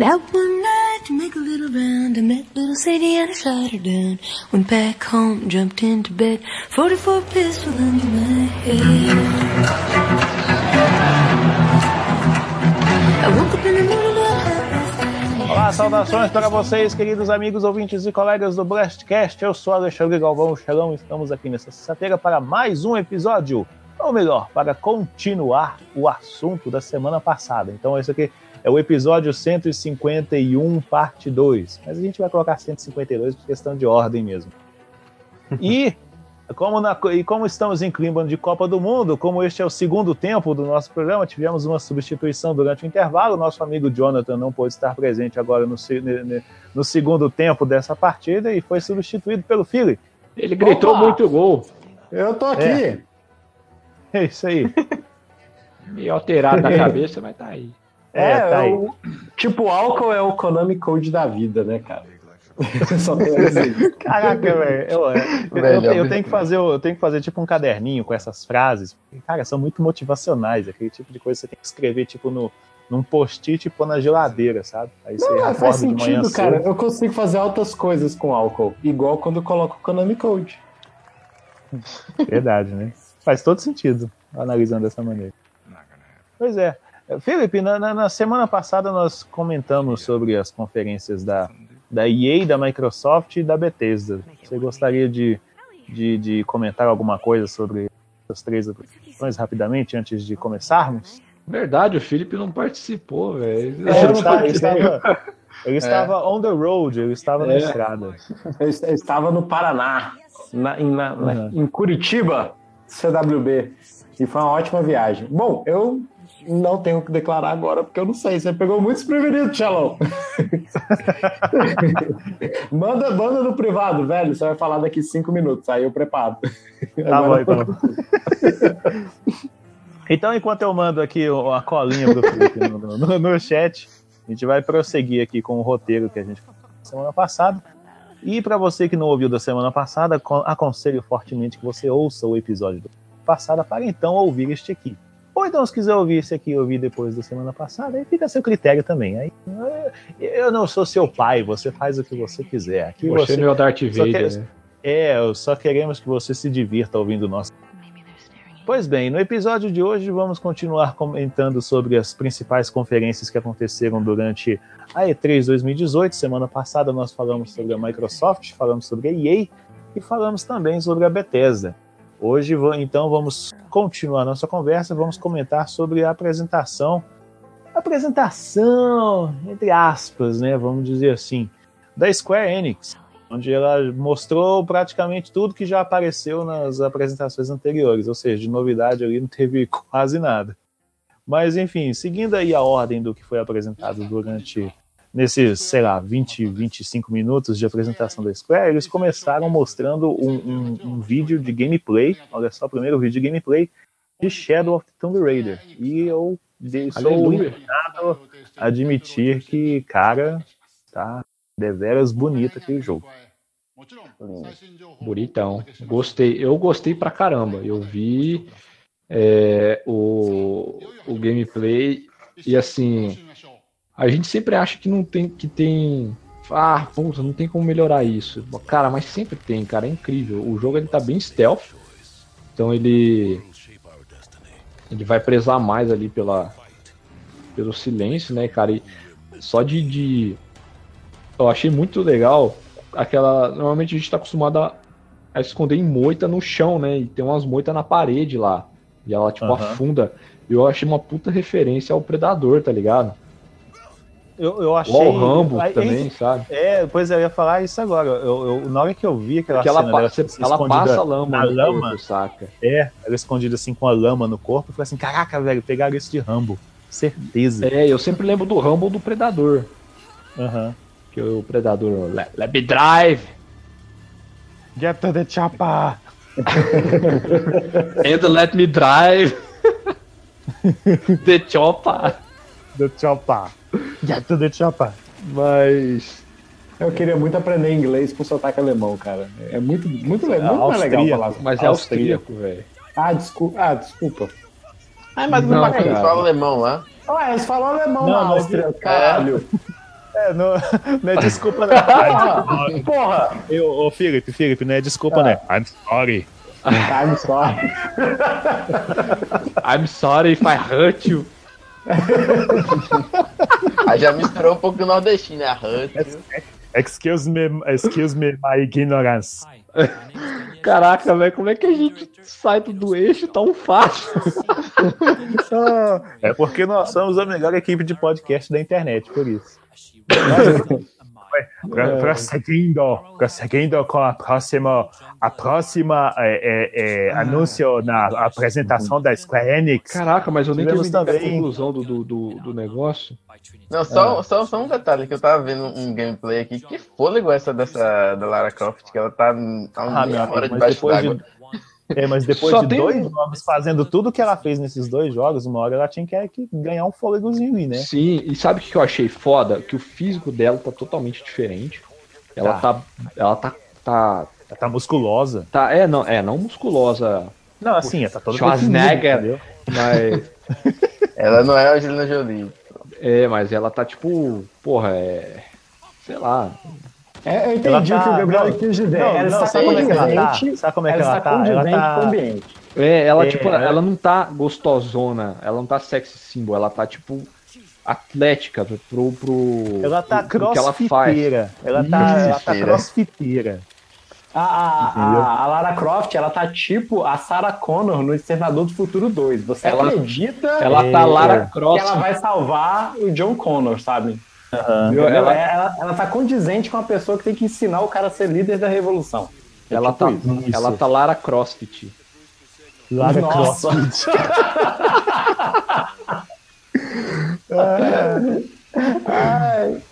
Went out one night to make a little round. I met little Sadie and I shot her down. Went back home, jumped into bed. 44 pistol under my head. I woke up in the morning Olá, saudações para vocês, queridos amigos, ouvintes e colegas do Blastcast. Eu sou Alexandre Galvão Xelão. Estamos aqui nesta sexta-feira para mais um episódio, ou melhor, para continuar o assunto da semana passada. Então, esse aqui é o episódio 151, parte 2. Mas a gente vai colocar 152 por questão de ordem mesmo. E como, na, e como estamos em clima de Copa do Mundo, como este é o segundo tempo do nosso programa, tivemos uma substituição durante o intervalo. Nosso amigo Jonathan não pôde estar presente agora no, no, segundo tempo dessa partida e foi substituído pelo Philip. Ele gritou Opa! muito gol. Eu tô aqui. É. É isso aí. Meio alterado na cabeça, mas tá aí. É, É, tá aí. o- tipo, álcool é o Konami Code da vida, né, cara? Só. Caraca, velho. Eu, eu- eu- eu tenho que fazer, eu tenho que fazer tipo um caderninho com essas frases. Cara, são muito motivacionais. Aquele tipo de coisa que você tem que escrever tipo no, num post-it e pôr na geladeira, sabe? Aí você Não, faz de manhã sentido, cara. cedo. Eu consigo fazer altas coisas com álcool, igual quando eu coloco o Konami Code. Verdade, né? Faz todo sentido, analisando dessa maneira. Pois é. Felipe, na, na- na semana passada nós comentamos sobre as conferências da, da EA, da Microsoft e da Bethesda. Você gostaria de, de, de comentar alguma coisa sobre essas três apresentações rapidamente antes de começarmos? Verdade, o Felipe não participou, velho. É, ele, Não está- ele estava, ele estava on the road, ele estava na É. estrada. Eu est- eu estava no Paraná, na- em, na- na- Uhum. em Curitiba, CWB. E foi uma ótima viagem. Bom, eu não tenho o que declarar agora, porque eu não sei. Você pegou muito desprevenido, Tchalão. manda, manda no privado, velho. Você vai falar daqui cinco minutos. Aí eu preparo. Tá bom, Agora- então. Então, enquanto eu mando aqui a colinha pro Felipe no, no- no chat, a gente vai prosseguir aqui com o roteiro que a gente semana passada. E para você que não ouviu da semana passada, con- aconselho fortemente que você ouça o episódio da passada para então ouvir este aqui. Ou então, se quiser ouvir esse aqui e ouvir depois da semana passada, aí fica a seu critério também. Aí, eu não sou seu pai, você faz o que você quiser. Aqui Você não é o Darth só Vader, quer- né? é, só queremos que você se divirta ouvindo o nosso. Pois bem, no episódio de hoje vamos continuar comentando sobre as principais conferências que aconteceram durante a E3 2018. Semana passada nós falamos sobre a Microsoft, falamos sobre a EA e falamos também sobre a Bethesda. Hoje, então, vamos continuar nossa conversa, vamos comentar sobre a apresentação, apresentação, entre aspas, né, vamos dizer assim, da Square Enix, onde ela mostrou praticamente tudo que já apareceu nas apresentações anteriores, ou seja, de novidade ali não teve quase nada. Mas enfim, seguindo aí a ordem do que foi apresentado durante nesses, sei lá, 20, 25 minutos de apresentação da Square, eles começaram mostrando um, um- um vídeo de gameplay, olha só, o primeiro vídeo de gameplay de Shadow of the Tomb Raider. E eu de- sou Aleluia. inclinado a admitir que, cara, tá deveras bonito aquele jogo. Bonitão. Gostei. Eu gostei pra caramba. Eu vi é, o, o gameplay e assim. A gente sempre acha que não tem. que tem. Ah, puta, não tem como melhorar isso. Cara, mas sempre tem, cara. É incrível. O jogo ele tá bem stealth. Então ele. Ele vai prezar mais ali pela, pelo silêncio, né, cara? E só de, de. Eu achei muito legal aquela. Normalmente a gente tá acostumado a, a esconder em moita no chão, né? E tem umas moitas na parede lá. E ela, tipo, Aham. afunda. Eu achei uma puta referência ao Predador, tá ligado? Eu, eu achei. O Rambo aí- também, sabe? É, pois é, eu ia falar isso agora. Eu, eu- na hora que eu vi aquela Porque ela, cena pa- dela você- se ela passa lama na lama, corpo, saca? é, ela escondida assim com a lama no corpo, eu falei assim, caraca, velho, pegaram isso de Rambo. Certeza. É, eu sempre lembro do Rambo do Predador. Aham. Que o Predador. Let, let me drive! Get to the chopper! And let me drive! The chopper! The chopper! Get to the chopper! Mas. Eu queria muito aprender inglês com sotaque alemão, cara. É muito, muito, É, muito mais legal austríaco. falar. Mas é Austríaco. austríaco, velho. Ah, desculpa. Ah, desculpa. Ah, mas Não, não, não cara. fala alemão lá. Ah, eles falam alemão Não, na mas- Áustria, caralho. É, não, não é desculpa, não. Porra! Eu, ô, Felipe, Felipe, não é desculpa, né? I'm sorry. I'm sorry. I'm sorry if I hurt you. Aí já misturou um pouco do nordestino, né? Hunt. Excuse me, excuse me, my ignorance. Caraca, velho, como é que a gente sai do eixo tão fácil? É porque nós somos a melhor equipe de podcast da internet, por isso. Pro- Prosseguindo, prosseguindo com a próxima, a próxima é, é, é, anúncio na apresentação da Square Enix. Caraca, mas eu nem terminei a conclusão do, do, do, do negócio. Não, só, só, só um detalhe que eu tava vendo um gameplay aqui. Que fôlego essa dessa da Lara Croft, que ela tá há um Ah, meia hora debaixo depois d'água. de, é, mas depois Só de tem dois um- jogos fazendo tudo que ela fez nesses dois jogos, uma hora ela tinha que, que ganhar um fôlegozinho aí, né? Sim, e sabe o que eu achei foda? Que o físico dela tá totalmente diferente. Ela tá. Ela tá. tá, Ela tá musculosa. tá é, não, é, não musculosa, Não, assim, ela tá toda Schwarzenegger. mas. Ela não é a Angelina Jolie. é, mas ela tá tipo. Porra, é. Sei lá. É, eu entendi Ela o que tá- o Gabriel não, quis dizer. não, ela não, está sabe como é que ela tá? condizente- Sabe como é que ela ela está tá? Ela condizente tá- com o ambiente. É, ela, É, tipo, ela- ela não tá gostosona, ela não tá sexy symbol, ela tá, tipo, atlética pro. pro Ela tá pro- pro que ela faz. crossfiteira. Ela tá, ela tá Crossfiteira. A, a- a- a Lara Croft, ela tá tipo a Sarah Connor no Exterminador do Futuro 2. Você Ela- acredita Ela É, tá Lara que Cross. ela vai salvar o John Connor, sabe? Entendeu? Ela- Ela, ela, ela tá condizente com a pessoa que tem que ensinar o cara a ser líder da revolução. É Ela, tipo tá, isso. ela tá Lara CrossFit. Lara Nossa. Crossfit. Ai,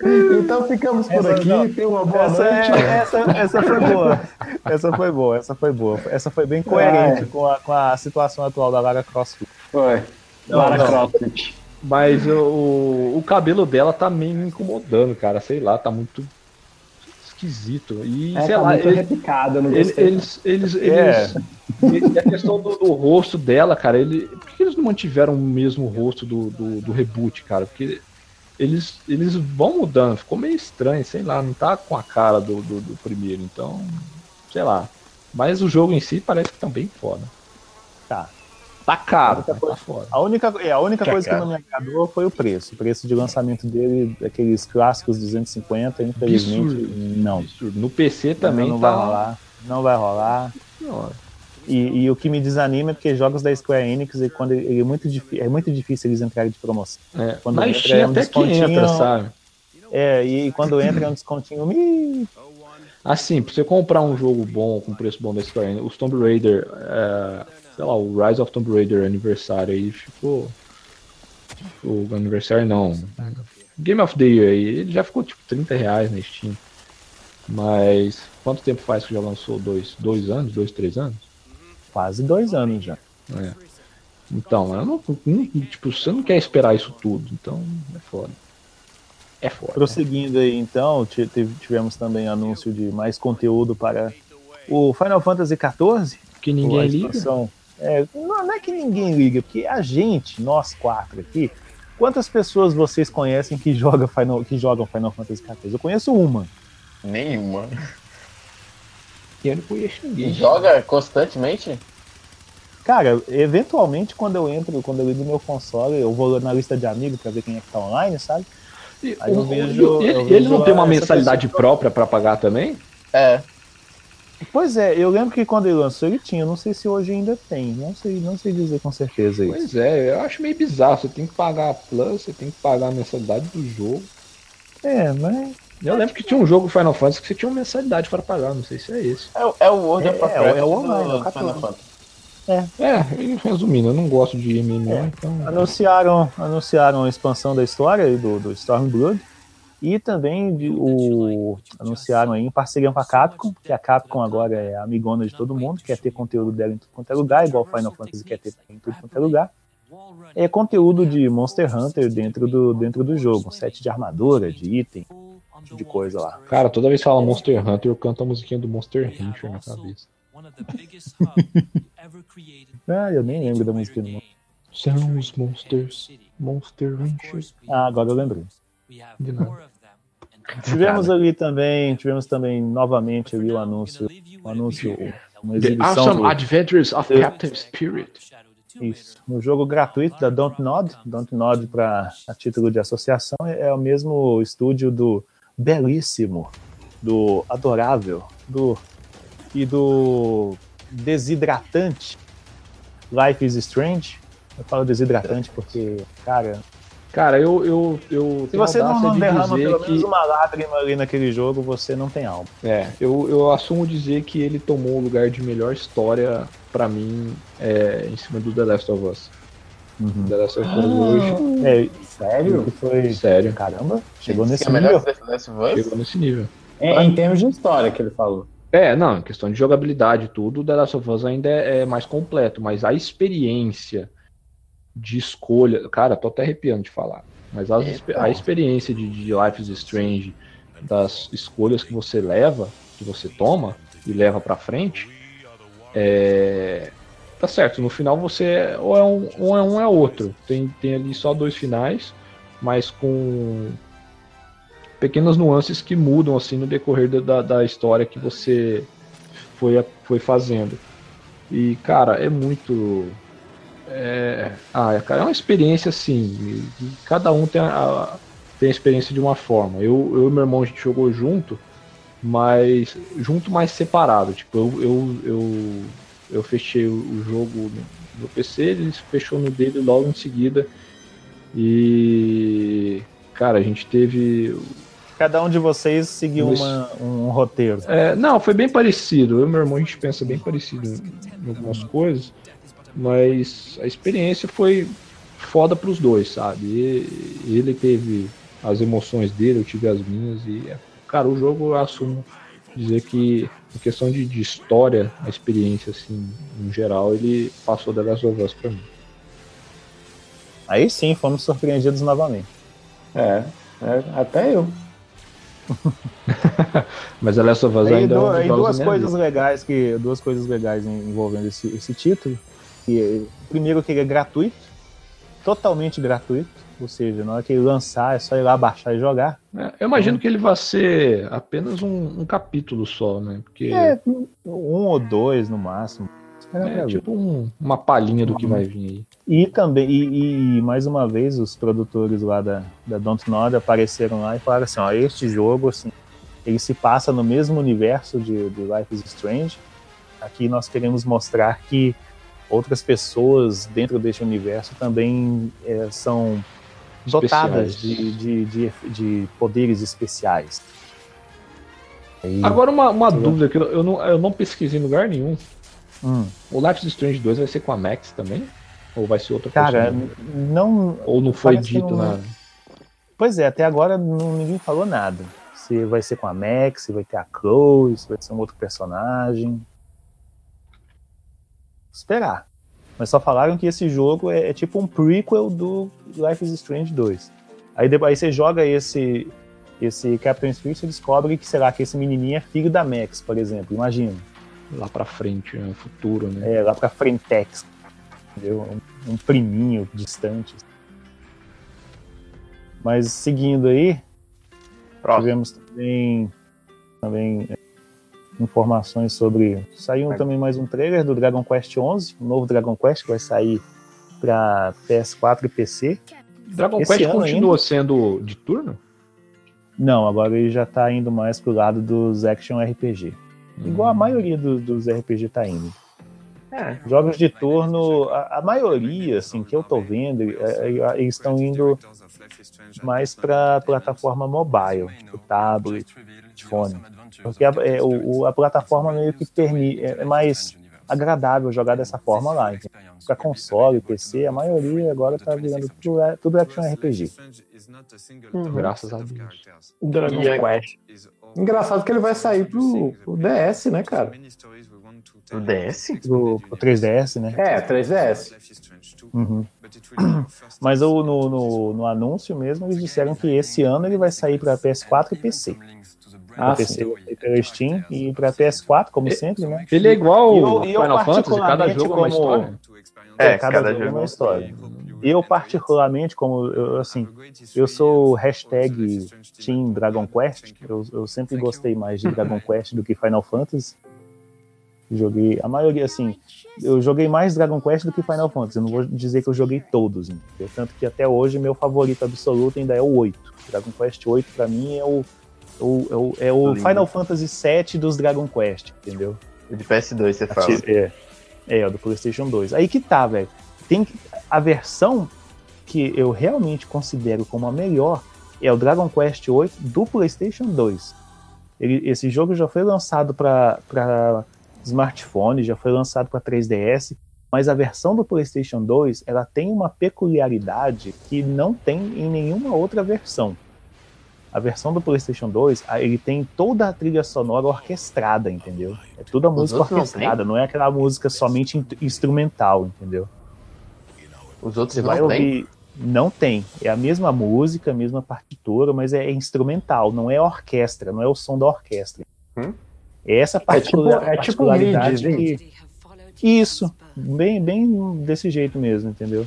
então ficamos por Essa aqui. não. Tenha uma boa Essa, noite. é- essa, essa foi boa. Essa foi boa, essa foi boa. Essa foi bem coerente Ai. com a, com a situação atual da Lara Crossfit. Foi. Não, Lara não. Croft. Mas o, o, cabelo dela tá meio me incomodando, cara. Sei lá, tá muito esquisito. E, É, sei tá lá, muito ele- repicada, eu não ele- eles. eles, É. eles e a questão do, do rosto dela, cara, ele, por que eles não mantiveram o mesmo rosto do, do, do reboot, cara? Porque eles, eles vão mudando, ficou meio estranho, sei lá, não tá com a cara do, do, do primeiro, então, sei lá. Mas o jogo em si parece que tá bem foda. Tá. Tá caro, mas tá foda. A única, é, a única Que coisa que não me agradou foi o preço. O preço de lançamento dele, daqueles clássicos 250, infelizmente, Absurdo. não. Absurdo. No PC também não tá. vai rolar. Não vai rolar. E, e o que me desanima é porque jogos da Square Enix, e quando ele, é, muito é muito difícil eles entrarem de promoção. É, Quando na entra, é um até que descontinho. entra, sabe? É, e quando entra é um descontinho. ih, Assim, pra você comprar um jogo bom, com preço bom da Square Enix, o Tomb Raider, é, sei lá, o Rise of Tomb Raider aniversário aí ficou. O aniversário não. Game of the Year aí, ele já ficou tipo 30 reais na Steam. Mas quanto tempo faz que já lançou? Dois, dois anos? Dois, três anos? Quase dois anos já. É. Então, eu não, tipo, você não quer esperar isso tudo, então é foda. É foda. Prosseguindo aí, então, tivemos também anúncio de mais conteúdo para o Final Fantasy XIV. Que ninguém liga. É, não, é que ninguém liga, porque a gente, nós quatro aqui, quantas pessoas vocês conhecem que, joga Final, que jogam Final Fantasy XIV? Eu conheço uma. Nenhuma. Eu não conheço E ninguém. joga constantemente? Cara, eventualmente quando eu entro, quando eu ligo meu console, eu vou na lista de amigos pra ver quem é que tá online, sabe? E Aí eu o- vejo- ele, eu ele vejo não tem uma mensalidade pessoa- própria pra pagar também? É. Pois é, eu lembro que quando ele lançou ele tinha, não sei se hoje ainda tem, não sei, não sei dizer com certeza isso. Pois é, eu acho meio bizarro. Você tem que pagar a Plus, você tem que pagar a mensalidade do jogo. É, mas. Eu lembro que tinha um jogo Final Fantasy que você tinha uma mensalidade para pagar, não sei se é esse. É, o- é o World É, of é, Warcraft é o online, é o 14. Final Fantasy. É, e resumindo, eu não gosto de MMO, então. Anunciaram, anunciaram a expansão da história aí do, do Stormblood e também o, anunciaram aí em parceria com a Capcom, que a Capcom agora é amigona de todo mundo, quer ter conteúdo dela em tudo quanto é lugar, igual o Final Fantasy quer ter em tudo quanto é lugar. É conteúdo de Monster Hunter dentro do, dentro do jogo, um set de armadura, de item, tipo de coisa lá. Cara, toda vez que fala Monster Hunter, eu canto a musiquinha do Monster Hunter na cabeça. Ah, eu nem lembro da música do Monster. São os monsters. Monster Hunter. Ah, agora eu lembrei. De nada. Tivemos ali também, tivemos também novamente ali o anúncio, o anúncio, uma The exibição Awesome do, Adventures of do- Captain Spirit. Isso. No jogo gratuito da Dontnod, Dontnod para a título de associação é é o mesmo estúdio do belíssimo, do adorável, do e do desidratante Life is Strange. Eu falo desidratante porque, cara, Cara, eu. eu, eu se tenho você não, não de derrama dizer pelo menos que- uma lágrima ali naquele jogo, você não tem alma. É, eu, eu assumo dizer que ele tomou o lugar de melhor história pra mim é, em cima do The Last of Us. The Last of Us hoje. É, Sério? foi. Sério. Caramba, chegou Esse nesse é nível. que The Last of Us? Chegou nesse nível. É, em termos de história que ele falou. É, não, em questão de jogabilidade e tudo, o The Last of Us ainda é, é mais completo, mas a experiência de escolha. Cara, tô até arrepiando de falar. Mas as expe- a experiência de, de Life is Strange, das escolhas que você leva, que você toma e leva pra frente, é. Tá certo, no final você é- ou é um ou é um é outro. Tem, tem ali só dois finais, mas com pequenas nuances que mudam assim no decorrer da- da, história que você foi, foi fazendo. E, cara, é muito. É, ah, cara, é uma experiência assim. cada um tem a, tem a experiência de uma forma. Eu, eu e meu irmão a gente jogou junto, mas junto mais separado. Tipo, eu, eu, eu, eu fechei o, jogo no, PC, ele fechou no dele logo em seguida. E. Cara, a gente teve Cada um de vocês seguiu uma- um roteiro. É, não, foi bem parecido. Eu e meu irmão a gente pensa bem parecido em algumas coisas, mas a experiência foi foda pros dois, sabe? E- ele teve as emoções dele, eu tive as minhas e, cara, o jogo eu assumo dizer que em questão de, de história, a experiência assim, em geral, ele passou The Last of Us pra mim. Aí sim, fomos surpreendidos novamente. É, é, até eu. Mas The Last of Us ainda é du- um jogos duas da coisas legais que duas coisas legais envolvendo esse, esse título. Que, é, primeiro que ele é gratuito, totalmente gratuito, ou seja, na hora que ele lançar é só ir lá baixar e jogar. É, Eu imagino que ele vai ser apenas um, um capítulo só, né? Porque É, um ou dois no máximo. É ver. tipo um- uma palhinha do que vai vir aí. E também, e, e, mais uma vez, os produtores lá da, da Dontnod apareceram lá e falaram assim, ó, este jogo, assim, ele se passa no mesmo universo de, de Life is Strange. Aqui nós queremos mostrar que outras pessoas dentro deste universo também é, são dotadas de, de, de, de poderes especiais. Aí- Agora uma, uma dúvida que eu, eu não, eu não pesquisei em lugar nenhum. Hum. O Life is Strange 2 vai ser com a Max também? Ou vai ser outra Cara, personagem? não, Ou não foi dito não- nada? Pois é, até agora não, ninguém falou nada. Se vai ser com a Max, se vai ter a Chloe, se vai ser um outro personagem. Esperar. Mas só falaram que esse jogo é, é tipo um prequel do Life is Strange 2. Aí, depois, aí você joga esse, esse Captain Spirit e descobre que, sei lá, que esse menininho é filho da Max, por exemplo. Imagina. Lá pra frente, né? futuro, né? É, lá pra Frentex. Entendeu? Um, um priminho distante. Mas seguindo aí, tivemos também, também informações sobre. Saiu também mais um trailer do Dragon Quest XI, o novo Dragon Quest que vai sair para PS4 e PC. Dragon Esse Quest ano continua ainda? sendo de turno? Não, agora ele já tá indo mais pro lado dos action RPG. Igual a maioria do- dos RPG tá indo. É. Jogos de turno, a, a maioria, assim, que eu tô vendo, é, é, eles estão indo mais para plataforma mobile, tipo tablet, fone. Porque a, é, o, o- a plataforma meio que permite, é, é mais agradável jogar dessa forma lá. Para console, PC, a maioria agora tá virando tudo, é- tudo action RPG. Uhum. Graças a Deus. Dragon E aí? Quest. Engraçado que ele vai sair pro, pro DS, né, cara? O DS? Pro, pro 3DS, né? É, 3DS. Uhum. Mas o- no, no, no anúncio mesmo, eles disseram que esse ano ele vai sair para PS4 e PC. Ah, PC sim. pela Steam e para PS4, como sempre, né? Ele é igual E eu- Final Fantasy, cada particularmente jogo é uma como- história. É, cada, jogo é uma história. Eu, particularmente, como eu, assim, eu sou hashtag Team Dragon Quest, eu, eu sempre gostei mais de Dragon Quest do que Final Fantasy. Joguei, a maioria, assim, eu joguei mais Dragon Quest do que Final Fantasy. Eu não vou dizer que eu joguei todos, entendeu? Tanto que até hoje meu favorito absoluto ainda é o 8. Dragon Quest 8 pra mim é o, o- é o, é o Lindo. Final Fantasy 7 dos Dragon Quest, entendeu? O de PS2 você fala. É, é, o do PlayStation 2. Aí que tá, velho. Tem que- a versão que eu realmente considero como a melhor é o Dragon Quest 8 do PlayStation 2. Ele- esse jogo já foi lançado para smartphone, já foi lançado para 3DS, mas a versão do PlayStation 2 ela tem uma peculiaridade que não tem em nenhuma outra versão. A versão do PlayStation 2, a- ele tem toda a trilha sonora orquestrada, entendeu? É toda a música outros não orquestrada, não, é aquela música somente in- instrumental, entendeu? Os outros Você não vai tem. ouvir. Não tem. É a mesma música, a mesma partitura, mas é instrumental, não é orquestra, não é o som da orquestra. Hum? É essa É tipo, particular, é tipo particularidade MIDI, que. Isso, bem, bem desse jeito mesmo, entendeu?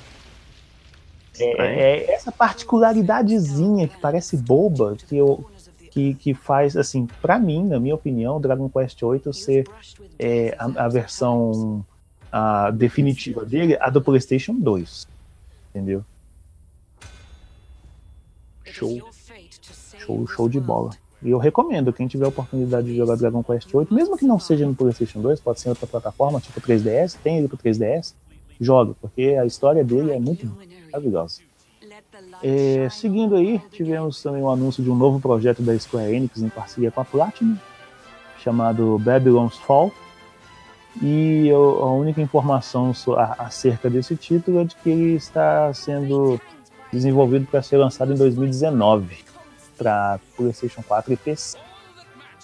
É, é essa particularidadezinha que parece boba que, eu, que, que faz, assim, pra mim, na minha opinião, Dragon Quest VIII ser é, a, a versão a definitiva dele, a do PlayStation 2. Entendeu? Show. Show, show de bola. E eu recomendo, quem tiver a oportunidade de jogar Dragon Quest VIII, mesmo que não seja no PlayStation 2, pode ser em outra plataforma, tipo 3DS, tem ele pro 3DS, joga, porque a história dele é muito maravilhosa. É, seguindo aí, tivemos também o anúncio de um novo projeto da Square Enix em parceria com a Platinum, chamado Babylon's Fall. E eu- a única informação acerca desse título é de que ele está sendo desenvolvido para ser lançado em 2019 para PlayStation 4 e PC.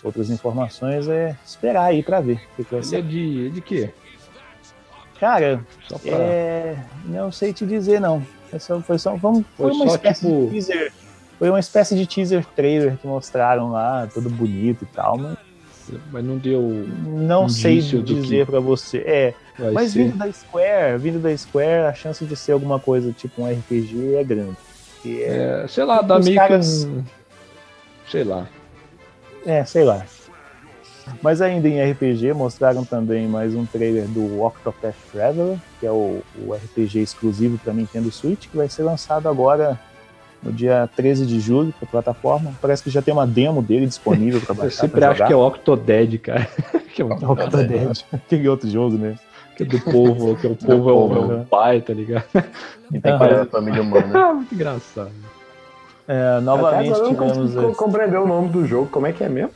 Outras informações é esperar aí para ver o que que Ele é ser. de, de quê? Cara, pra... é, não sei te dizer não. É só- foi só, vamos, foi Foi uma só, espécie tipo- de teaser. Foi uma espécie de teaser trailer que mostraram lá, todo bonito e tal, mas Mas não deu. não sei dizer pra você. É, Vai mas ser. vindo da Square, vindo da Square, a chance de ser alguma coisa tipo um RPG é grande. Que é, É, sei lá, dá meio caras- que. Sei lá. é, sei lá. Mas ainda em RPG, mostraram também mais um trailer do Octopath Traveler, que é o, o RPG exclusivo para Nintendo Switch, que vai ser lançado agora no dia 13 de julho para plataforma. Parece que já tem uma demo dele disponível para Eu baixar. sempre pra acho jogar. que é o Octodad, cara. que é um Octodad. Aquele outro jogo, né? que é do povo, que é o povo é o, é o pai, tá ligado? E tem Aham. cara da família humana. Ah, muito engraçado. É, novamente eu não tivemos consigo compreender o nome do jogo. Como é que é mesmo?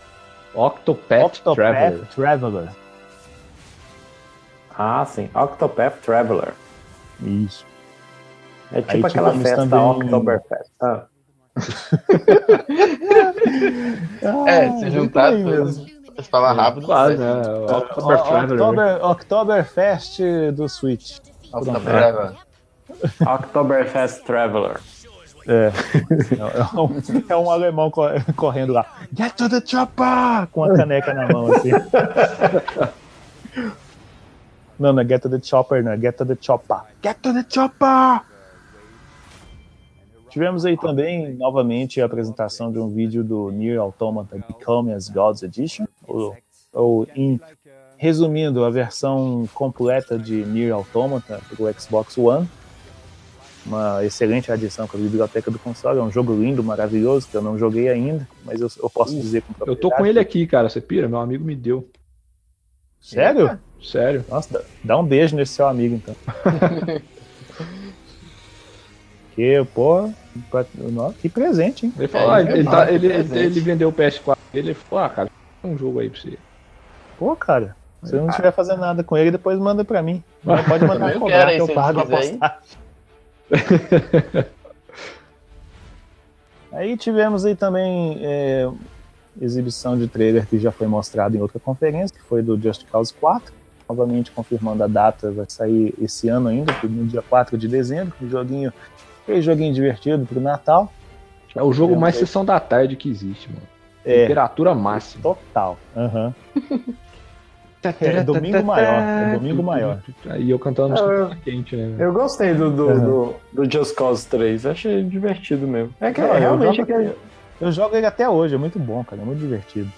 Octopath, Octopath Traveler. Traveler. Ah, sim. Octopath Traveler. Isso. É tipo Aí aquela festa também- Oktoberfest. Ah. É, se Ah, juntar todos, falar rápido, Quase, né? O- October Traveler. October, Oktoberfest do Switch. October, Oktoberfest Traveler. É. É um, é um alemão co- correndo lá. Get to the chopper! Com a caneca na mão, assim. Não, não é Get to the Chopper, não. É Get to the Chopper. Get to the Chopper! Tivemos aí também, novamente, a apresentação de um vídeo do Nier Automata Become as Gods Edition. Ou, ou em, resumindo, a versão completa de Nier Automata para o Xbox One uma excelente adição para a biblioteca do console. É um jogo lindo, maravilhoso, que eu não joguei ainda, mas eu, eu posso dizer com Eu tô com ele aqui, cara. Você pira? Meu amigo me deu. Sério? Sério. Nossa, dá, dá um beijo nesse seu amigo, então. que, pô, pra- nossa, que presente, hein? Ele falou, É, ah, ele ele, tá- ele, ele vendeu o PS4 dele, ele falou, ah, cara, um jogo aí pra você. Pô, cara, se eu não estiver fazendo nada com ele, depois manda pra mim. Não, pode mandar cobrar quero, que eu pago a postagem. Aí tivemos aí também é, exibição de trailer que já foi mostrado em outra conferência, que foi do Just Cause 4. Novamente confirmando a data, vai sair esse ano ainda, no dia 4 de dezembro. Um joguinho, aquele joguinho divertido pro Natal. É o jogo É, mais sessão da tarde que existe, mano. É. Temperatura máxima. Total. Aham. É domingo maior. É domingo maior. Aí eu cantando Ah, música quente, né? Eu gostei do, do, Uhum. do, do Just Cause 3, achei divertido mesmo. É que eu realmente jogo- aquele- Eu jogo ele até hoje, é muito bom, cara. É muito divertido.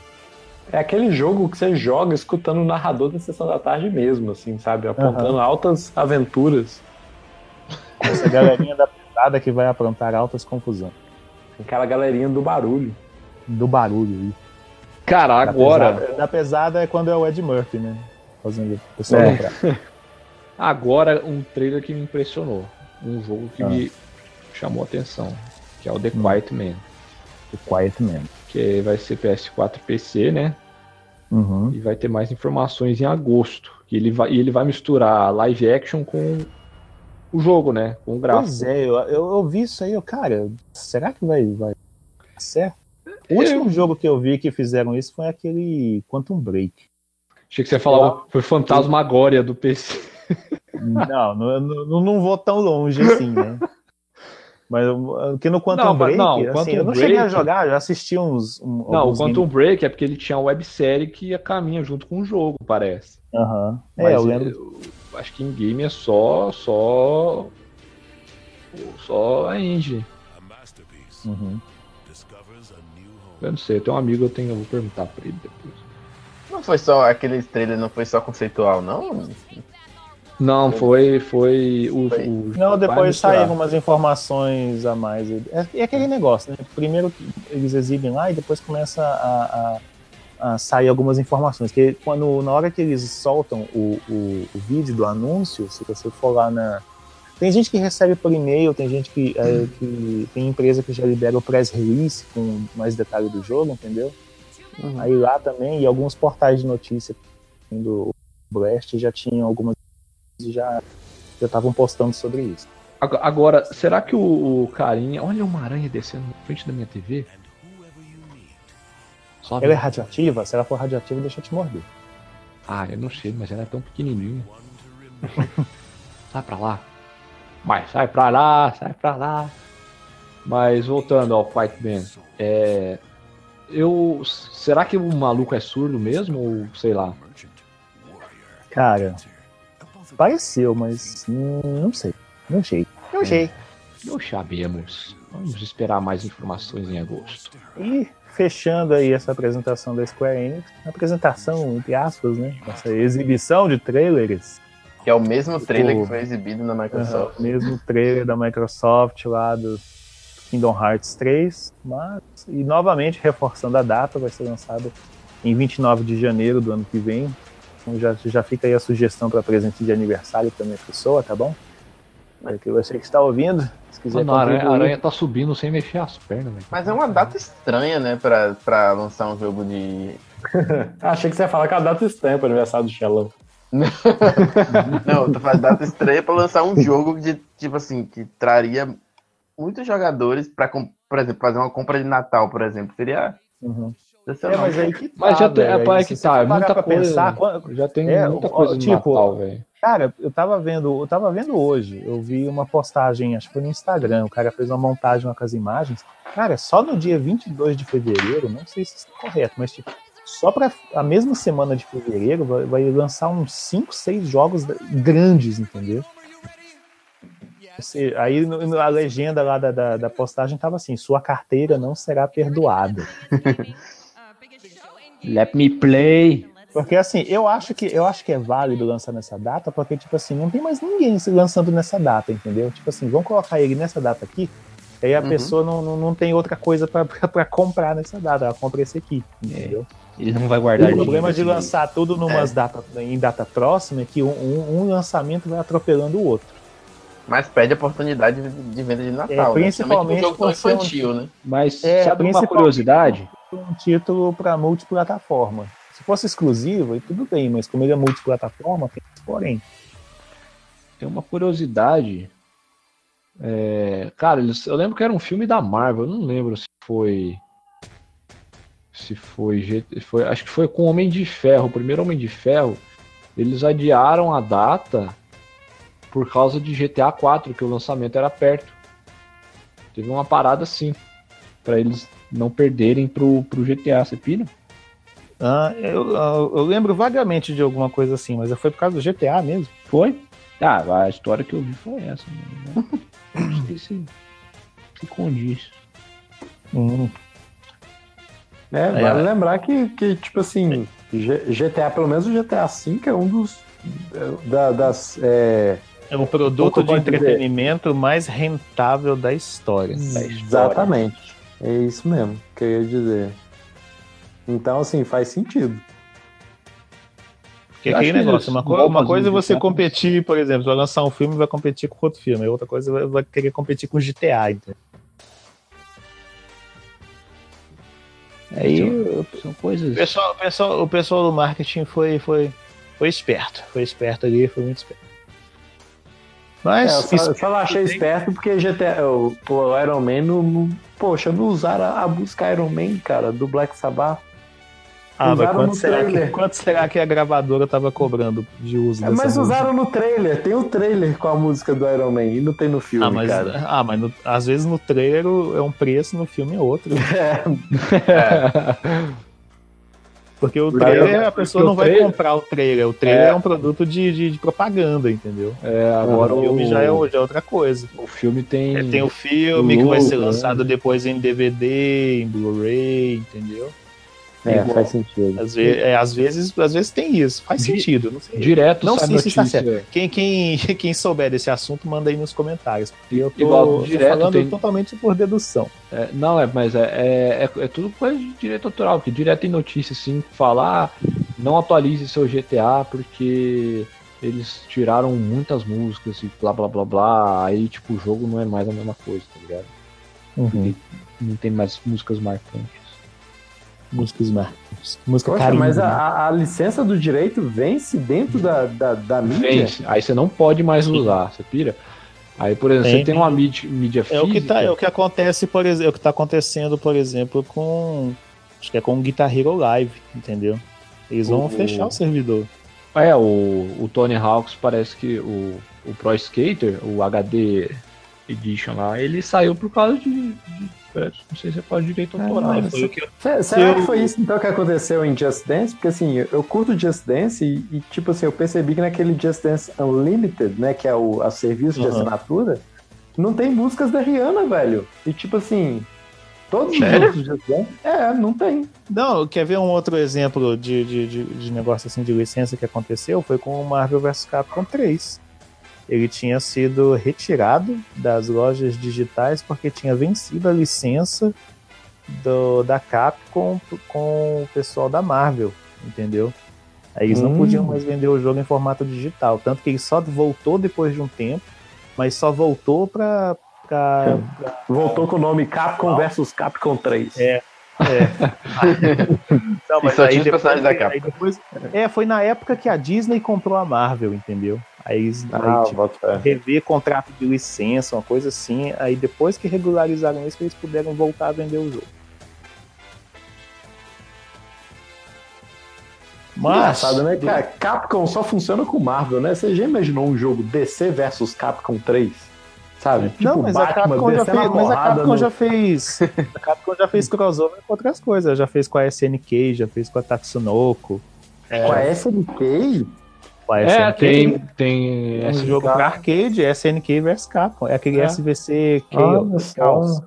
é aquele jogo que você joga escutando o narrador da sessão da tarde mesmo, assim, sabe? Apontando altas aventuras. Essa galerinha da pesada que vai aprontar altas confusões. Aquela galerinha do barulho. Do barulho aí. Cara, Da agora, pesada- da pesada é quando é o Ed Murphy, né? Fazendo o pessoal É. lembrar. agora um trailer que me impressionou. Um jogo que Ah. me chamou a atenção, que é o The Hum. Quiet Man. O Quiet Man. Que vai ser PS4 e PC, né? Uhum. E vai ter mais informações em agosto. E ele vai, e ele vai misturar live action com o jogo, né? Com o gráfico. Pois é, eu, eu, eu vi isso aí, eu, cara, será que vai, vai dar certo? O último jogo que eu vi que fizeram isso foi aquele Quantum Break. Achei que você ia falar, foi Fantasmagória do PC. Não, não, não, não vou tão longe assim, né? Mas eu- que no Quantum Não, Break, não, assim, Quantum eu não cheguei a Break- jogar, já assisti uns. Um, Não, o Quantum games- Break é porque ele tinha uma websérie que ia caminha junto com o jogo, parece. Aham. É, Mas eu lembro. eu acho que em game é só. só. só a engine. Uhum. Eu não sei, eu tenho um amigo, eu tenho, eu vou perguntar pra ele depois. Não foi só aquele trailer, não foi só conceitual, não? Não, foi. Foi o. Foi. o Não, depois saíram umas informações a mais. É, é aquele negócio, né? Primeiro eles exibem lá e depois começa a, a- a sair algumas informações. Que quando, na hora que eles soltam o, o, o vídeo do anúncio, se você for lá na. Tem gente que recebe por e-mail, tem gente que, é, que. Tem empresa que já libera o press release com mais detalhe do jogo, entendeu? Aí lá também, e alguns portais de notícia do Blast já tinham algumas. já já estavam postando sobre isso. Ag- Agora, será que o, o carinha. Olha uma aranha descendo na frente da minha TV? Sobe. Ela é radioativa? Se ela for radioativa, deixa eu te morder. Ah, eu não sei, mas ela é tão pequenininha. sai pra lá. Mas sai pra lá, sai pra lá. Mas voltando ao Fight Man, é, eu será que o maluco é surdo mesmo ou sei lá? Cara, pareceu, mas hum, não sei. Não sei. Não sei. Não sabemos. Vamos esperar mais informações em agosto. E fechando aí essa apresentação da Square Enix, apresentação, entre aspas, né? Essa exibição de trailers. Que é o mesmo trailer que foi exibido na Microsoft. Aham, mesmo trailer da Microsoft lá do Kingdom Hearts 3, mas e novamente reforçando a data, vai ser lançado em 29 de janeiro do ano que vem. Então já, já fica aí a sugestão para presente de aniversário para minha pessoa, tá bom? É que você que está ouvindo, se quiser Mano, a aranha, a contribuir. aranha tá subindo sem mexer as pernas, velho. Mas é uma data estranha, né, pra, pra lançar um jogo de. Ah, achei que você ia falar que a data estranha pro aniversário do Xelão. Não, tu faz data estranha pra lançar um jogo de, tipo assim, que traria muitos jogadores pra, com- por exemplo, fazer uma compra de Natal, por exemplo. Seria. Uhum. É, mas aí que Mas já tem, velho, é, aí que tá, é muita coisa. pensar, quando- já tem É, muita ó, coisa tipo, Natal, velho. Cara, eu tava vendo, eu tava vendo hoje, eu vi uma postagem, acho que foi no Instagram, o cara fez uma montagem com as imagens. Cara, só no dia 22 de fevereiro, não sei se isso é correto, mas tipo, só para a mesma semana de fevereiro vai, vai lançar uns 5, 6 jogos grandes, entendeu? Você- aí a legenda lá da, da, da postagem tava assim: sua carteira não será perdoada. Let me play. Porque assim, eu acho que eu acho que é válido lançar nessa data, porque tipo assim, não tem mais ninguém se lançando nessa data, entendeu? Tipo assim, vamos colocar ele nessa data aqui, E aí a Uhum. pessoa não, não, não tem outra coisa pra comprar nessa data, ela compra esse aqui, entendeu? Ele não vai guardar O problema de dinheiro, lançar tudo numas data, em data próxima é que um, um- um lançamento vai atropelando o outro. Mas perde a oportunidade de, de venda de Natal. É, né? principalmente um jogo tão ser um- infantil, né? Mas É, sabe uma curiosidade? Um título pra multiplataforma. Se fosse exclusivo, aí tudo bem, mas como ele é multiplataforma, tem porém. Tem uma curiosidade. É, cara, eles- eu lembro que era um filme da Marvel, eu não lembro se foi. Se foi, foi. Acho que foi com Homem de Ferro, o primeiro Homem de Ferro. Eles adiaram a data por causa de GTA 4, que o lançamento era perto. Teve uma parada assim, pra eles não perderem pro, pro GTA, você pira? Ah, eu, eu- eu lembro vagamente de alguma coisa assim, mas foi por causa do GTA mesmo. Foi? Ah, a história que eu vi foi essa. Né? Não sei se, se condiz. Hum. É, vale é. lembrar que, que, tipo assim, GTA, pelo menos o GTA V é um dos. é, da- das. É, É o produto de pode dizer. entretenimento mais rentável da história. Da história. exatamente. É isso mesmo que eu ia dizer. Então, assim, faz sentido. Porque Eu aquele que negócio, uma, co- uma coisa é você GTA. competir, por exemplo, vai lançar um filme e vai competir com outro filme, outra coisa vai, vai querer competir com GTA, entendeu? Aí o São coisas. pessoal, o pessoal, o pessoal do marketing foi, foi, foi esperto, foi esperto ali, foi muito esperto. É, Mas eu só, eu só não achei esperto porque GTA, o, o Iron Man não, não- Poxa, não usaram a, a música Iron Man, cara, do Black Sabbath. Ah, mas usaram quanto no será, que, trailer. quanto será que a gravadora tava cobrando de uso É, mas música? usaram no trailer, tem o trailer com a música do Iron Man e não tem no filme, Ah, mas, cara. ah, mas no- às vezes no trailer é um preço, no filme é outro. Porque o Porque trailer, a porque pessoa o não vai comprar o trailer. O trailer é, É. um produto de, de, de propaganda, entendeu? É, agora o filme o, já é, o- já é outra coisa. o filme tem. É, tem o filme o que vai ser logo, lançado depois em DVD, em Blu-ray, entendeu? É, igual. faz sentido. Às, ve é, às vezes, às vezes tem isso. Faz Di- sentido. Não sei. Direto Não sai sei se está notícia. certo. Quem, quem, quem souber desse assunto, manda aí nos comentários. Porque eu tô, Igual, tô direto falando tem- totalmente por dedução. É, não, é, mas é, é, é, é tudo coisa de direito autoral, que direto tem notícia assim, falar não atualize seu GTA porque eles tiraram muitas músicas e blá blá blá blá. Aí tipo, o jogo não é mais a mesma coisa, tá ligado? Uhum. Não tem mais músicas marcantes. Músicas marcas. Música Poxa, carinho. mas a, a- a licença do direito vence dentro da, da, da mídia? Vence. Aí você não pode mais usar, você pira? Aí, por exemplo, Tem. você tem uma mídia, mídia É física. o que tá, é o que acontece, por exemplo, é o que tá acontecendo, por exemplo, com acho que é com o Guitar Hero Live, entendeu? Eles vão O- fechar o servidor. É, o, o Tony Hawks parece que o, o Pro Skater, o HD Edition lá, ele saiu por causa de. de- não sei se é de direito autoral. Ah, né? Foi o que eu- Se- Será que foi isso então que aconteceu em Just Dance? Porque assim, eu curto Just Dance e, e, tipo assim, eu percebi que naquele Just Dance Unlimited, né, que é o a serviço de Uhum. assinatura, não tem músicas da Rihanna, velho. E tipo assim, todos os Sério? outros Just Dance, é, não tem. Não, quer ver um outro exemplo de, de, de, de negócio assim de licença que aconteceu? Foi com o Marvel vs Capcom 3. Ele tinha sido retirado das lojas digitais porque tinha vencido a licença do, da Capcom com o pessoal da Marvel, entendeu? Aí eles não Hum. podiam mais vender o jogo em formato digital. Tanto que ele só voltou depois de um tempo, mas só voltou pra. pra, pra Voltou com o nome Capcom versus Capcom 3. É. Não, E só tinha os depois- personagens da aí Capcom. depois- é, foi na época que a Disney comprou a Marvel, entendeu? Aí, Ah, aí tipo, rever contrato de licença, uma coisa assim. Aí depois que regularizaram isso, que eles puderam voltar a vender o jogo. Mas, Engraçado, né, cara? Capcom só funciona com Marvel, né? Você já imaginou um jogo DC versus Capcom 3? Sabe? Tipo não, mas a Capcom, já fez, mas a Capcom no- já fez. A Capcom já fez crossover com outras coisas. Já fez com a SNK, já fez com a Tatsunoko. Com a SNK? É, SNK. tem. tem É um esse jogo cara- pra arcade, SNK vs Capcom. É aquele É. SVC Chaos.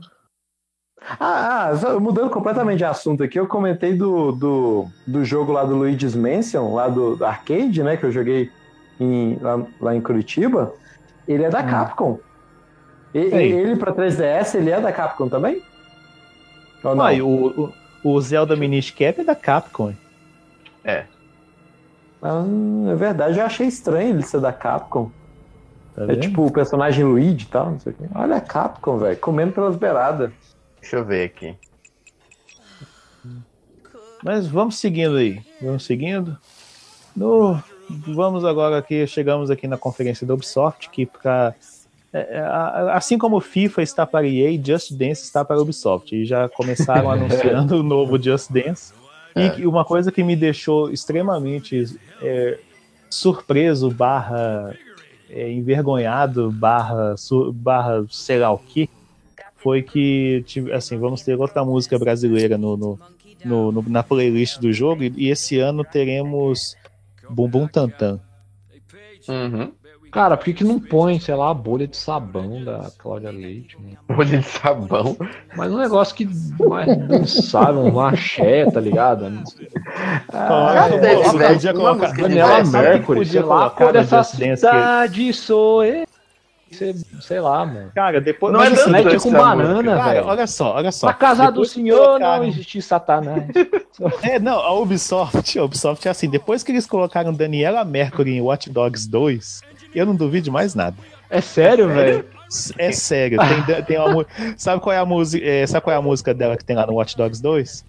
Ah, ah, só mudando completamente de assunto aqui, eu comentei do, do, do jogo lá do Luigi's Mansion, lá do, do arcade, né, que eu joguei em- lá, lá em Curitiba. Ele é da Capcom. E- ele pra 3DS, ele é da Capcom também? Ou não? Ah, e o, o, o Zelda Minish Cap é da Capcom. Ah, é verdade, eu achei estranho ele ser da Capcom. Tá É vendo? tipo o personagem Luigi e tal, não sei o quê. Olha a Capcom, velho, comendo pelas beiradas. Deixa eu ver aqui. Mas vamos seguindo aí. Vamos seguindo. No, vamos agora aqui, chegamos aqui na conferência da Ubisoft, que pra, é, é, assim como o FIFA está para EA, Just Dance está para a Ubisoft. E já começaram anunciando o novo Just Dance. E que- uma coisa que me deixou extremamente é, surpreso, barra é, envergonhado, barra, su- barra sei lá o que, foi que, tive- assim, vamos ter outra música brasileira no, no, no- no- na playlist do jogo e, e esse ano teremos Bumbum Tantan. Uhum. Cara, por que, que não põe, sei lá, a bolha de sabão da Cláudia Leite? Mano? Bolha de sabão. Mas um negócio que mais dançável, um axé, tá ligado? Ah, é, podia uma colocar- música de Daniela Mercury, podia sei lá, colocar cor dessa dessa dance que- cidade sou eu. Sei, sei lá, mano. Cara, depois. Não é assim, Leite essa com banana. Cara, velho. olha só, olha só. Na casa do Depois que senhor colocaram- não existia satanás. É, não, a Ubisoft, a Ubisoft é assim, depois que eles colocaram Daniela Mercury em Watch Dogs 2, eu não duvido mais nada. É sério, velho? É sério, tem, tem uma sabe qual é a música, é, sabe qual é a música dela que tem lá no Watch Dogs 2?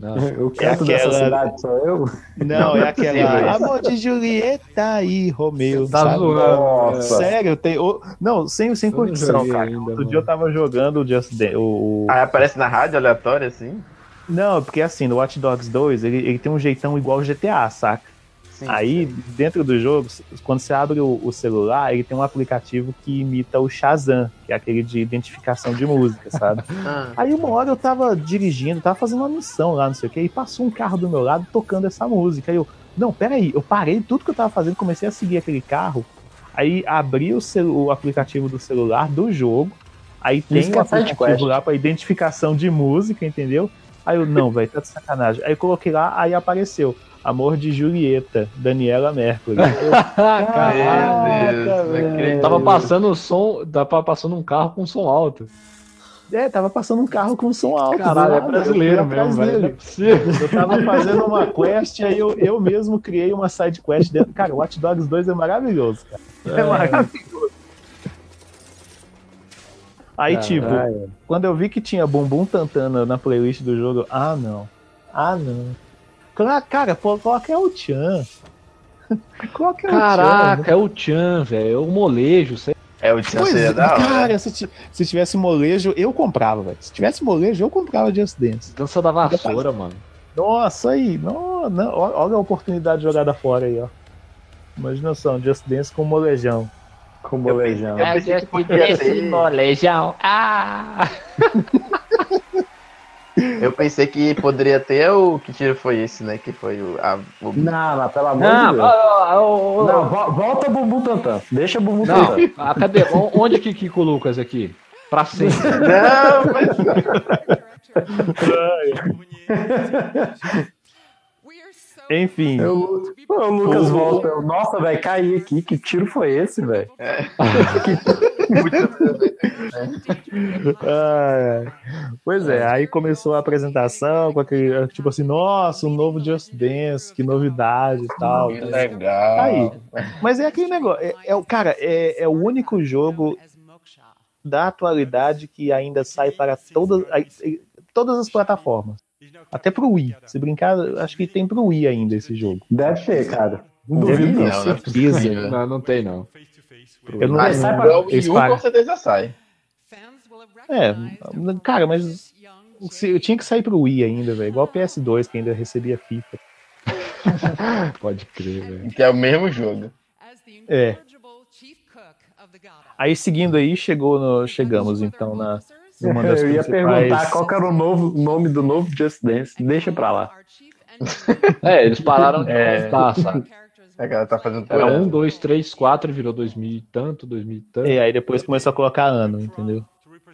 Não. O canto dessa aquela- cidade sou eu? Não, é aquela. Amor de Julieta e Romeu, Tá sabe? zoando. Nossa. Sério, tem. Não, sem, sem curtição, joguei cara. ainda, Outro mano. dia eu tava jogando o Just Dance. O, Aí aparece na rádio aleatória assim? Não, porque assim, no Watch Dogs 2, ele, ele tem um jeitão igual o GTA, saca? Sim, Aí, dentro do jogo, quando você abre o, o celular, ele tem um aplicativo que imita o Shazam, que é aquele de identificação de música, sabe? Ah, Aí uma hora eu tava dirigindo, tava fazendo uma missão lá, não sei o que, e passou um carro do meu lado tocando essa música. Aí eu, não, peraí, eu parei tudo que eu tava fazendo, comecei a seguir aquele carro. Aí abri o, celu- o aplicativo do celular do jogo. Aí tem Isso o é aplicativo lá pra identificação de música, entendeu? Aí eu, não, velho, tá de sacanagem. Aí eu coloquei lá, aí apareceu. Amor de Julieta, Daniela Mercury. Deus. Tava passando o som, tava passando um carro com som alto. é, tava passando um carro com som alto. Caralho, é brasileiro mesmo, velho. É. Eu tava fazendo uma quest, aí eu, eu mesmo criei uma side quest dentro. Cara, o Watch Dogs 2 é maravilhoso, cara. É, maravilhoso. Aí, tipo, Caralho. quando eu vi que tinha Bumbum Tantana na playlist do jogo, ah, não. Ah, não. Cara, pô, coloca o Chan. Coloca o Chan. Caraca, é o Chan, velho. É o molejo. sei- É o Tchan Pois seria é, da hora. cara, se, ti- se tivesse molejo, eu comprava, velho. Se tivesse molejo, eu comprava Just Dance. Dança da vassoura, mano. Nossa, aí, não, não, olha a oportunidade jogada fora aí, ó. Imagina só, um Just Dance com molejão. Com bolejão. Eu pensei que podia ter- molejão. Ah! Eu pensei que poderia ter o que tiro foi esse, né? Que foi o. A, o... Não, não, pelo amor Não, de Deus. ah, ô, ô, Não, vo- volta o Bumbum Tantan. Deixa o Bumbum Não, Tantan. ah, cadê? O- Onde que Kiko Lucas aqui? Pra sempre. Não, mas Enfim, Eu, o Lucas O- volta. Eu, Nossa, velho, caí aqui. Que tiro foi esse, velho? Ah, pois é, aí começou a apresentação com aquele, tipo assim, nossa, um novo Just Dance, que novidade e tal. que legal. Aí. Mas é aquele negócio, é, é o cara, é, é o único jogo da atualidade que ainda sai para todas, todas as plataformas. Até pro Wii. Se brincar, acho que tem pro Wii ainda esse jogo. Deve ter, cara. Não duvido, não. não é certeza. Não, não tem, não. Eu não Mas sai sai pra- para o Wii U, com certeza sai. É, cara, mas eu tinha que sair pro Wii ainda, velho. Igual o PS2, que ainda recebia FIFA. Pode crer, velho. Que é o mesmo jogo. É. Aí seguindo aí, chegou no, chegamos então na numa das Eu ia principais- perguntar qual que era o novo nome do novo Just Dance. Deixa pra lá. É, eles pararam de É. contar, sabe? A galera tá fazendo Era um, dois, três, quatro, virou dois mil e tanto, dois mil e tanto. E aí depois começou a colocar ano, entendeu?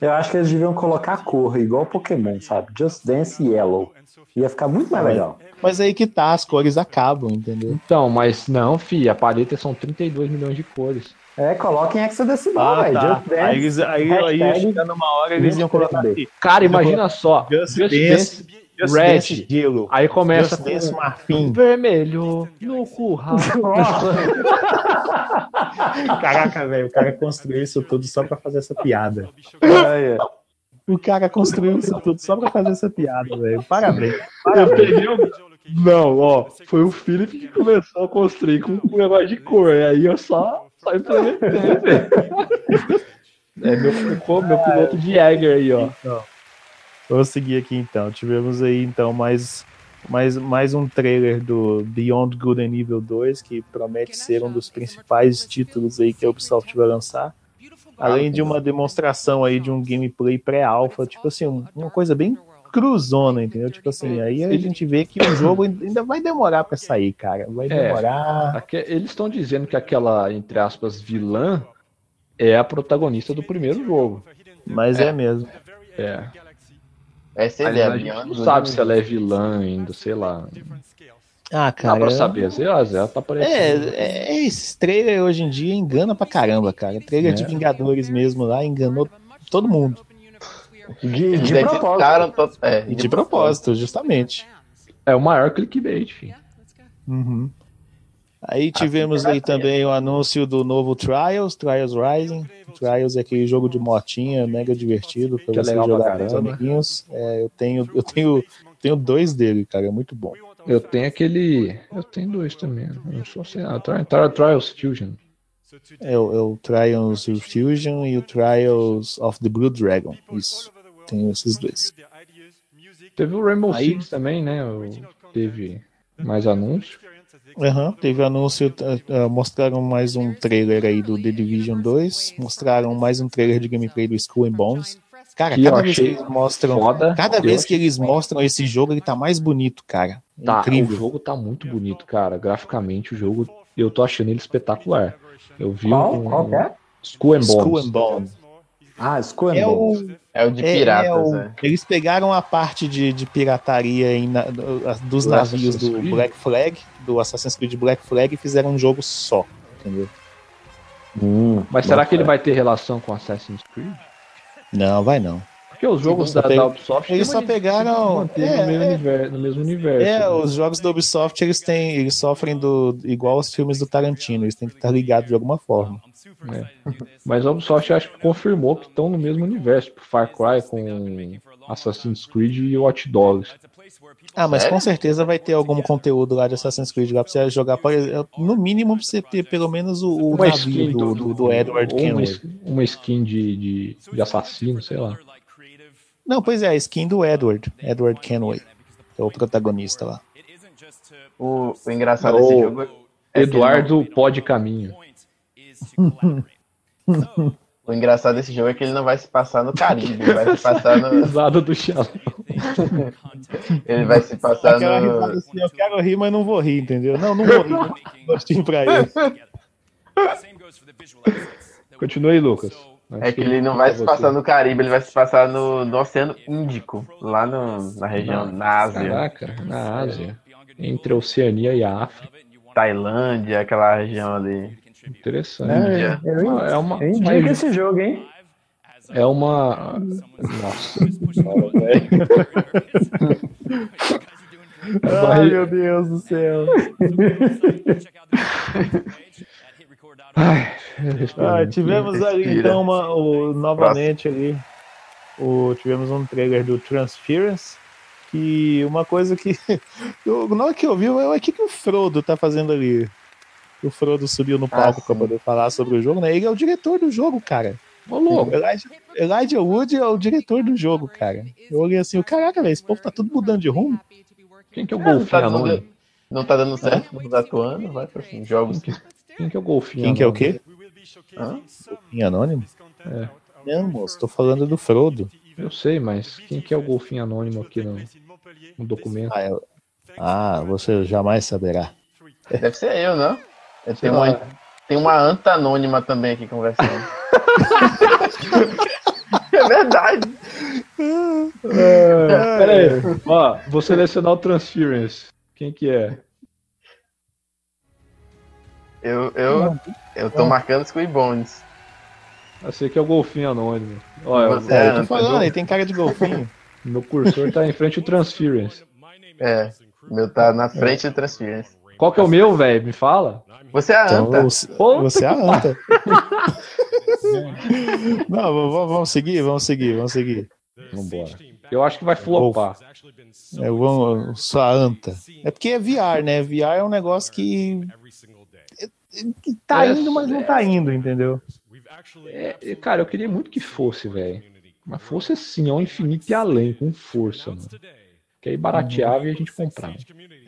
Eu acho que eles deviam colocar a cor, igual Pokémon, sabe? Just Dance Yellow. Ia ficar muito mais legal. Mas aí que tá, as cores acabam, entendeu? Então, mas não, fi, a paleta são 32 milhões de cores. É, coloquem hexadecimal, Ah, velho. tá. Dance. Aí, eles, aí, aí chegando uma hora, eles iam colocar aqui. Cara, imagina só. Just Just Dance, Dance Just Red. Dance Gelo. Aí começa Just Dance Marfim. vermelho no curral. Caraca, velho, o cara construiu isso tudo só pra fazer essa piada. O cara construiu isso tudo só pra fazer essa piada, velho. Parabéns. Eu peguei o... Não, ó, foi o Felipe que começou a construir com o negócio de cor. Aí eu só, só implementei, velho. É meu, ficou meu piloto de Jäger aí, ó. Vamos seguir aqui então. Tivemos aí então mais, mais, mais um trailer do Beyond Good and Evil 2, que promete ser um dos principais títulos aí que a Ubisoft vai lançar. Além de uma demonstração aí de um gameplay pré-alpha, tipo assim, um- uma coisa bem cruzona, entendeu? Tipo assim, aí a gente vê que o jogo ainda vai demorar pra sair, cara. Vai É. demorar. Aque- Eles estão dizendo que aquela, entre aspas, vilã é a protagonista do primeiro jogo. Mas é, mesmo. É. Essa é a gente não sabe se ela é vilã ainda, sei lá. Ah, Dá cara. pra saber, ela tá aparecendo. É, é, esses trailer hoje em dia engana pra caramba, cara. Trailer de É. Vingadores mesmo lá enganou todo mundo. De, de propósito. é, E de propósito, justamente. É o maior clickbait, filho. Uhum. Aí tivemos aí também o anúncio do novo Trials, Trials Rising. Trials é aquele jogo de motinha mega divertido pra Que é você pra jogar com os amiguinhos. É, eu tenho, eu tenho, tenho dois dele, cara, é muito bom. Eu tenho aquele. Eu tenho dois também. Eu não sou sei Tri- Trials Fusion. É o, é o Trials Fusion e o Trials of the Blue Dragon. Isso. Tenho esses dois. Teve o Rainbow Aí- Six também, né? O- Teve mais anúncio. Aham, teve anúncio, eh, mostraram mais um trailer aí do The Division 2, mostraram mais um trailer de gameplay do Skull and Bones. Cara, Que cada vez que eles mostram, foda. cada vez que eles mostram esse jogo, ele tá mais bonito, cara. Tá, Incrível. o jogo tá muito bonito, cara. Graficamente, o jogo, eu tô achando ele espetacular. Eu vi Qual? um, Qual é? Skull and Skull Bones. and Bones. Ah, Skull and É Bones. o, É o de é- piratas, é o- né? Eles pegaram a parte de, de pirataria em na- do- dos Do navios Assassin's do? Black Flag, do Assassin's Creed Black Flag, e fizeram um jogo só, entendeu? Hum, Mas será que ele vai ter relação com Assassin's Creed? Não, vai não. Porque os jogos da, da Ubisoft eles só pegaram- manter é, no, mesmo é. universo, no mesmo universo. É, né? os jogos da Ubisoft, eles têm, eles sofrem do igual os filmes do Tarantino, eles têm que estar ligados de alguma forma. É. Mas a Ubisoft acho que confirmou que estão no mesmo universo, tipo Far Cry com Assassin's Creed e Watch Dogs. Ah, mas com certeza vai ter algum conteúdo lá de Assassin's Creed lá pra você jogar, exemplo, no mínimo pra você ter pelo menos o, o Uma navio skin do, do, do Edward Kenway. skin- uma skin de, de, de assassino, sei lá. Não, pois é, a skin do Edward, Edward Kenway, que é o protagonista lá. O, o engraçado Ô, desse jogo é Eduardo Pode Caminho. O engraçado desse jogo é que ele não vai se passar no Caribe, ele vai se passar no. Risada do chão. Ele vai se passar Aquela risada no. assim, eu quero rir, mas não vou rir, entendeu? Não, não vou rir, gostinho pra ele. Continue aí, Lucas. É que ele não vai se passar no Caribe, ele vai se passar no, no Oceano Índico, lá no, na região, na Ásia, Caraca, na Ásia. Entre a Oceania e a África. Tailândia, aquela região ali. Interessante. É, eu, in- É uma, eu indico mas esse jogo, hein? é uma. Nossa. Ai, meu Deus do céu. Ai, Ah, tivemos ali então uma, o, novamente ali o, tivemos um trailer do Transference que uma coisa que eu, na hora que eu vi eu, o que, que o Frodo tá fazendo ali o Frodo subiu no palco sim. pra poder falar sobre o jogo né ele é o diretor do jogo cara Ô, louco. Elijah, Elijah Wood é o diretor do jogo cara eu olhei assim caraca velho esse povo tá tudo mudando de rumo Quem que é o Não golfinho tá, dando, não tá dando certo, não tá atuando, vai pra assim, jogos que. Quem que é o golfinho quem que é o quê Hã? em anônimo É. não moço tô falando do Frodo Eu sei, mas quem que é o golfinho anônimo aqui no, no documento? ah, eu- ah você jamais saberá Deve ser eu, não? Eu tenho, uma, tem uma anta anônima também aqui conversando. é verdade. É, Pera aí, ó, vou selecionar o Transference. Quem que é? Eu, eu, eu tô marcando Squid Bones. Esse aqui é o golfinho anônimo. Olha, Você É, é eu tô falando, ele tem cara de golfinho. meu cursor tá em frente ao Transference. É. Meu tá na frente do Transference. Qual que é o meu, velho? Me fala. Você é a Então, anta. você, Puta você é a anta. Não, vamos seguir, vamos seguir, vamos seguir. Vambora. Eu acho que vai flopar. É, vamos, sua anta. É porque é VR, né? VR é um negócio que, tá indo, mas não tá indo, entendeu? É, cara, eu queria muito que fosse, velho. Mas fosse assim, ao infinito e além, com força, mano. Que aí barateava e a gente comprava.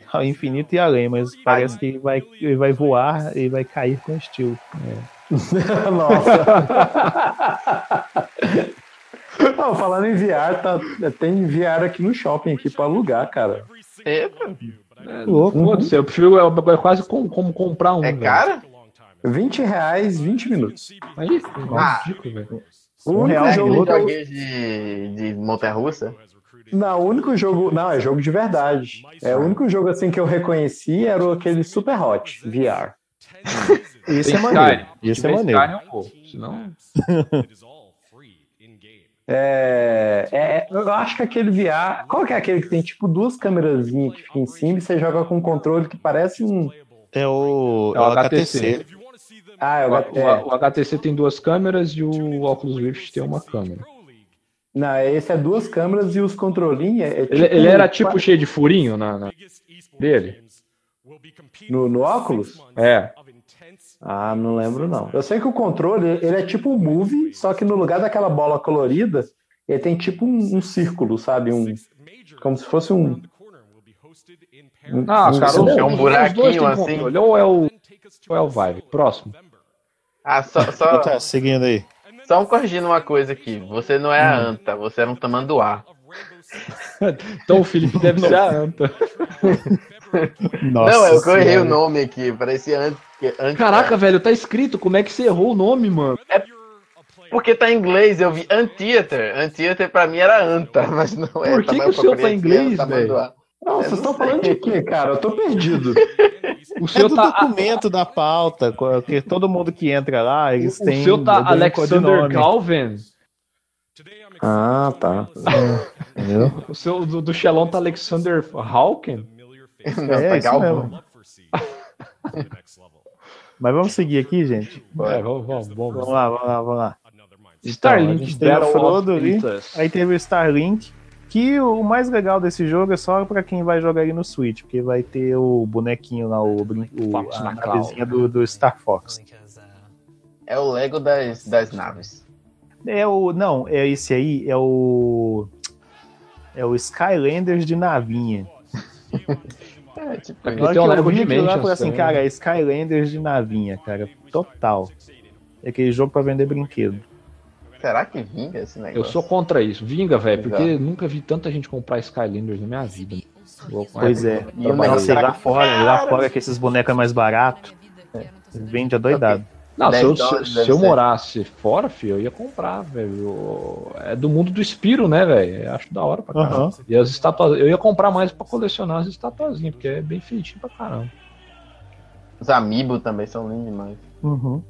Ao infinito e além, mas parece que ele vai, ele vai voar e vai cair com estilo. Nossa. Não, falando em VR, tá, tem VR aqui no shopping aqui pra alugar, cara. Eita, É, Louco. Foda-se, eu prefiro é, é quase como, como comprar um. é velho. cara? 20 reais, 20 minutos. Aí, Ah. ridículo, velho. Um único real É jogo de, de montanha-russa? Não, o único jogo. Não, é jogo de verdade. É, o único jogo assim que eu reconheci era aquele Super Hot VR. Esse é maneiro. Esse é maneiro. Senão. É, é, eu acho que aquele VR. Qual que é aquele que tem tipo duas câmerazinhas que ficam em cima e você joga com um controle que parece um. É o, É o HTC. Ah, é o, O, é, o- o HTC tem duas câmeras e o Oculus Rift tem uma câmera. Não, esse é duas câmeras e os controlinhos. É, Ele, tipo ele um- era tipo cheio de furinho na, na- dele? No, no óculos? É. Ah, não lembro não. Eu sei que o controle, ele é tipo um movie, só que no lugar daquela bola colorida, ele tem tipo um, um círculo, sabe? Um, como se fosse um. um- Ah, um- cara, um- é um buraquinho assim. Ou é o, ou é o Vive. Próximo. Ah, só, só, Tá, seguindo aí. Só um corrigindo uma coisa aqui. Você não é a anta, você era um tamanduá. Então o Felipe deve ser a anta. Nossa não, eu que eu errei Senhora. o nome aqui. Parecia anta. anta Caraca, velho, tá escrito. Como é que você errou o nome, mano? Porque tá em inglês, eu vi Anteater. Anteater pra mim era anta, mas não é. Por que que o seu tá em inglês, tamanduá. Não, vocês estão falando de quê, cara? Eu tô perdido. O É seu do tá. documento da pauta, porque todo mundo que entra lá, eles O têm. seu tá Alexander. Calvin. Ah, tá. Entendeu? O seu do, do Shelon tá Alexander Hawken. Não, É, tá. Mas vamos seguir aqui, gente. É, vamos, vamos, vamos. Vamos lá, vamos lá, vamos lá. Então, a Starlink gente teve o Battle Frodo ali. Aí teve o Starlink, que o mais legal desse jogo é só pra quem vai jogar ele no Switch, porque vai ter o bonequinho lá, o, o a na navezinha do, do Star Fox. É o Lego das, das naves. É o. Não, é esse aí, é o. É o Skylanders de navinha. É, tipo, hora tem eu Lego lá, eu falei assim, também. cara, é Skylanders de navinha, cara. Total. É aquele jogo pra vender brinquedo. Será que vinga esse Eu negócio? sou contra isso. Vinga, velho, porque nunca vi tanta gente comprar Skylanders na minha vida. Pois é. E o negócio será lá que- fora, lá fora que esses bonecos é mais barato. Vende adoidado. Não, se 10 eu, dólares se, se eu morasse fora, filho, eu ia comprar, velho. É do mundo do Espiro, né, velho? Eu Acho da hora pra caramba. Aham. E as estátuas. Eu ia comprar mais pra colecionar as estatuazinhas, porque é bem feitinho pra caramba. Os amiibo também são lindos demais. Uhum.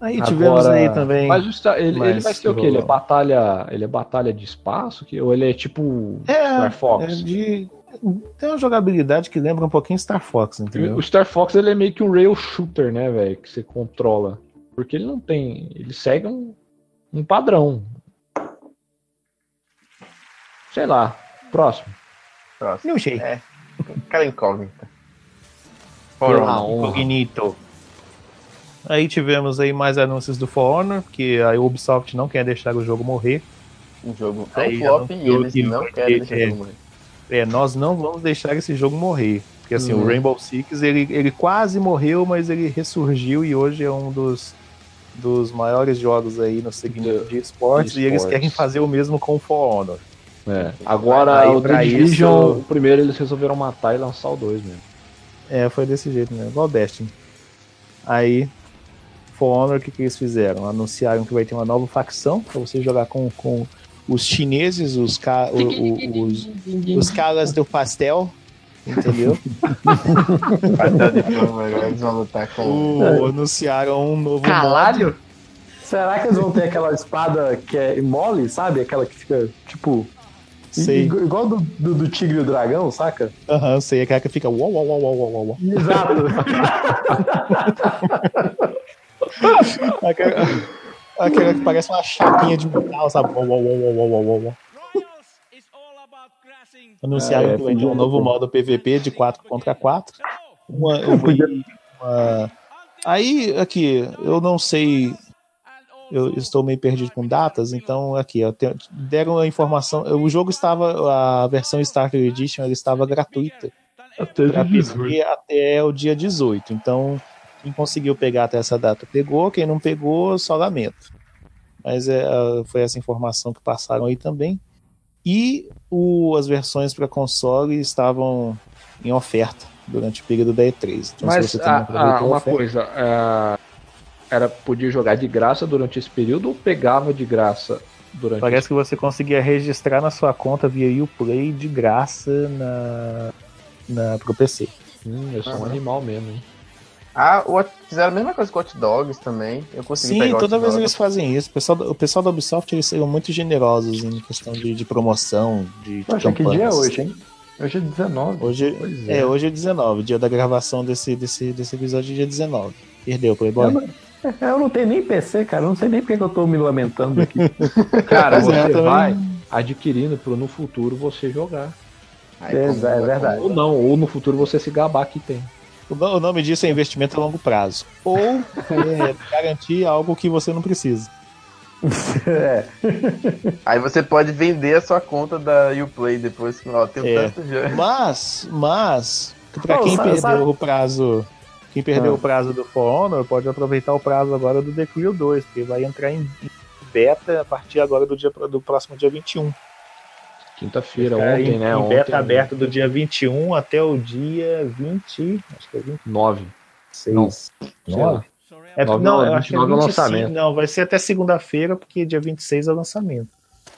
Aí tivemos Agora- aí também. Mas o Star- ele, ele Mas vai ser o quê? Ele é batalha. Ele é batalha de espaço? Que, ou ele é tipo É, Star Fox? é de. Tem uma jogabilidade que lembra um pouquinho Star Fox, entendeu? O Star Fox ele é meio que um rail shooter, né, velho? Que você controla. Porque ele não tem. Ele segue um, um padrão. Sei lá. Próximo. Próximo. Não sei. É. Cara incógnita. Honra. Incognito. Aí tivemos aí mais anúncios do For Honor, que a Ubisoft não quer deixar o jogo morrer. Um jogo tão Aí, flop e eles que não querem deixar é. todo mundo. É, nós não vamos deixar esse jogo morrer. Porque assim, Uhum. o Rainbow Six, ele, ele quase morreu, mas ele ressurgiu e hoje é um dos, dos maiores jogos aí no segmento de esportes. de E eles esportes. querem fazer o mesmo com o For Honor. É. Agora, Aí, o The Division, isso- o primeiro eles resolveram matar e lançar o 2 mesmo. É, foi desse jeito mesmo, igual Destiny. Aí, For Honor, o que, que eles fizeram? Anunciaram que vai ter uma nova facção pra você jogar com, com os chineses, os, ca- o- o- os, os caras do pastel. Entendeu? Eles vão lutar com. O, anunciaram um novo Caralho! Será que eles vão ter aquela espada que é mole, sabe? Aquela que fica, tipo. Sei. Igual do, do, do tigre e o dragão, saca? modo. Aham, sei, aquela que fica uau, uau, uau, uau, uau, uau. Exato. Aquela, aquela que parece uma chapinha de metal, sabe? Uau, uau. Anunciaram É, um novo modo PVP de 4 contra 4. Uma, uma- uma- Aí, aqui, eu não sei. Eu estou meio perdido com datas, então aqui, ó, deram a informação. O jogo estava, a versão Starter Edition, ele estava gratuita PC até o dia 18. Então, quem conseguiu pegar até essa data pegou, quem não pegou, só lamento. Mas é, ah, foi essa informação que passaram aí também. E o, as versões para console estavam em oferta durante o período da E3. Então, Mas se você ah, ah, a uma oferta- coisa, ah, era podia jogar de graça durante esse período ou pegava de graça durante Parece que você conseguia registrar na sua conta via Uplay de graça na, na, pro PC. Hum, eu sou um Aham. animal mesmo, hein? Ah, o fizeram a mesma coisa com o Hot Dogs também. Eu consegui Sim, pegar toda vez Dogs. eles fazem isso. O pessoal, da- o pessoal da Ubisoft eles são muito generosos em questão de, de promoção, de, de Poxa, que dia é hoje, hein? Hoje é 19. Hoje, Pois é. hoje é 19, dia da gravação desse, desse, desse episódio é dia 19. Perdeu, Playboy? Eu não, eu não tenho nem PC, cara. Eu não sei nem porque que eu tô me lamentando aqui. Cara, é, você também. vai adquirindo pro no futuro você jogar. Aí, É, como- é verdade. Ou não, ou no futuro você se gabar que tem. O, no- o nome disso é investimento a longo prazo. Ou é, garantir algo que você não precisa. é. Aí você pode vender a sua conta da Uplay depois que, ó, tem É. tanto já. Mas, mas, pra Ô, quem sabe- perdeu sabe- o prazo. Quem perdeu Ah. o prazo do For Honor pode aproveitar o prazo agora do The Crew 2, porque vai entrar em beta a partir agora do, dia, do próximo dia 21. Quinta-feira, ontem, em, né? em ontem, beta aberto do dia 21 até o dia 20. Acho que é 26. Nove. Não, sei lá. É, Nove não, não, eu acho que é 29 é o 25, lançamento. Não, vai ser até segunda-feira, porque dia 26 é o lançamento.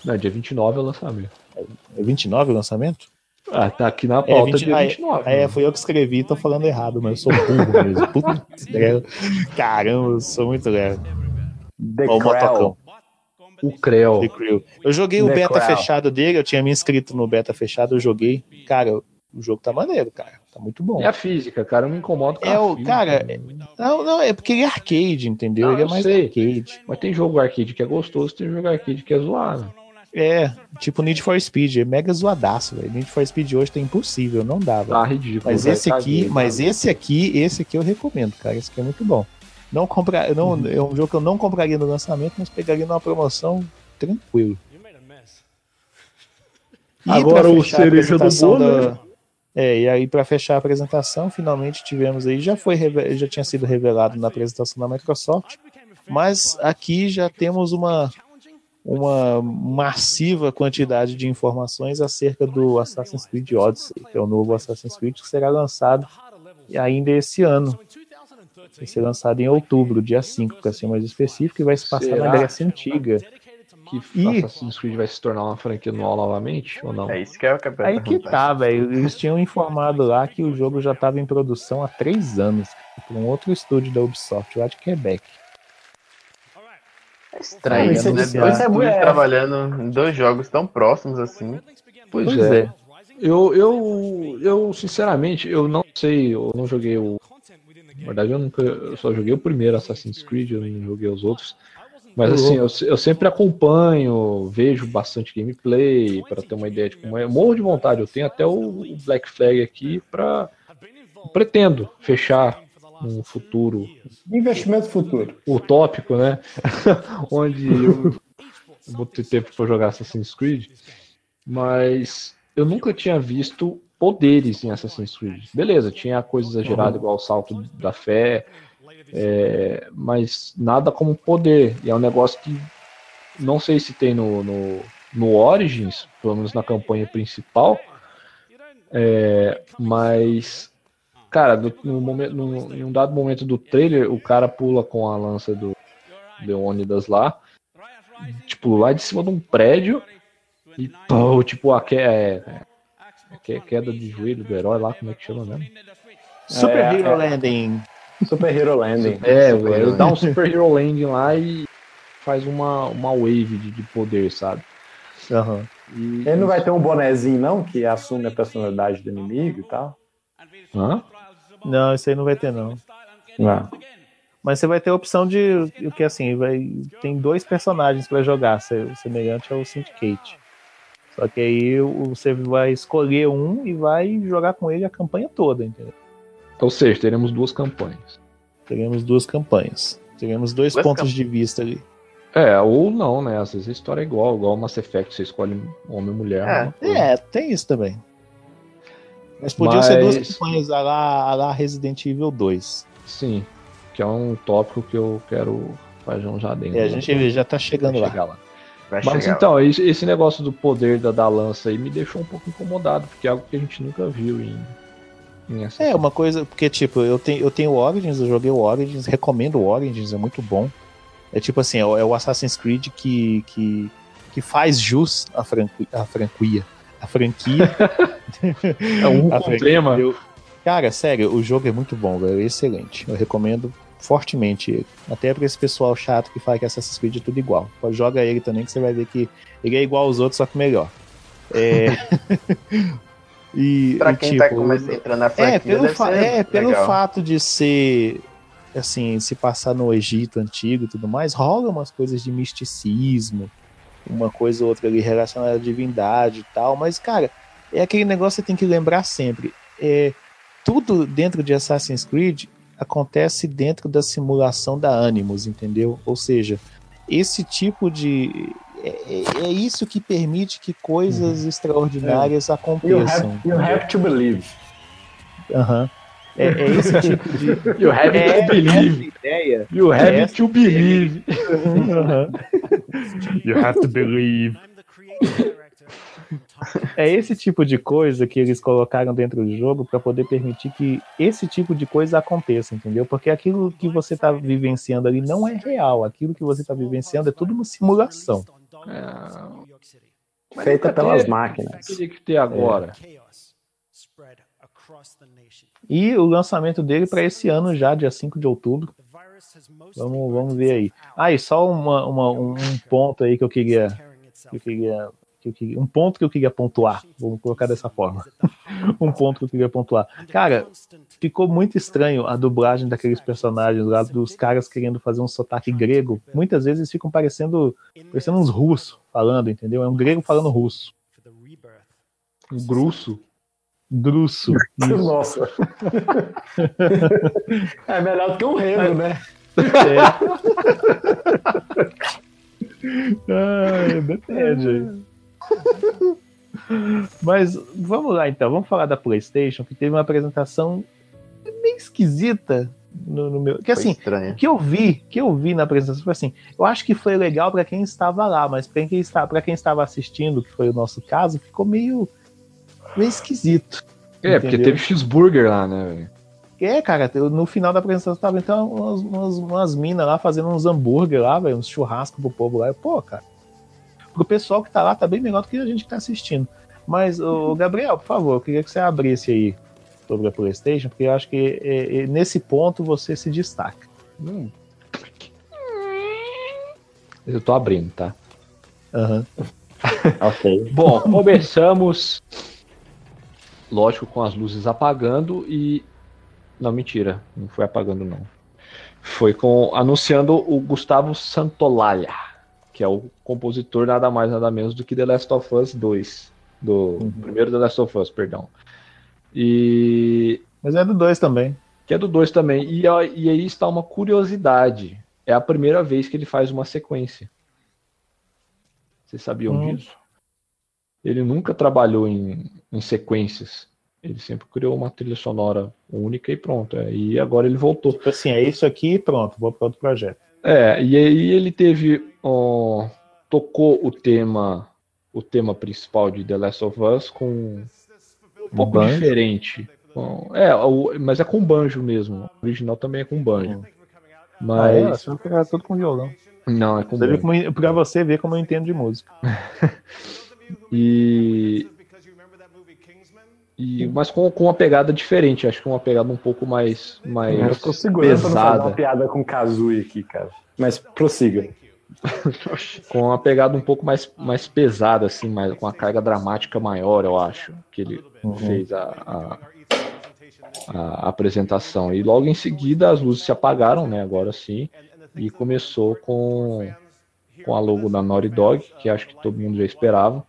Não, dia 29 é o lançamento. É 29 o lançamento? Ah, tá aqui na É, pauta 20, dia aí, 29. aí né? foi eu que escrevi, tô falando errado, mas eu sou burro mesmo. Grela. Caramba, eu sou muito leve. The Ó, o motocão. O Creu. The. Eu joguei o The beta fechado dele, eu tinha me inscrito no beta fechado, eu joguei. Cara, o jogo tá maneiro, cara. Tá muito bom. É a física, cara. Eu me incomodo com É a o, física. cara, é- não, não, é porque ele é arcade, entendeu? Não, ele é mais sei. arcade. Mas tem jogo arcade que é gostoso, tem jogo arcade que é zoado. É, tipo Need for Speed, é mega zoadaço, velho. Need for Speed hoje tá impossível, não dá, velho. Tá ridículo. Mas esse aqui, mas esse aqui, esse aqui eu recomendo, cara. Esse aqui é muito bom. Não comprar, não, Uhum. é um jogo que eu não compraria no lançamento, mas pegaria numa promoção tranquilo. E Agora o fechar a cereja do apresentação bolo, da- né? É, e aí para fechar a apresentação, finalmente tivemos aí, já foi já tinha sido revelado na apresentação da Microsoft, mas aqui já temos uma uma massiva quantidade de informações acerca do Assassin's Creed Odyssey, que é o novo Assassin's Creed que será lançado ainda esse ano. Vai ser lançado em outubro, dia 5, para ser mais específico, e vai se passar Será? na Grécia Antiga. Que Ih. Assassin's Creed vai se tornar uma franquia anual novamente ou não? É isso que é o que eu Aí que tá, velho. Eles tinham informado lá que o jogo já estava em produção há três anos, por um outro estúdio da Ubisoft, lá de Quebec. É estranho, Ah, né? isso é- Dois isso é- estúdios é- trabalhando em dois jogos tão próximos assim. Pois, Pois é. é. Eu, eu, eu, sinceramente, eu não sei, eu não joguei o. Na verdade, eu nunca. Eu só joguei o primeiro Assassin's Creed, eu não joguei os outros. Mas assim, eu, eu sempre acompanho, vejo bastante gameplay para ter uma ideia de como é. Morro de vontade, eu tenho até o Black Flag aqui para pretendo fechar um futuro Investimento futuro. utópico, né? Onde eu vou ter tempo para jogar Assassin's Creed, mas eu nunca tinha visto poderes em Assassin's Creed. Beleza, tinha coisa exagerada igual o salto da fé, é, mas nada como poder. E é um negócio que não sei se tem no, no, no Origins, pelo menos na campanha principal, é, mas cara, no momento, no- em um dado momento do trailer, o cara pula com a lança do Leônidas lá, tipo, lá de cima de um prédio, e pô, tipo, aque- é, que- queda de joelho do herói lá, como é que chama mesmo? Super É, Hero é. Landing. Super Hero Landing. É, ele dá um Super Hero Landing lá e faz uma, uma wave de, de poder, sabe? Aham. E- Ele não vai ter um bonezinho, não, que assume a personalidade do inimigo e tal? Hã? Não, isso aí não vai ter, não. Não. Mas você vai ter a opção de. O que assim, vai, tem dois personagens pra jogar, se- semelhante ao Syndicate. Só que aí o- você vai escolher um e vai jogar com ele a campanha toda, entendeu? Ou seja, teremos duas campanhas. Teremos duas campanhas. Teremos dois Duas pontos camp- de vista ali. É, ou não, né? Às vezes a história é igual, igual Mass Effect, você escolhe homem ou mulher. É. É, tem isso também. Mas podiam ser duas Mas- campanhas a lá, a lá Resident Evil 2. Sim, que é um tópico que eu quero fazer um já dentro. É, a gente já tá chegando lá. chegar lá. Vai Mas chegar. então, esse, negócio do poder da, da lança aí me deixou um pouco incomodado, porque é algo que a gente nunca viu em, em essa. É, uma coisa, porque tipo, eu tenho, eu tenho o Origins, eu joguei o Origins, recomendo o Origins, é muito bom. É tipo assim, é o é o Assassin's Creed que, que, que faz jus à franquia. A franquia. A franquia. É um A com franquia trema. deu- Cara, sério, o jogo é muito bom, velho, é excelente. Eu recomendo fortemente ele. Até pra esse pessoal chato que fala que Assassin's Creed é tudo igual. Joga ele também que você vai ver que ele é igual aos outros, só que melhor. É... e, Pra quem tá tipo, começando a entrar na franquia, é, pelo, fa- é, pelo fato de ser assim, se passar no Egito antigo e tudo mais, rola umas coisas de misticismo, uma coisa ou outra ali relacionada à divindade e tal, mas cara, é aquele negócio que você tem que lembrar sempre. É, tudo dentro de Assassin's Creed acontece dentro da simulação da Animus, entendeu? Ou seja, esse tipo de é, é- é isso que permite que coisas extraordinárias You aconteçam. have, you have to believe. Aham. É, é esse tipo de. You have é, to believe. ideia. You have Essa- to believe. Aham. You have to believe. É esse tipo de coisa que eles colocaram dentro do jogo para poder permitir que esse tipo de coisa aconteça, entendeu? Porque aquilo que você está vivenciando ali não é real. Aquilo que você está vivenciando é tudo uma simulação. É, Feita pelas teve. máquinas. teria que ter agora. E o lançamento dele para esse ano já, dia 5 de outubro. Vamos, vamos ver aí. Ah, e só uma, uma- um um ponto aí que eu queria. Que eu queria, que eu queria um ponto que eu queria pontuar. Vamos colocar dessa forma. um ponto que eu queria pontuar. Cara, ficou muito estranho a dublagem daqueles personagens lá, dos caras querendo fazer um sotaque grego. Muitas vezes eles ficam parecendo, parecendo uns russos falando, entendeu? É um grego falando russo. Um grusso. Grusso. Nossa. é melhor do que um reno, né? Ah, depende aí. Mas vamos lá então, vamos falar da PlayStation, que teve uma apresentação meio esquisita no, no meu. Que Foi assim, o que eu vi, que eu vi na apresentação foi assim, eu acho que foi legal para quem estava lá, mas para quem, está, quem estava assistindo, que foi o nosso caso, ficou meio, meio esquisito. É, porque Entendeu? teve cheeseburger lá, né, velho? É, cara, no final da apresentação tava então umas, umas, umas minas lá fazendo uns hambúrguer lá, velho, uns churrasco pro povo lá. Eu, Pô, cara, pro pessoal que tá lá tá bem melhor do que a gente que tá assistindo. Mas, ô, Gabriel, por favor, eu queria que você abrisse aí sobre a PlayStation, porque eu acho que é, é, nesse ponto você se destaca. Hum. Eu tô abrindo, tá? Aham. Ok. Bom, começamos, lógico, com as luzes apagando e. Não, mentira, não foi apagando, não. Foi com anunciando o Gustavo Santolaya, que é o compositor nada mais nada menos do que The Last of Us 2. Do primeiro The Last of Us, perdão. E Mas é do 2 também. que é do 2 também. E, e aí está uma curiosidade. É a primeira vez que ele faz uma sequência. Vocês sabiam Hum. disso? Ele nunca trabalhou em, em sequências. Ele sempre criou uma trilha sonora única e pronto. É, E agora ele voltou. Tipo assim, é isso aqui e pronto, vou para outro projeto. É, e aí ele teve. Tocou o tema. O tema principal de The Last of Us com um pouco banjo? diferente. Com- é, o- mas é com banjo mesmo. O original também é com banjo. Ah, é? Eu Mas. achava que era tudo com violão. Não, é com Você banjo. como, pra você ver como eu entendo de música. E. E, mas com, com uma pegada diferente, acho que uma pegada um pouco mais, mais Eu tô pesada. uma piada com Kazooie aqui, cara. Mas prossiga. Com uma pegada um pouco mais, mais pesada, assim, mais, com uma carga dramática maior, eu acho, que ele fez a, a, a apresentação. E logo em seguida as luzes se apagaram, né? Agora sim, e começou com, com a logo da Naughty Dog, que acho que todo mundo já esperava,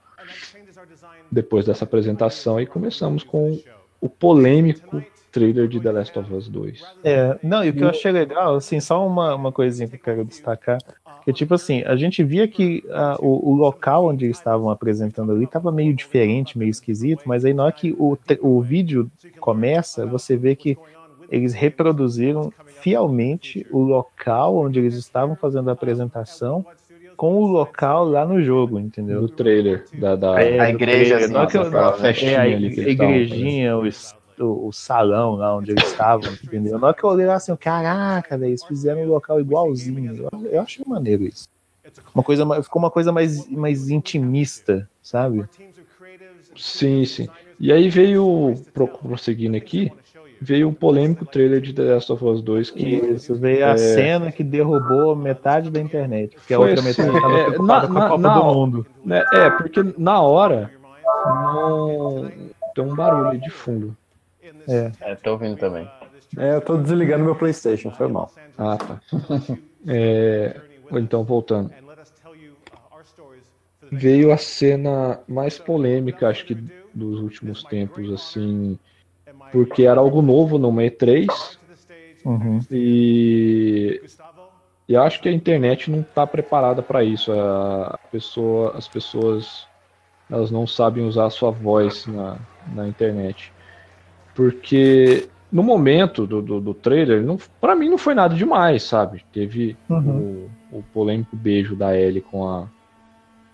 depois dessa apresentação, e começamos com o polêmico trailer de The Last of Us 2. É, não, e o que eu achei legal, assim, só uma, uma coisinha que eu quero destacar, que tipo assim, a gente via que ah, o, o local onde eles estavam apresentando ali estava meio diferente, meio esquisito, mas aí na hora que o, o vídeo começa, você vê que eles reproduziram fielmente o local onde eles estavam fazendo a apresentação com o local lá no jogo, entendeu? Do trailer, da, da É, A igreja, trailer. assim, festinha é, a ali que eles estavam igrejinha, o, es- o, o salão lá onde eles estavam, entendeu? Na hora que eu olhei lá assim, caraca, velho, eles fizeram o local igualzinho. Eu, eu achei maneiro isso. Uma coisa, ficou uma coisa mais, mais intimista, sabe? Sim, sim. E aí veio, pro- prosseguindo aqui, veio um polêmico trailer de The Last of Us 2 que Isso, veio a É. cena que derrubou metade da internet, porque a Foi outra assim, metade estava é, preocupada na- com a Copa na- do Mundo. né, é, porque na hora não tem um barulho de fundo. É. É, tô ouvindo também. É, eu tô desligando meu PlayStation, foi mal. Ah, tá. É, então, voltando. Veio a cena mais polêmica, acho que dos últimos tempos, assim, porque era algo novo numa E3 Uhum. e, e acho que a internet não está preparada para isso. A pessoa, as pessoas elas não sabem usar a sua voz na, na internet. Porque no momento do, do, do trailer, não, para mim não foi nada demais, sabe? Teve Uhum. o, o polêmico beijo da Ellie com a, A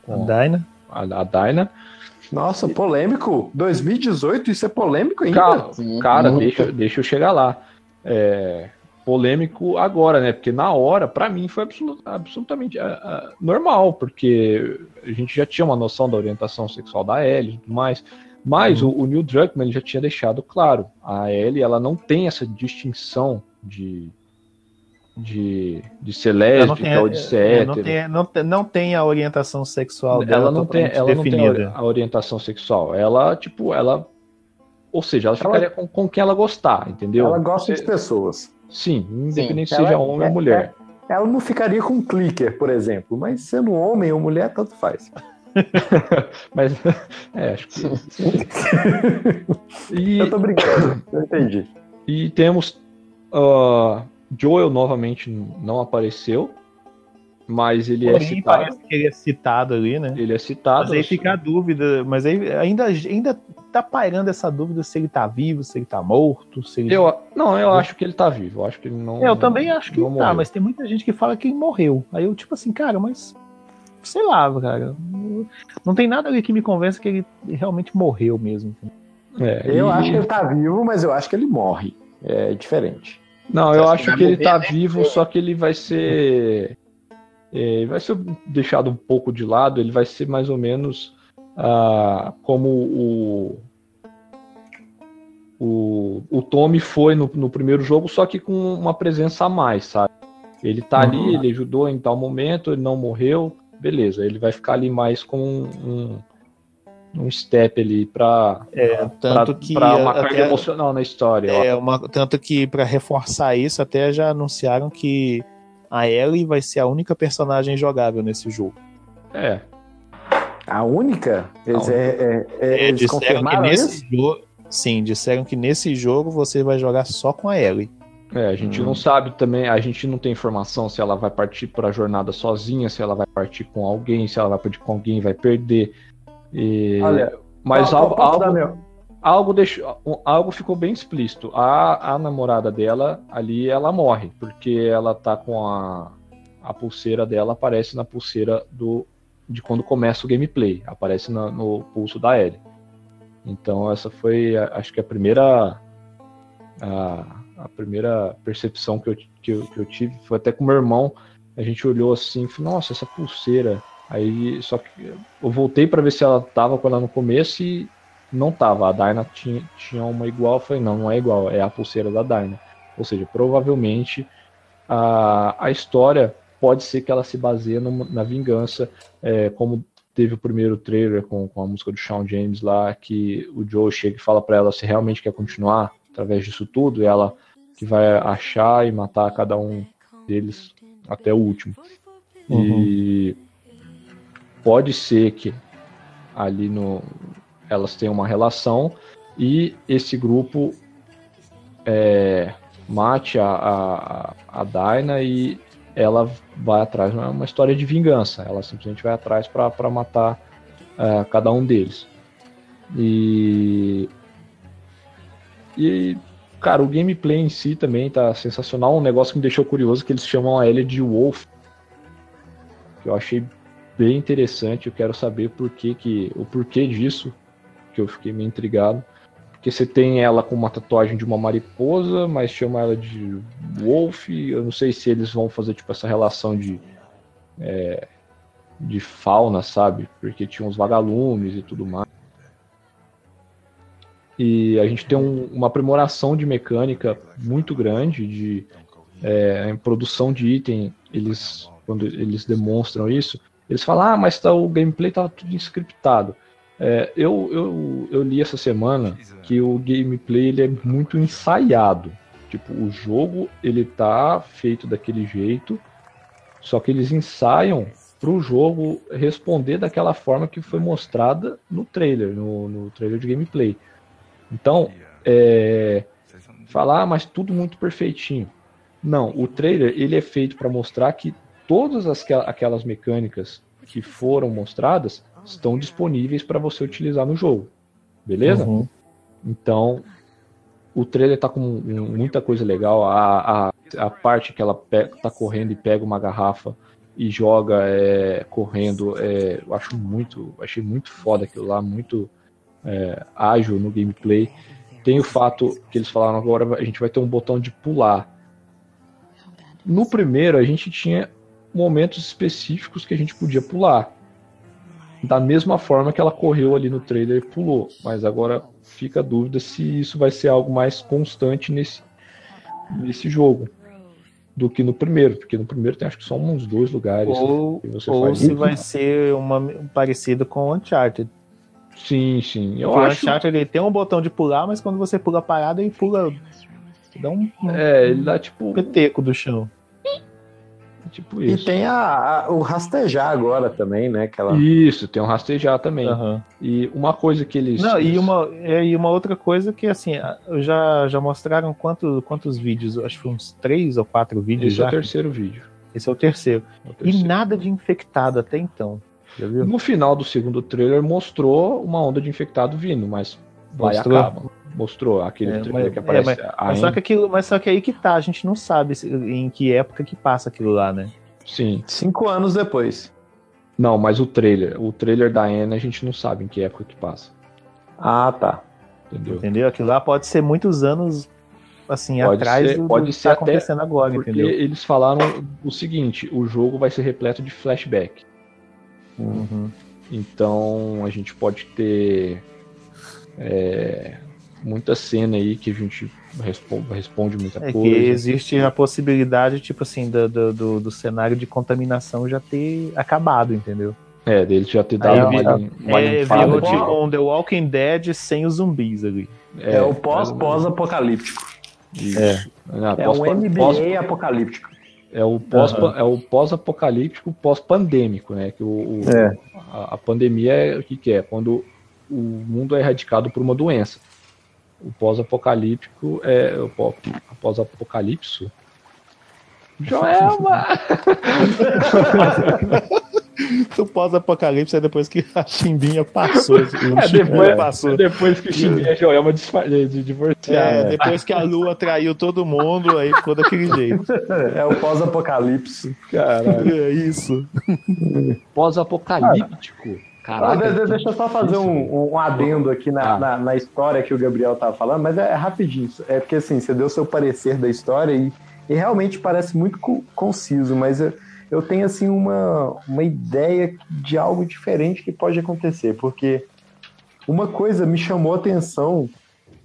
com Dyna. a, a Dyna. Nossa, polêmico? 2018, isso é polêmico ainda? Cara, cara muito. deixa, deixa eu chegar lá. É, polêmico agora, né? Porque na hora, pra mim, foi absolu- absolutamente ah, ah, normal, porque a gente já tinha uma noção da orientação sexual da Ellie e tudo mais. Mas o, o Neil Druckmann ele já tinha deixado claro, a Ellie ela não tem essa distinção de de, de ser Ela lésbica ou de ser é, não, hétero. tem, não, tem, não tem a orientação sexual dela ela não tem, ela não tem definida. a, orientação sexual. Ela, tipo, ela. Ou seja, ela ficaria com, com quem ela gostar, entendeu? Ela gosta Você- de pessoas. Sim, independente se Ela- seja homem é- ou mulher. Ela não ficaria com um clicker, por exemplo, mas sendo homem ou mulher, tanto faz. Mas, é, acho que. e, Eu tô brincando, eu entendi. e temos. ah, Joel novamente não apareceu, mas ele é Porém, citado. parece que ele é citado ali, né? Ele é citado. Mas aí fica a dúvida, mas aí ainda, ainda tá pairando essa dúvida se ele tá vivo, se ele tá morto, se ele... Eu, não, eu acho que ele tá vivo. Eu acho que ele não. É, eu também acho que tá, morreu. mas tem muita gente que fala que ele morreu. Aí eu, tipo assim, cara, mas. Sei lá, cara. Não tem nada ali que me convença que ele realmente morreu mesmo. É, Eu e- acho que ele tá vivo, mas eu acho que ele morre. É diferente. Não, eu Acho acho que ele morrer, tá né? vivo, só que ele vai ser. é, vai ser deixado um pouco de lado, ele vai ser mais ou menos ah, como o. O, o Tommy foi no, no primeiro jogo, só que com uma presença a mais, sabe? Ele tá ali, ele ajudou em tal momento, ele não morreu, beleza. Ele vai ficar ali mais com um, um step ali pra, É, tanto pra, que. pra uma até- carga emocional na história. ó. É, uma, tanto que, pra reforçar isso, até já anunciaram que a Ellie vai ser a única personagem jogável nesse jogo. É, A única? Eles, A é, é, é, É, eles disseram que confirmaram nesse isso? jogo. Sim, disseram que nesse jogo você vai jogar só com a Ellie. É, a gente Hum. não sabe também, a gente não tem informação se ela vai partir para a jornada sozinha, se ela vai partir com alguém, se ela vai partir com alguém e vai perder. E- Olha, mas Posso- algo, dar algo, meu- algo, deixou, algo ficou bem explícito. A, a namorada dela ali, ela morre, porque ela tá com a, a pulseira dela, aparece na pulseira do, de quando começa o gameplay, aparece na- no pulso da Ellie. Então essa foi, acho que a primeira a, a primeira percepção que eu, que, eu, que eu tive foi até com meu irmão. A gente olhou assim, falou, nossa, essa pulseira. Aí só que eu voltei para ver se ela tava com ela no começo e, não tava. A Dyna tinha, tinha uma igual, eu falei, não, não é igual, é a pulseira da Dyna. Ou seja, provavelmente a, a história pode ser que ela se baseie no, na vingança, é, como teve o primeiro trailer com, com a música do Shawn James lá, que o Joe chega e fala para ela se realmente quer continuar através disso tudo, e ela que vai achar e matar cada um deles até o último. E pode ser que ali no elas tenham uma relação e esse grupo é, mate a, a, a Daina e ela vai atrás. Não é uma história de vingança, ela simplesmente vai atrás para matar uh, cada um deles. E. E. Cara, o gameplay em si também tá sensacional. Um negócio que me deixou curioso que eles chamam a Ellie de Wolf. Que eu achei bem interessante. Eu quero saber por que, que, o porquê disso. Que eu fiquei meio intrigado. Porque você tem ela com uma tatuagem de uma mariposa, mas chama ela de Wolf. Eu não sei se eles vão fazer tipo essa relação de é, de fauna, sabe? Porque tinha uns vagalumes e tudo mais. E a gente tem um, uma aprimoração de mecânica muito grande de é, em produção de item. Eles quando eles demonstram isso, eles falam: ah, mas tá, o gameplay tá tudo scriptado. É, eu, eu, eu li essa semana que o gameplay ele é muito ensaiado. Tipo, o jogo ele tá feito daquele jeito, só que eles ensaiam para o jogo responder daquela forma que foi mostrada no trailer, no, no trailer de gameplay. Então, é, falar, ah, mas tudo muito perfeitinho. Não, o trailer ele é feito para mostrar que todas as, aquelas mecânicas que foram mostradas estão disponíveis para você utilizar no jogo. Beleza? Uhum. Então, o trailer tá com muita coisa legal. A, a, a parte que ela pega, tá correndo e pega uma garrafa e joga é, correndo, é, eu acho muito, achei muito foda aquilo lá, muito é, ágil no gameplay. Tem o fato que eles falaram agora, a gente vai ter um botão de pular. No primeiro, a gente tinha momentos específicos que a gente podia pular da mesma forma que ela correu ali no trailer e pulou. Mas agora fica a dúvida se isso vai ser algo mais constante nesse, nesse jogo do que no primeiro, porque no primeiro tem acho que só uns dois lugares. Ou, ou se vai ser uma parecida com o Uncharted. Sim, sim. Eu porque acho. O Uncharted ele tem um botão de pular, mas quando você pula parada, ele pula. Dá um, um, é, ele dá tipo. peteco do chão. Tipo isso. E tem a, a, o rastejar agora também, né? Aquela... Isso, tem o rastejar também. Uhum. E uma coisa que eles. Não, e uma, é, e uma outra coisa que, assim, já, já mostraram quanto, quantos vídeos? Acho que foi uns três ou quatro vídeos. Esse já. é o terceiro vídeo. Esse é o terceiro. É o terceiro. E nada de infectado até então. No final do segundo trailer mostrou uma onda de infectado vindo, mas vai mostrou. acaba. Mostrou aquele é, trailer mas, que aparece. É, mas, mas só que aquilo, mas só que aí que tá, a gente não sabe em que época que passa aquilo lá, né? Sim. Cinco anos depois. Não, mas o trailer, o trailer da Ana a gente não sabe em que época que passa. Ah, tá. Entendeu? Entendeu? Aquilo lá pode ser muitos anos assim pode atrás ser, do, pode do ser que tá até acontecendo agora, porque entendeu? Eles falaram o seguinte: o jogo vai ser repleto de flashback. Uhum. Então a gente pode ter é, muita cena aí que a gente responde, responde muita é coisa. Que existe a possibilidade, tipo assim, do, do, do, cenário de contaminação já ter acabado, entendeu? É, dele já ter dado Aí, uma, uma é, limpada virou de- um The Walking Dead sem os zumbis ali. É, o pós- pós-apocalíptico. Isso. É. Ah, É pós- um MBA pós- apocalíptico. É o pós Aham. é o pós-apocalíptico, pós-pandêmico, né? Que o, o- É. a, a pandemia é o que, que é? Quando o mundo é erradicado por uma doença. O pós-apocalíptico é o pó- pós-apocalipse. Joelma! O pós-apocalipse é depois que a chimbinha passou. O É depois, passou. é depois que o Chimbinha e a Joelma divorciaram. É, depois que a lua traiu todo mundo, aí ficou daquele jeito. É o pós-apocalipse. Caralho. É isso. Pós-apocalíptico. Ah, de- de- deixa eu só fazer um, um adendo aqui na, Ah. na, na história que o Gabriel estava falando, mas é, é rapidinho. É porque assim, você deu seu parecer da história e, e realmente parece muito co- conciso, mas eu, eu tenho assim uma, uma ideia de algo diferente que pode acontecer, porque uma coisa me chamou a atenção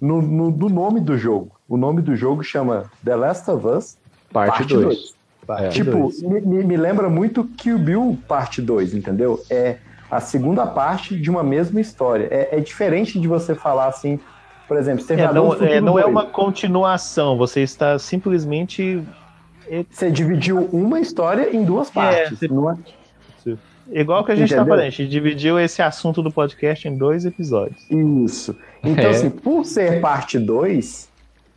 no, no, do nome do jogo. O nome do jogo chama The Last of Us Parte 2. É. Tipo, me, me- lembra muito Kill Bill Parte 2, entendeu? É a segunda parte de uma mesma história. É, é diferente de você falar assim, por exemplo, É, Exterminador não, é, não é 2. uma continuação, você está simplesmente. Você dividiu uma história em duas partes. você- não é? Igual que a gente está Entendeu? fazendo, a gente dividiu esse assunto do podcast em dois episódios. Isso. Então, É. assim, por ser parte 2,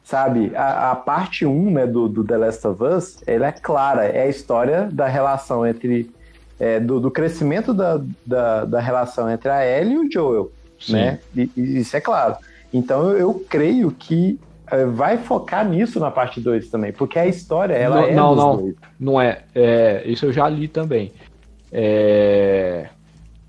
sabe, a, a parte 1 um, né, do, do The Last of Us, ela é clara, é a história da relação entre. é, do, do crescimento da, da, da relação entre a Ellie e o Joel. Sim. Né? E, e isso é claro. Então eu, eu creio que é, vai focar nisso na parte 2 também, porque a história, ela não, é não, não, dois. não é. É, Isso eu já li também. É,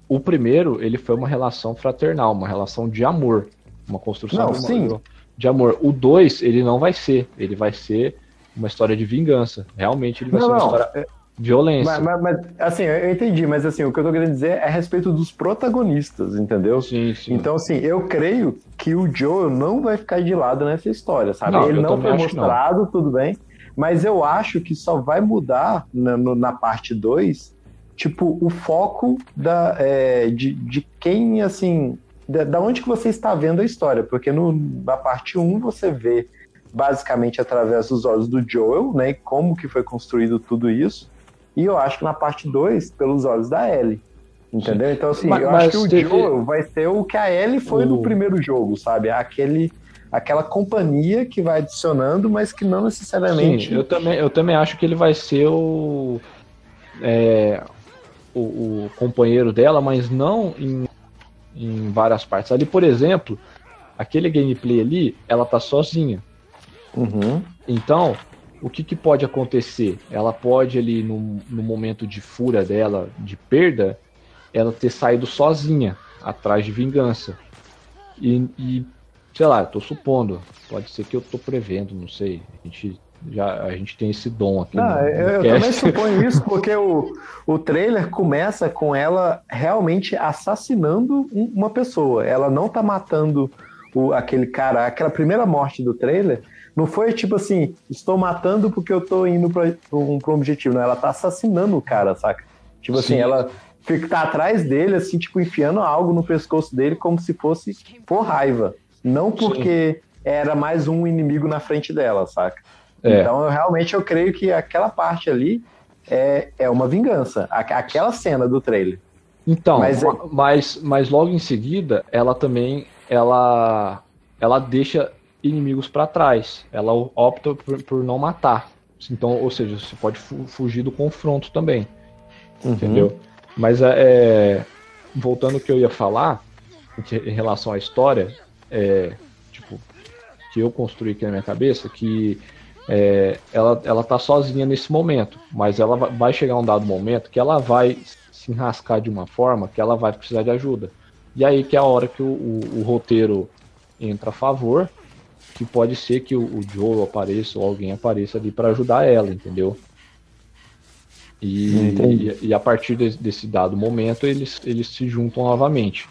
O primeiro, ele foi uma relação fraternal, uma relação de amor, uma construção Não, de, sim. de amor. O dois, ele não vai ser, ele vai ser uma história de vingança. Realmente, ele vai Não, ser uma não, história de violência. Mas, mas- mas, assim, eu entendi, mas assim, o que eu tô querendo dizer é a respeito dos protagonistas, entendeu? Sim, sim. Então, assim, eu creio que o Joel não vai ficar de lado nessa história, sabe? Não, Ele não foi que não. mostrado, tudo bem, mas eu acho que só vai mudar na, no- na parte 2, tipo, o foco da, é, de, de quem, assim, da, da onde que você está vendo a história, porque no, na parte 1 um você vê basicamente através dos olhos do Joel, né, e como que foi construído tudo isso, e eu acho que na parte 2, pelos olhos da Ellie. Entendeu? Então, assim, Mas- eu mas acho que o teve- Joel vai ser o que a Ellie foi no O- primeiro jogo, sabe? Aquele, aquela companhia que vai adicionando, mas que não necessariamente. Sim, eu também, eu também acho que ele vai ser o, é, o, o companheiro dela, mas não em, em várias partes. Ali, por exemplo, aquele gameplay ali, ela tá sozinha. Uhum. Então, o que, que pode acontecer? Ela pode ali, no, no momento de fúria dela, de perda, ela ter saído sozinha, atrás de vingança. E, e, sei lá, tô supondo, pode ser que eu tô prevendo, não sei. A gente, já, a gente tem esse dom aqui. Não, no- no eu, eu também suponho isso, porque o, o trailer começa com ela realmente assassinando um- uma pessoa. Ela não tá matando o, aquele cara. Aquela primeira morte do trailer não foi tipo assim, estou matando porque eu tô indo pra um, pra um objetivo. Não, ela tá assassinando o cara, saca? Tipo assim, Sim. ela fica tá atrás dele, assim, tipo, enfiando algo no pescoço dele como se fosse por raiva. Não porque era mais um inimigo na frente dela, saca? É. Então, eu, realmente, eu creio que aquela parte ali é, é uma vingança. Aquela cena do trailer. Então, Mas mas, mas logo em seguida, ela também ela, ela deixa inimigos para trás. Ela opta por, por não matar. Então, ou seja, você pode fu- fugir do confronto também. Entendeu? Mas é, é, voltando ao que eu ia falar em relação à história, é, tipo, que eu construí aqui na minha cabeça, que é, ela, ela tá sozinha nesse momento, mas ela va- vai chegar um dado momento que ela vai se enrascar de uma forma que ela vai precisar de ajuda. E aí que é a hora que o, o- o roteiro entra a favor, que pode ser que o, o Joe apareça ou alguém apareça ali para ajudar ela, entendeu? E, e, e a partir de- desse dado momento eles, eles se juntam novamente.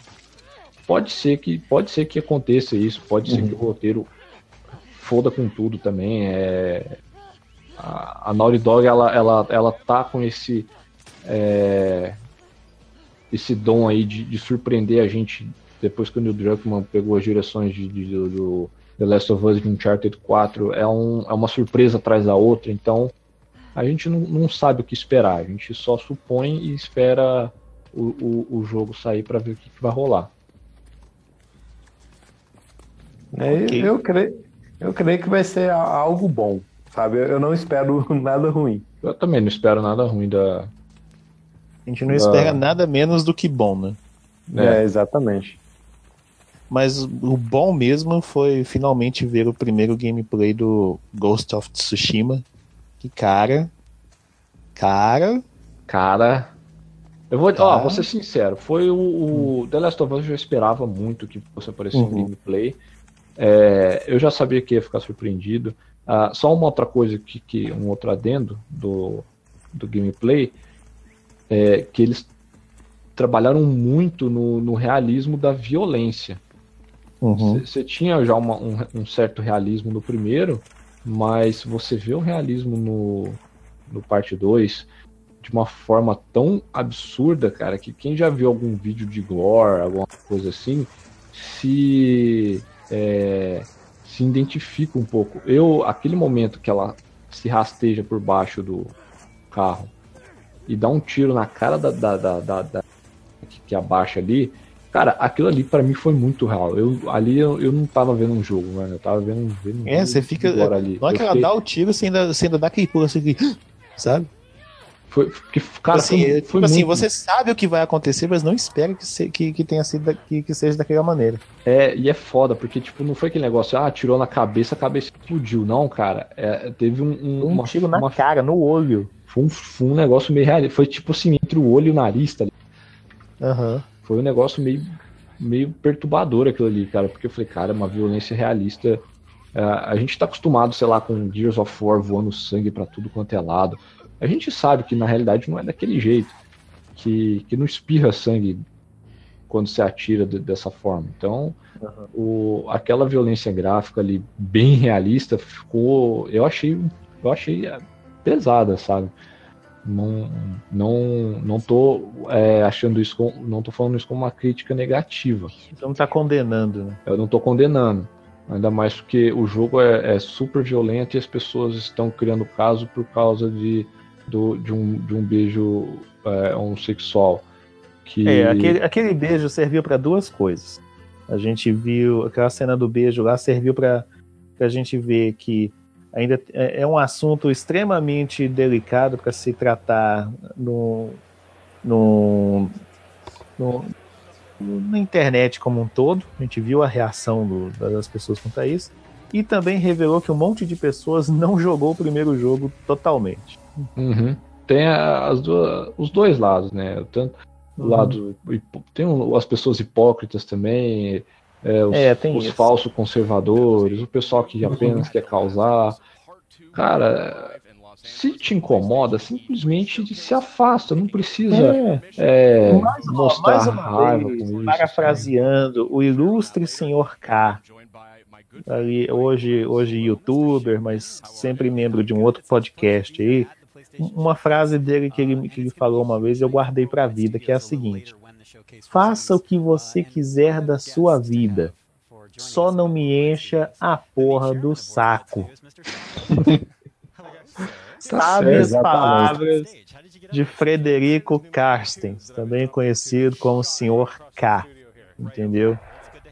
Pode ser que pode ser que aconteça isso, pode ser que o roteiro foda com tudo também. É, a, a Naughty Dog ela, ela, ela tá com esse é, esse dom aí de, de surpreender a gente depois que o Neil Druckmann pegou as direções de, de- do The Last of Us de Uncharted 4 é, um, é uma surpresa atrás da outra, então a gente não, não sabe o que esperar, a gente só supõe e espera o, o, o jogo sair para ver o que, que vai rolar. É, Ok. eu, creio, eu creio que vai ser algo bom, sabe? Eu, eu não espero nada ruim. Eu também não espero nada ruim da. A gente não Ah. espera nada menos do que bom, né? É. É, exatamente. Mas o bom mesmo foi finalmente ver o primeiro gameplay do Ghost of Tsushima. Que cara. Cara. Cara. Eu vou, Tá. ó, vou ser sincero, foi o, o The Last of Us eu já esperava muito que fosse aparecer um Uhum. gameplay. É, eu já sabia que ia ficar surpreendido. Ah, só uma outra coisa que, que um outro adendo do, do gameplay é que eles trabalharam muito no, no realismo da violência. Uhum. Você tinha já uma- um, um certo realismo no primeiro, mas você vê o realismo no, no parte 2 de uma forma tão absurda, cara, que quem já viu algum vídeo de gore, alguma coisa assim, se, é, se identifica um pouco. Eu, aquele momento que ela se rasteja por baixo do carro e dá um tiro na cara da, da, da, da- da- que, que abaixa ali, cara, aquilo ali pra mim foi muito real. Eu, ali eu, eu não tava vendo um jogo, mano, eu tava vendo, vendo É, você fica. ali. Na hora que ela fiquei- dá o tiro, você ainda, você ainda dá aquele pulo assim, que- sabe? Foi, que, cara, assim, foi, é, foi tipo assim, muito- você sabe o que vai acontecer, mas não espera que, se- que, que tenha sido que, que seja daquela maneira. É, e é foda, porque, tipo, não foi aquele negócio, ah, tirou na cabeça, a cabeça explodiu. Não, cara. É, teve um, um, Um uma, tiro na uma- cara, no olho. foi, um, foi um negócio meio real. Foi tipo assim, entre o olho e o nariz, tá ligado? Aham. Foi um negócio meio, meio perturbador aquilo ali, cara. Porque eu falei, cara, é uma violência realista. É, a gente tá acostumado, sei lá, com Gears of War voando sangue pra tudo quanto é lado. A gente sabe que na realidade não é daquele jeito. Que, que não espirra sangue quando se atira de- dessa forma. Então, o, aquela violência gráfica ali bem realista ficou. Eu achei, eu achei pesada, sabe? Não, não, não tô é, achando isso, com, não tô falando isso como uma crítica negativa. Não tá condenando, né? Eu não tô condenando. Ainda mais porque o jogo é, é super violento e as pessoas estão criando caso por causa de, do, de, um, de um beijo é, homossexual. Que... É, aquele, aquele beijo serviu pra duas coisas. A gente viu, aquela cena do beijo lá serviu pra pra gente ver que ainda é é um assunto extremamente delicado para se tratar no, no, no- na internet como um todo. A gente viu a reação do- das pessoas quanto a isso. E também revelou que um monte de pessoas não jogou o primeiro jogo totalmente. Uhum. Tem as duas, os dois lados, né? Tanto o Uhum. lado tem as pessoas hipócritas também, é, os, É, tem os falsos conservadores, o pessoal que apenas quer causar. Cara, se te incomoda, simplesmente se afasta, não precisa é, Mais uma- mostrar mais uma raiva vez, com isso. Parafraseando o ilustre senhor K, ali, hoje, hoje youtuber, mas sempre membro de um outro podcast aí, uma frase dele que ele, que ele falou uma vez eu guardei pra vida, que é a seguinte: Faça o que você quiser da sua vida, só não me encha a porra do saco. Sabe certo, as palavras de Frederico Carstens, também conhecido como Senhor K. Entendeu?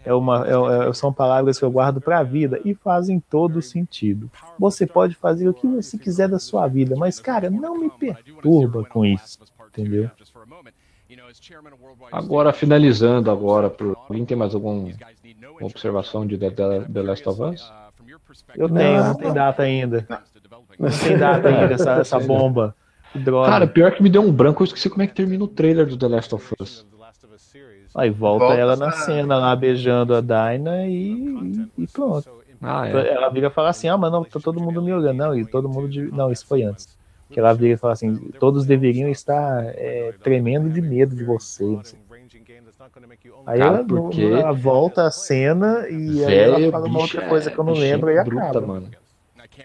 É uma, é- é- são palavras que eu guardo para a vida e fazem todo sentido. Você pode fazer o que você quiser da sua vida, mas, cara, não me perturba com isso. Entendeu? Agora, finalizando agora, por... alguém tem mais alguma observação de The, Last of Us? Eu tenho, não tem data ainda. Não tem data ainda essa, essa bomba. Que droga. Cara, pior que me deu um branco, eu esqueci como é que termina o trailer do The Last of Us. Aí volta, Volta ela na cena lá beijando a Dinah e, e pronto. Ah, é. Ela vira e fala assim: Ah, mas não, tá todo mundo me olhando. Não, e todo mundo. de- Não, isso foi antes. Que ela vira e fala assim: todos deveriam estar é, tremendo de medo de você. Aí Cara, ela, porque- ela volta a cena e ela fala uma outra coisa que eu não lembro e bruta, acaba. mano.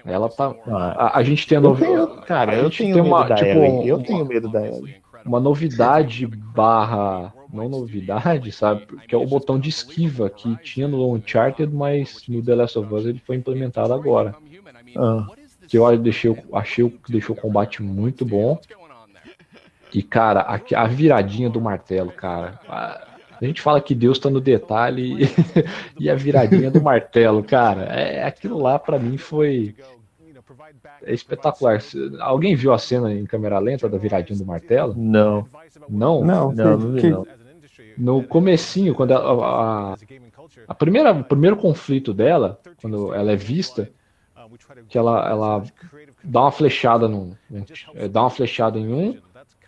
Ela tá. Ah, A, a gente tem a novidade. cara, eu tenho medo uma, da tipo, Ellie. Eu tenho medo da Ellie. uma novidade barra não novidade, sabe? Que é o botão de esquiva que tinha no Uncharted, mas no The Last of Us ele foi implementado agora. Ah, Que eu deixei, achei o- que deixou o combate muito bom. E, cara, a, a viradinha do martelo, cara. A, a gente fala que Deus tá no detalhe e a viradinha do martelo, cara. É, aquilo lá pra mim foi é espetacular. Alguém viu a cena em câmera lenta da viradinha do martelo? não, Não? Não, não, não vi não. No comecinho, quando a, a, a primeira, o primeiro conflito dela, quando ela é vista, que ela, ela dá uma flechada num, é, dá uma flechada em um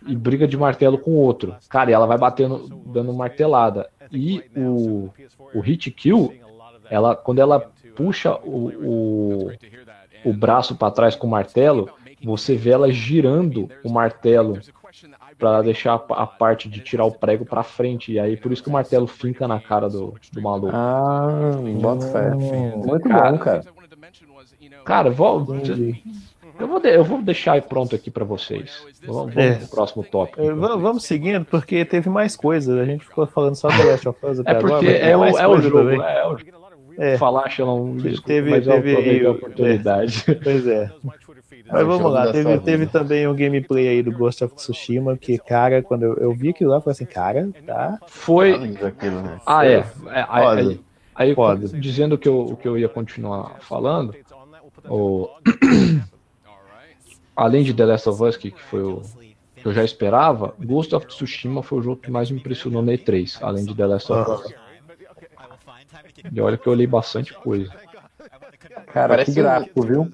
e briga de martelo com o outro. Cara, e ela vai batendo, dando martelada. E o, o hit kill, ela, quando ela puxa o, o, o braço para trás com o martelo, você vê ela girando o martelo pra deixar a, parte de tirar o prego pra frente. E aí por isso que o martelo finca na cara do, do maluco. Ah, bota fé. Muito Cara, bom, cara. Cara, eu vou, eu vou, de- eu vou deixar aí pronto aqui pra vocês. Vamos, vamos É. pro próximo tópico. Então. va- Vamos seguindo, porque teve mais coisas. A gente ficou falando só do Last of Us até É agora. porque tem é o, é o jogo, também. é, o É. Falar, Xelão, desculpa, Teve- mas eu teve- aproveitei a oportunidade. Pois é. Mas vamos jogo lá, teve, teve também um gameplay aí do Ghost of Tsushima, que, cara, quando eu, eu vi aquilo lá, eu falei assim, cara, tá. Tá Foi. aquilo, né? Ah, é. é aí, Foda. aí, aí, Foda. dizendo que eu, o que eu ia continuar falando, o... além de The Last of Us, que, que foi o que eu já esperava, Ghost of Tsushima foi o jogo que mais me impressionou na E3, além de The Last of Us. E olha que eu olhei bastante coisa. Cara, Parece que gráfico, viu?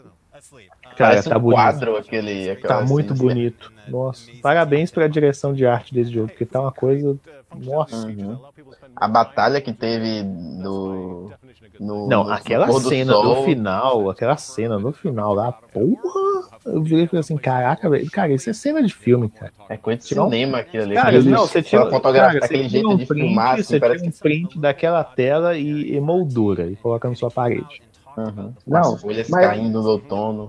Cara, tá um bonito. quadro aquele. Tá muito bonito. Nossa. Parabéns pela direção de arte desse jogo, porque tá uma coisa. Nossa. Uhum. A batalha que teve do. No, Não, no aquela do cena sol, no final, aquela cena no final lá, porra! Eu virei e falei assim, caraca, velho. Cara, isso é cena de filme, cara. É coisa de cinema aquilo ali. Cara, aquele- não, você tira, aquela fotografia, aquele jeito um de print, filmar, assim, você parece um print daquela tela e emoldura e coloca na sua parede. Uhum. Não, As folhas mas- caindo no outono.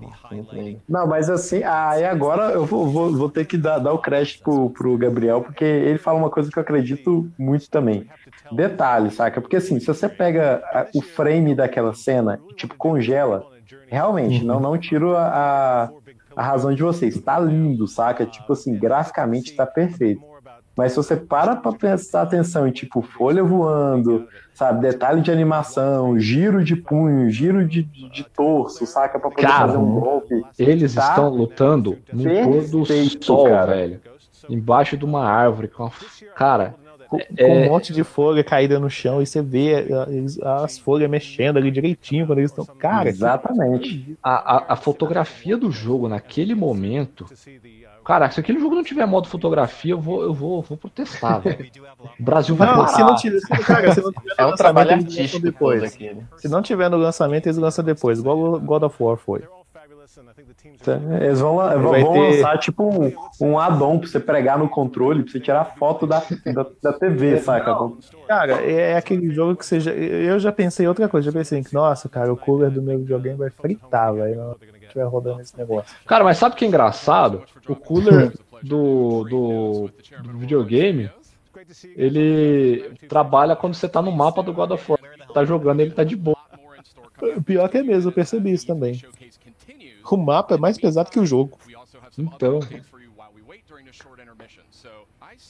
Não, mas assim, aí agora eu vou, vou, vou ter que dar, dar o crédito pro, pro Gabriel, porque ele fala uma coisa que eu acredito muito também. Detalhe, saca? Porque assim, se você pega a- o frame daquela cena e, tipo, congela, realmente, não, não tiro a, a, a razão de vocês. Tá lindo, saca? Tipo assim, graficamente tá perfeito. Mas se você para pra prestar atenção em, tipo, folha voando, sabe, detalhe de animação, giro de punho, giro de, de, de torso, saca, pra poder Cara, fazer um golpe. Eles Tá estão lutando no pôr do perfeito, sol, cara. velho. Embaixo de uma árvore. Com a... Cara, Com, É- com um monte de folha caída no chão e você vê eh, eles- as folhas mexendo ali direitinho quando eles estão. Cara, Exatamente. a, a, a fotografia do jogo naquele momento. Cara, se aquele jogo não tiver modo fotografia, eu vou, eu vou, vou protestar, velho. O Brasil vai Não, parar. se não tiver, se- cara, se não tiver É um trabalho eles artístico depois. Se não tiver no lançamento, eles lançam depois, igual o God of War foi. Eles vão, lan- vão, Vai vão ter- lançar tipo um, um add-on pra você pregar no controle, pra você tirar foto da, da, da TV, saca? Cara, é aquele jogo que você já. Eu já pensei em outra coisa. Já pensei que, nossa, cara, o cooler do meu videogame vai fritar, velho. Estiver rodando esse negócio. Cara, mas sabe o que é engraçado? O cooler do, do, do videogame, ele trabalha quando você tá no mapa do God of War. Tá jogando, ele tá de boa. Pior que é mesmo, eu percebi isso também. O mapa é mais pesado que o jogo. Então,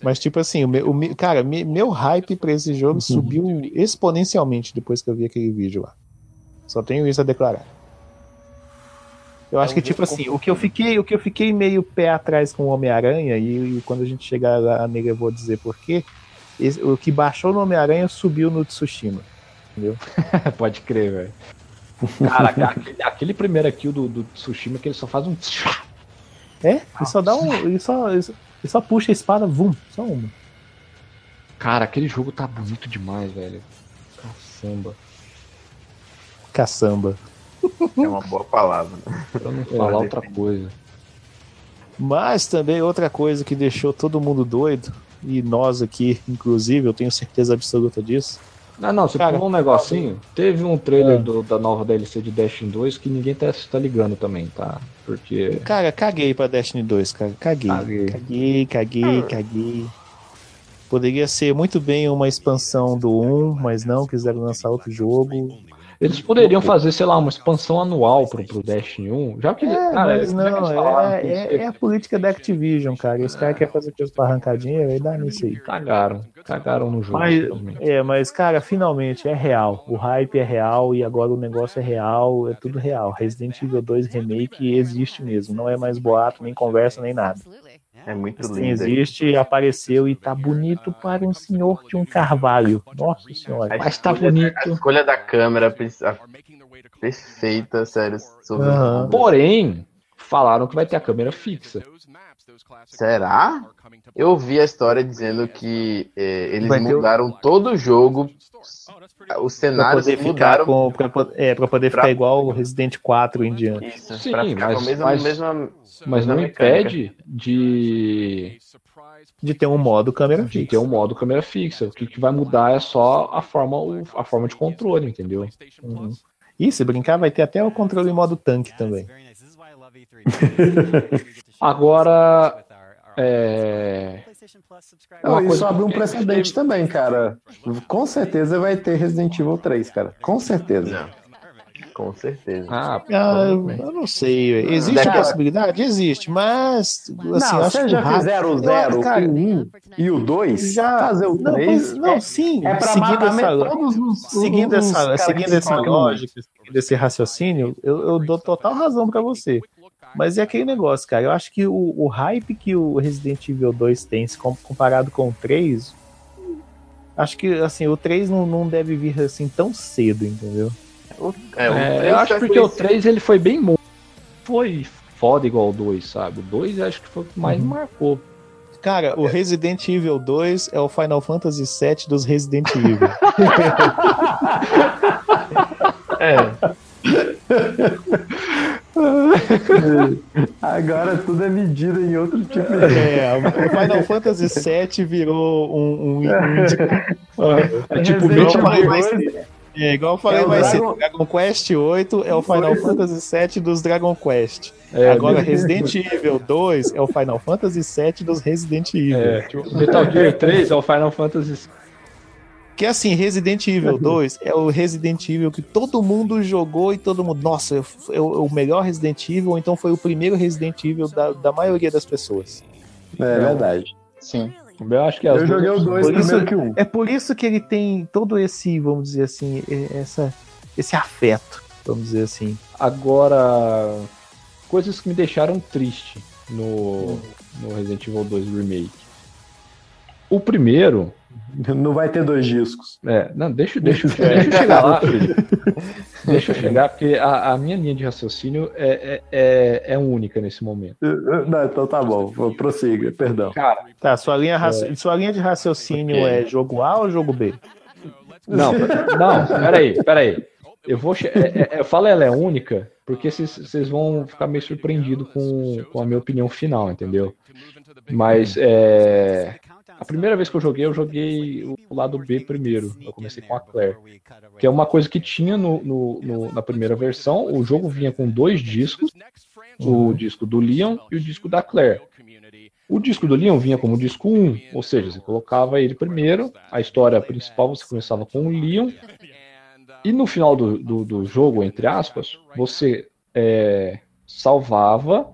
Mas, tipo assim, o meu, o cara, me- meu hype pra esse jogo subiu exponencialmente depois que eu vi aquele vídeo lá. Só tenho isso a declarar. Eu acho que, tipo assim, o que eu fiquei, o que eu fiquei meio pé atrás com o Homem-Aranha, e, e quando a gente chegar lá nele eu vou dizer por quê. esse- o que baixou no Homem-Aranha subiu no Tsushima. Entendeu? pode crer, velho. Cara, aquele, aquele primeiro kill do, do Tsushima que ele só faz um. É, ele só dá um. Ele só, ele só, ele só puxa a espada, vum, só uma. Cara, aquele jogo tá bonito demais, velho. Caçamba. Caçamba. É uma boa palavra. né? Pra não falar outra coisa. Mas também outra coisa que deixou todo mundo doido, e nós aqui, inclusive, eu tenho certeza absoluta disso. Não, não, você Cara, pulou um negocinho. Teve um trailer Ah. do- da nova DLC de Destiny 2 que ninguém tá, tá ligando também, tá? Porque. Cara, caguei pra Destiny 2, cara. Caguei. Caguei. Caguei, caguei, caguei. Poderia ser muito bem uma expansão do 1, mas não, quiseram lançar outro jogo. Eles poderiam fazer, sei lá, uma expansão anual pro, pro Destiny 1. Já que. É, cara, mas não, é, é, é a política da Activision, cara. Os caras querem fazer coisa pra arrancar dinheiro, aí dá nisso aí. Cagaram. Cagaram no jogo. Mas, é, mas, cara, finalmente é real. O hype é real e agora o negócio é real, é tudo real. Resident Evil 2 Remake existe mesmo. Não é mais boato, nem conversa, nem nada. É muito Sim, lindo. existe, apareceu e tá bonito para um senhor de um carvalho. Nossa senhora. A Mas tá bonito. A escolha da câmera perfeita, sério. Sobre Aham. Porém, falaram que vai ter a câmera fixa. Será? Eu ouvi a história dizendo que eh, eles Vai ter mudaram todo o jogo. Os Pra cenários poder ficar mudaram com. Pra, é, pra poder pra- ficar igual o Resident 4 em diante. isso, Sim, pra ficar com a mas- mesma, mas- mesma, Mas não mecânica. impede de, De ter um modo câmera de fixa. ter um modo câmera fixa. O que, que vai mudar é só a forma, a forma de controle, entendeu? Uhum. Ih, se brincar, vai ter até o controle em modo tanque também. Agora, é, Não, Uma isso abre um precedente também, cara. Com certeza vai ter Resident Evil 3, cara. Com certeza. Não. Com certeza. ah, Ah, eu, não sei. Existe a Cara, possibilidade? Existe, mas. Assim, não, acho já fizeram o eu- 0, cara, o 1 e o 2? já. Fazer o Não, 3 pois- não, é, sim. é pra seguindo matar essa, todos os, seguindo os essa, seguindo lógica, seguindo esse raciocínio, eu, eu dou total razão pra você. Mas é aquele negócio, cara. Eu acho que o, o hype que o Resident Evil 2 tem comparado com o 3, acho que assim, o 3 não, não deve vir assim tão cedo, entendeu? O- é, o é, eu acho é porque o conhecido- 3 ele foi bem bom. Foi foda igual o 2, sabe? O 2 eu acho que foi o que mais marcou. Cara, o Resident Evil 2 é o Final Fantasy VII dos Resident Evil. É. Agora tudo é medido em outro tipo de. É, o Final Fantasy VII virou um. um, um É tipo Evil mais 2 cedo. É, igual eu falei É o mais Dragon- cedo. Dragon Quest 8 é o Final Fantasy VII dos Dragon Quest. É, Agora, Resident Evil 2 é o Final Fantasy VII dos Resident Evil. É, tipo, Metal Gear 3 é o Final Fantasy. Que assim, Resident Evil 2 é o Resident Evil que todo mundo jogou e todo mundo. Nossa, é o- é o melhor Resident Evil, ou então foi o primeiro Resident Evil da, da maioria das pessoas. É verdade. Sim. Eu acho que as Eu duas joguei o 2 Por isso- primeiro que o 1. É por isso que ele tem todo esse, vamos dizer assim, essa, esse afeto, vamos dizer assim. Agora, coisas que me deixaram triste no, no Resident Evil 2 Remake. O primeiro. Não vai ter dois discos. É, não, deixa, deixa, deixa eu chegar lá, filho. Deixa eu chegar, porque a, a minha linha de raciocínio é, é, é, é única nesse momento. Não, então tá bom, prossiga, perdão. Cara, Tá, sua linha, raci- sua linha de raciocínio é jogo A ou jogo B? não, não, peraí, peraí. Eu vou. é- é- eu falo ela é única, porque vocês vocês vão ficar meio surpreendidos com, com a minha opinião final, entendeu? Mas é, a primeira vez que eu joguei, eu joguei o lado B primeiro. Eu comecei com a Claire. Que é uma coisa que tinha no, no- no- na primeira versão. O jogo vinha com dois discos: o disco do Leon e o disco da Claire. O disco do Leon vinha como disco 1, ou seja, você colocava ele primeiro, a história principal você começava com o Leon, e no final do, do, do jogo, entre aspas, você é, salvava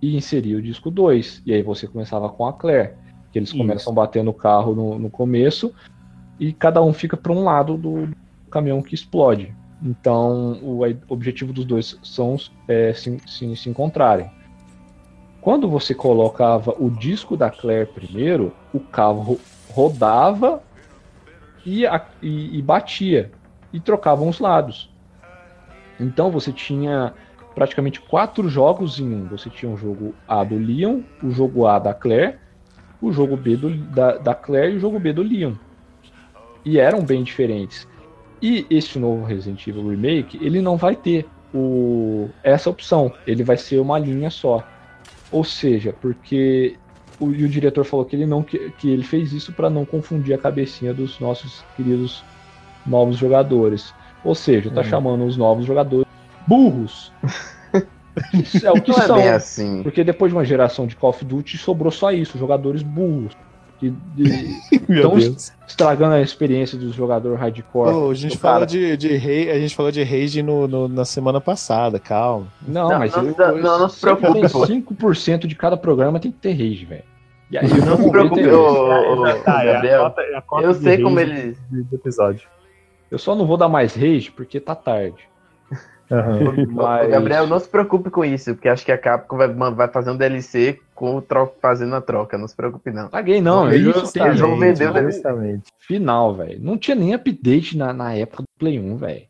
e inseria o disco 2. E aí você começava com a Claire, que eles Isso. começam batendo o carro no, no começo, e cada um fica para um lado do caminhão que explode. Então, o objetivo dos dois são é, se, se, se encontrarem. Quando você colocava o disco da Claire primeiro, o carro ro- rodava e, a- e- e batia e trocavam os lados. Então você tinha praticamente quatro jogos em um. Você tinha o jogo A do Leon, o jogo A da Claire, o jogo B do, da, da Claire e o jogo B do Leon. E eram bem diferentes. E esse novo Resident Evil Remake, ele não vai ter o, essa opção. Ele vai ser uma linha só. Ou seja, porque o, e o diretor falou que ele não que, que ele fez isso para não confundir a cabecinha dos nossos queridos novos jogadores. Ou seja, tá Uhum. chamando os novos jogadores burros. É o que Não é são. bem assim. Porque depois de uma geração de Call of Duty sobrou só isso, jogadores burros. Que de- Meu Então, Deus. estragando a experiência dos jogadores hardcore. Pô, a gente cara. de, de rei, a gente falou de rage no, no- na semana passada, calma. Não, Não, mas não- eu, não- não- não se preocupe, tem pô. 5% de cada programa tem que ter rage, velho. E aí, Não se preocupe, é Gabriel. é Eu sei como eles. do episódio. Eu só não vou dar mais rage porque tá tarde. Mas... Ô, Gabriel, não se preocupe com isso, porque acho que a Capcom vai, vai fazer um DLC com o tro... fazendo a troca. Não se preocupe, não. Paguei não, Eles vão vender o. DLC. Justamente. Final, velho. Não tinha nem update na, na época do Play 1, velho.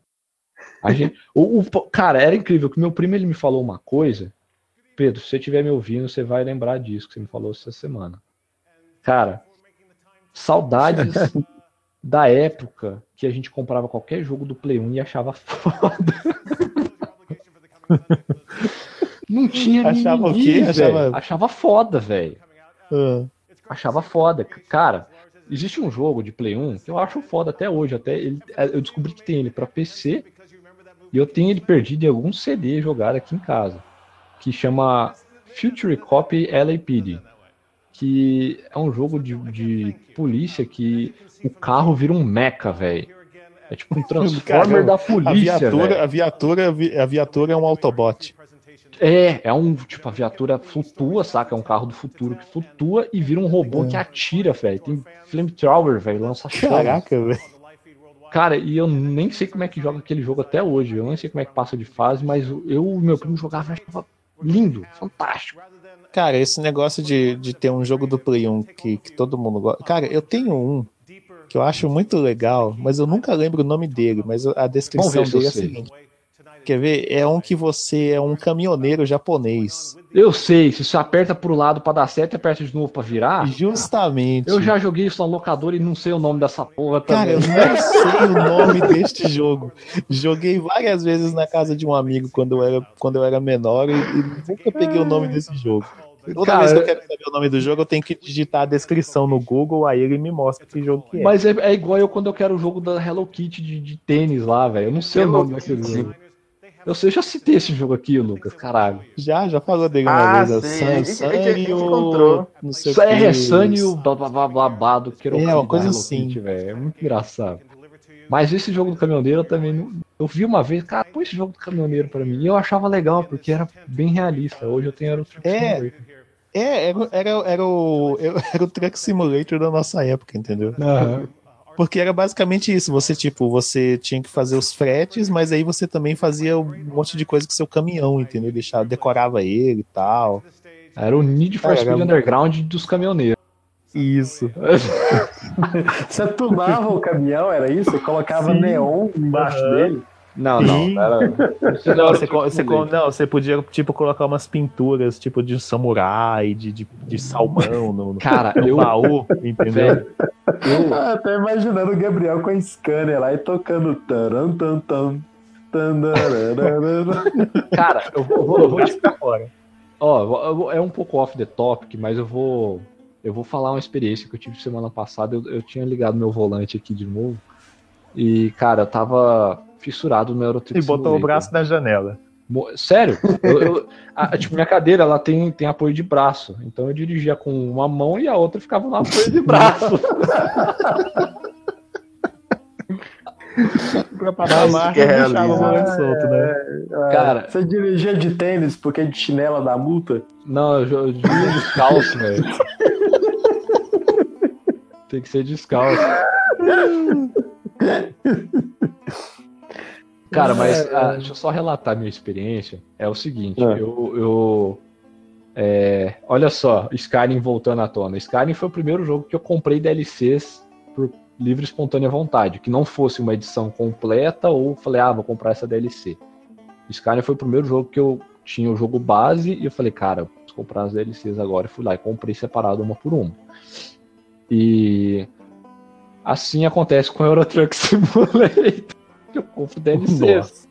A gente, o, o- cara, era incrível que meu primo ele me falou uma coisa Pedro, se você estiver me ouvindo, você vai lembrar disso que você me falou essa semana. Cara, saudades da época que a gente comprava qualquer jogo do Play 1 e achava foda. Não tinha Achava o mimimi, quê? Achava- Achava foda, velho. Ah. Achava foda. Cara, existe um jogo de Play 1 que eu acho foda até hoje. Até ele, é, eu descobri que tem ele pra PC e eu tenho ele perdido em algum CD jogado aqui em casa. Que chama Future Copy LAPD. Que é um jogo de, de polícia que o carro vira um mecha, velho. É tipo um Transformer Caramba, da A polícia, viatura, velho. a viatura, a viatura é um Autobot. É, é um, tipo, a viatura flutua, saca? É um carro do futuro que flutua e vira um robô É. que atira, velho. Tem flamethrower, velho, lança choque. Caraca, velho. Cara, e eu nem sei como é que joga aquele jogo até hoje. Eu nem sei como é que passa de fase, mas eu e meu primo jogava achava lindo, fantástico. Cara, esse negócio de, de ter um jogo do Play 1 que, que todo mundo gosta. Cara, eu tenho um que eu acho muito legal, mas eu nunca lembro o nome dele, mas a descrição dele é a seguinte. Quer ver? É um que você é um caminhoneiro japonês. Eu sei, se você aperta pro lado pra dar certo e aperta de novo pra virar. Justamente. Eu já joguei isso na locadora e não sei o nome dessa porra Cara, eu também. não sei o nome deste jogo. Joguei várias vezes na casa de um amigo quando eu era, quando eu era menor e, e nunca peguei o nome desse jogo. Toda Cara, vez que eu quero saber o nome do jogo, eu tenho que digitar a descrição no Google, aí ele me mostra que jogo que é. Mas é, é igual eu quando eu quero o jogo da Hello Kitty de, de tênis lá, velho. Eu não sei o Hello nome daquele Kitty. jogo. Eu sei, eu já citei esse jogo aqui, Lucas, caralho. Já, já falou dele uma Ah, vez. sim, É San- a gente- encontrou. Não sei o é que. Sanyo blá blá blá blá blá do que É, uma coisa assim. velho. É muito engraçado. Mas esse jogo do caminhoneiro eu também não. Eu vi uma vez, cara, põe esse jogo do caminhoneiro pra mim. E eu achava legal, porque era bem realista. Hoje eu tenho Euro Truck É. Simulator. É, era, era, era, o, era o Truck Simulator da nossa época, entendeu? Aham. Porque era basicamente isso. Você, tipo, você tinha que fazer os fretes, mas aí você também fazia um monte de coisa com seu caminhão, entendeu? Deixava, decorava ele e tal. Era o Need for Cara, Speed era- Underground dos caminhoneiros. Isso. Você tunava o caminhão, era isso? Você colocava Sim. neon embaixo dele? Não, não. Não, você, co- você, co- não, você podia, tipo, colocar umas pinturas, tipo, de samurai, de, de, de salmão no, no, Cara, no eu. baú, entendeu? Eu, Ah, tô imaginando o Gabriel com a scanner lá e tocando taran tan tan. cara, eu vou, eu vou, eu vou te ficar fora. Ó, é um pouco off the topic, mas eu vou eu vou falar uma experiência que eu tive semana passada. Eu, eu tinha ligado meu volante aqui de novo. E, cara, eu tava fissurado no Eurotrip E botou o braço na janela. Sério? Eu, eu- a- tipo, minha cadeira ela tem, tem apoio de braço. Então eu dirigia com uma mão e a outra ficava no apoio de braço. Pra passar a marcha é e deixava o volante solto, né? Cara, Você dirigia de tênis porque de chinela da multa? não, eu, eu dirigia descalço, velho. Tem que ser descalço. Cara, mas ah, deixa eu só relatar minha experiência. É o seguinte, É. eu. eu é, olha só, Skyrim voltando à tona. Skyrim foi o primeiro jogo que eu comprei DLCs por livre e espontânea vontade, que não fosse uma edição completa ou falei, ah, vou comprar essa DLC. Skyrim foi o primeiro jogo que eu tinha o jogo base e eu falei, cara, eu preciso comprar as DLCs agora. E fui lá e comprei separado uma por uma. E assim acontece com o Euro Truck Simulator. Eu compro DLCs. Nossa.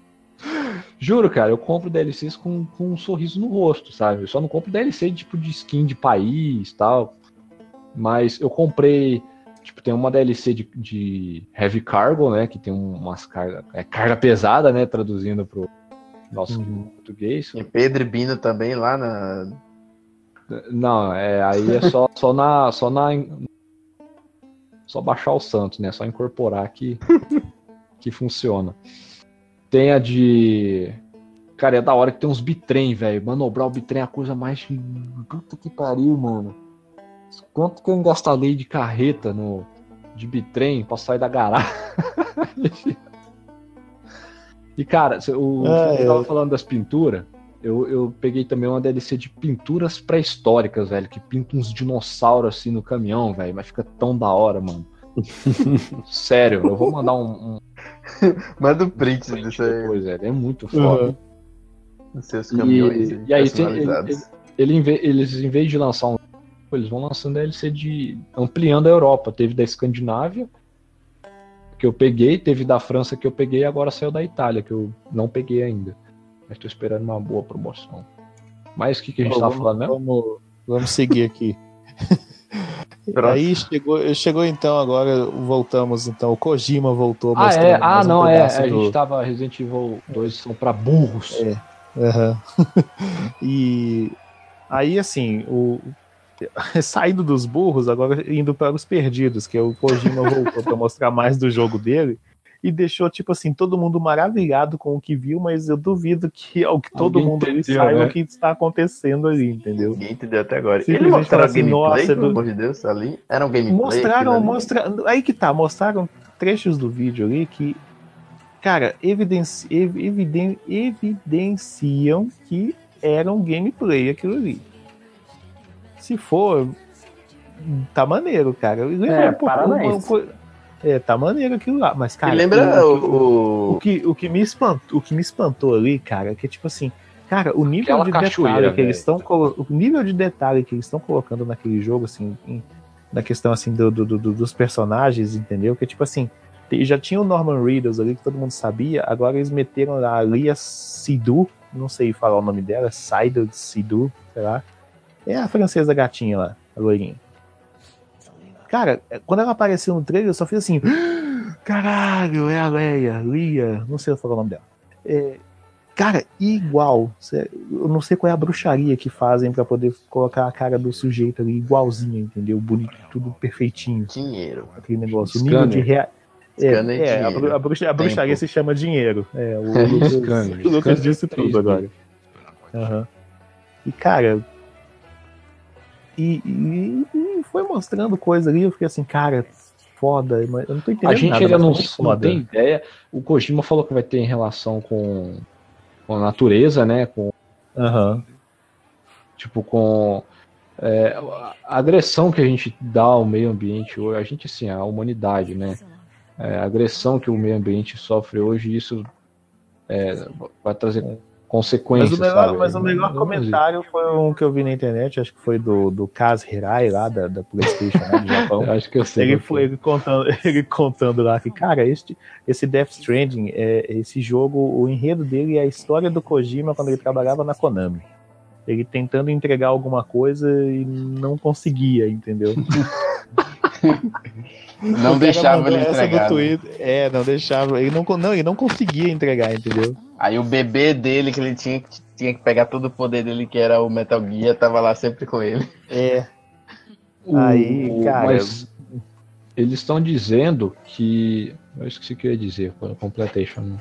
Juro, cara, eu compro DLCs com, com um sorriso no rosto, sabe? Eu só não compro DLC tipo de skin de país tal. Mas eu comprei. Tipo, tem uma DLC de, de Heavy Cargo, né? Que tem um- umas cargas. É carga pesada, né? Traduzindo pro nosso português. E Pedro e Bino também lá na. Não, é, aí é só, só na. Só na. Só baixar o santo, né? Só incorporar que, que funciona. Tem a de. Cara, é da hora que tem uns bitrem, velho. Manobrar o bitrem é a coisa mais. Puta que pariu, mano. Quanto que eu engastalei de carreta no. De bitrem pra sair da garagem. e, cara, o Ah, é. tava falando das pinturas. Eu, eu peguei também uma DLC de pinturas pré-históricas, velho, que pinta uns dinossauros assim no caminhão, velho, mas fica tão da hora, mano. Sério, eu vou mandar um, um Manda o print print disso aí. depois, velho. É muito foda. Os seus caminhões E, e aí tem, ele, ele- ele, eles, em vez de lançar um. Eles vão lançando DLC de. ampliando a Europa. Teve da Escandinávia, que eu peguei, teve da França que eu peguei, e agora saiu da Itália, que eu não peguei ainda. Mas tô esperando uma boa promoção. Mas o que, que a gente Bom, tava vamos- falando mesmo? Vamos, vamos seguir aqui. Aí chegou, chegou então agora, voltamos então, o Kojima voltou Ah, é. Ah, mais um não, é. pedaço A gente tava Resident Evil 2 são pra burros. É. Aham. e aí, assim, o saindo dos burros, agora indo para os perdidos, que é o Kojima voltou para mostrar mais do jogo dele e deixou, tipo assim, todo mundo maravilhado com o que viu, mas eu duvido que, ao que todo Alguém mundo ali entendeu, saiba né? o que está acontecendo ali, entendeu? Ninguém entendeu até agora. Ele Simplesmente mostrou fala assim, gameplay, nossa, pelo amor de Deus, ali? Era um gameplay? Mostraram, mostra... aí que tá, mostraram trechos do vídeo ali que, cara, evidenci... ev- eviden... evidenciam que era um gameplay aquilo ali. Se for, tá maneiro, cara. É, um pouco- parabéns. uma- é, tá maneiro aquilo lá, mas cara, E lembra o, o, o que o que me espantou, o que me espantou ali, cara, é que tipo assim, cara, o nível Aquela de detalhe que eles estão o nível de detalhe que eles estão colocando naquele jogo assim, em- na questão assim do, do- do- dos personagens, entendeu? Que tipo assim, já tinha o Norman Reedus ali que todo mundo sabia, agora eles meteram a Lia Sidhu, não sei falar o nome dela, Saida Sidhu, sei lá. É a francesa gatinha lá, a loirinha. Cara, quando ela apareceu no trailer, eu só fiz assim, caralho, é a Leia, Lia, não sei falar o nome dela. É, cara, igual. Eu não sei qual é a bruxaria que fazem pra poder colocar a cara do sujeito ali igualzinho, entendeu? Bonito, tudo perfeitinho, dinheiro. aquele negócio. O nível de Scanner. rea... É, Scanner é, a, dinheiro. bru- a bruxa- a bruxaria Tempo. se chama dinheiro. É, o, É, Lucas, Scanner. o Lucas Scanner disse 3D. tudo agora. Aham. E, cara. E, e- e foi mostrando coisa ali, eu fiquei assim, cara, foda, eu não tô entendendo A gente nada, ainda não, tá não tem ideia. O Kojima falou que vai ter em relação com, com a natureza, né? Com, Aham. tipo, com é, a agressão que a gente dá ao meio ambiente hoje, a gente, assim, a humanidade, né? É, a agressão que o meio ambiente sofre hoje, isso é, vai trazer Mas consequências. o melhor, sabe? mas o melhor Não comentário foi um que eu vi na internet, acho que foi do, do Kaz Hirai lá da, da PlayStation né, do Japão. Eu acho que eu sei. Ele que foi ele contando, ele contando lá que, cara, este, esse Death Stranding, é, esse jogo, o enredo dele é a história do Kojima quando ele trabalhava na Konami. Ele tentando entregar alguma coisa e não conseguia, entendeu? Não O deixava ele entregar. né? É, não deixava. Ele não, não, ele não conseguia entregar, entendeu? Aí o bebê dele, que ele tinha, que- tinha que pegar todo o poder dele, que era o Metal Gear, tava lá sempre com ele. É. O- Aí, cara, Mas eles estão dizendo que. Eu esqueci o que eu ia dizer, completation.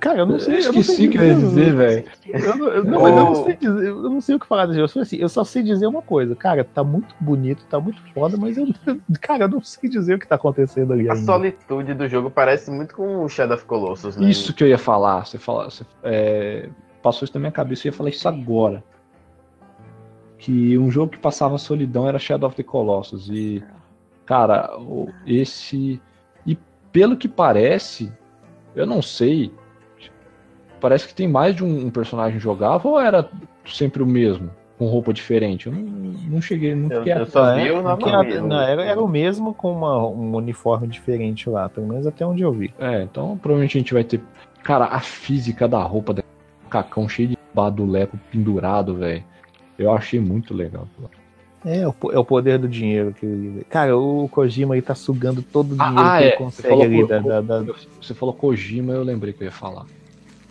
Cara, eu não sei. Eu esqueci o que eu ia dizer, velho. Eu não, eu- não, mas eu não Ô. sei dizer, eu não sei o que falar desse jogo. Assim, eu só sei dizer uma coisa, cara, tá muito bonito, tá muito foda, mas eu, cara, eu não sei dizer o que tá acontecendo ali A ainda. solitude do jogo parece muito com o Shadow of Colossus, né? Isso que eu ia falar. Você, fala, você é, passou isso na minha cabeça, eu ia falar isso agora. Que um jogo que passava solidão era Shadow of the Colossus. E, cara, esse. E pelo que parece, eu não sei. Parece que tem mais de um, personagem jogável ou era sempre o mesmo? Com roupa diferente? Eu não, não cheguei, não Eu, fiquei eu só É, vi o porque normal. a- não, era, era o mesmo com uma- um uniforme diferente lá, pelo menos até onde eu vi. É, então provavelmente a gente vai ter. Cara, a física da roupa do cacão cheio de baduleco pendurado, velho. Eu achei muito legal. É, o po- é o poder do dinheiro que Cara, o Kojima aí tá sugando todo o Ah, dinheiro ah, que é. ele Você consegue falou, ali da, da- da- você falou Kojima, eu lembrei que eu ia falar.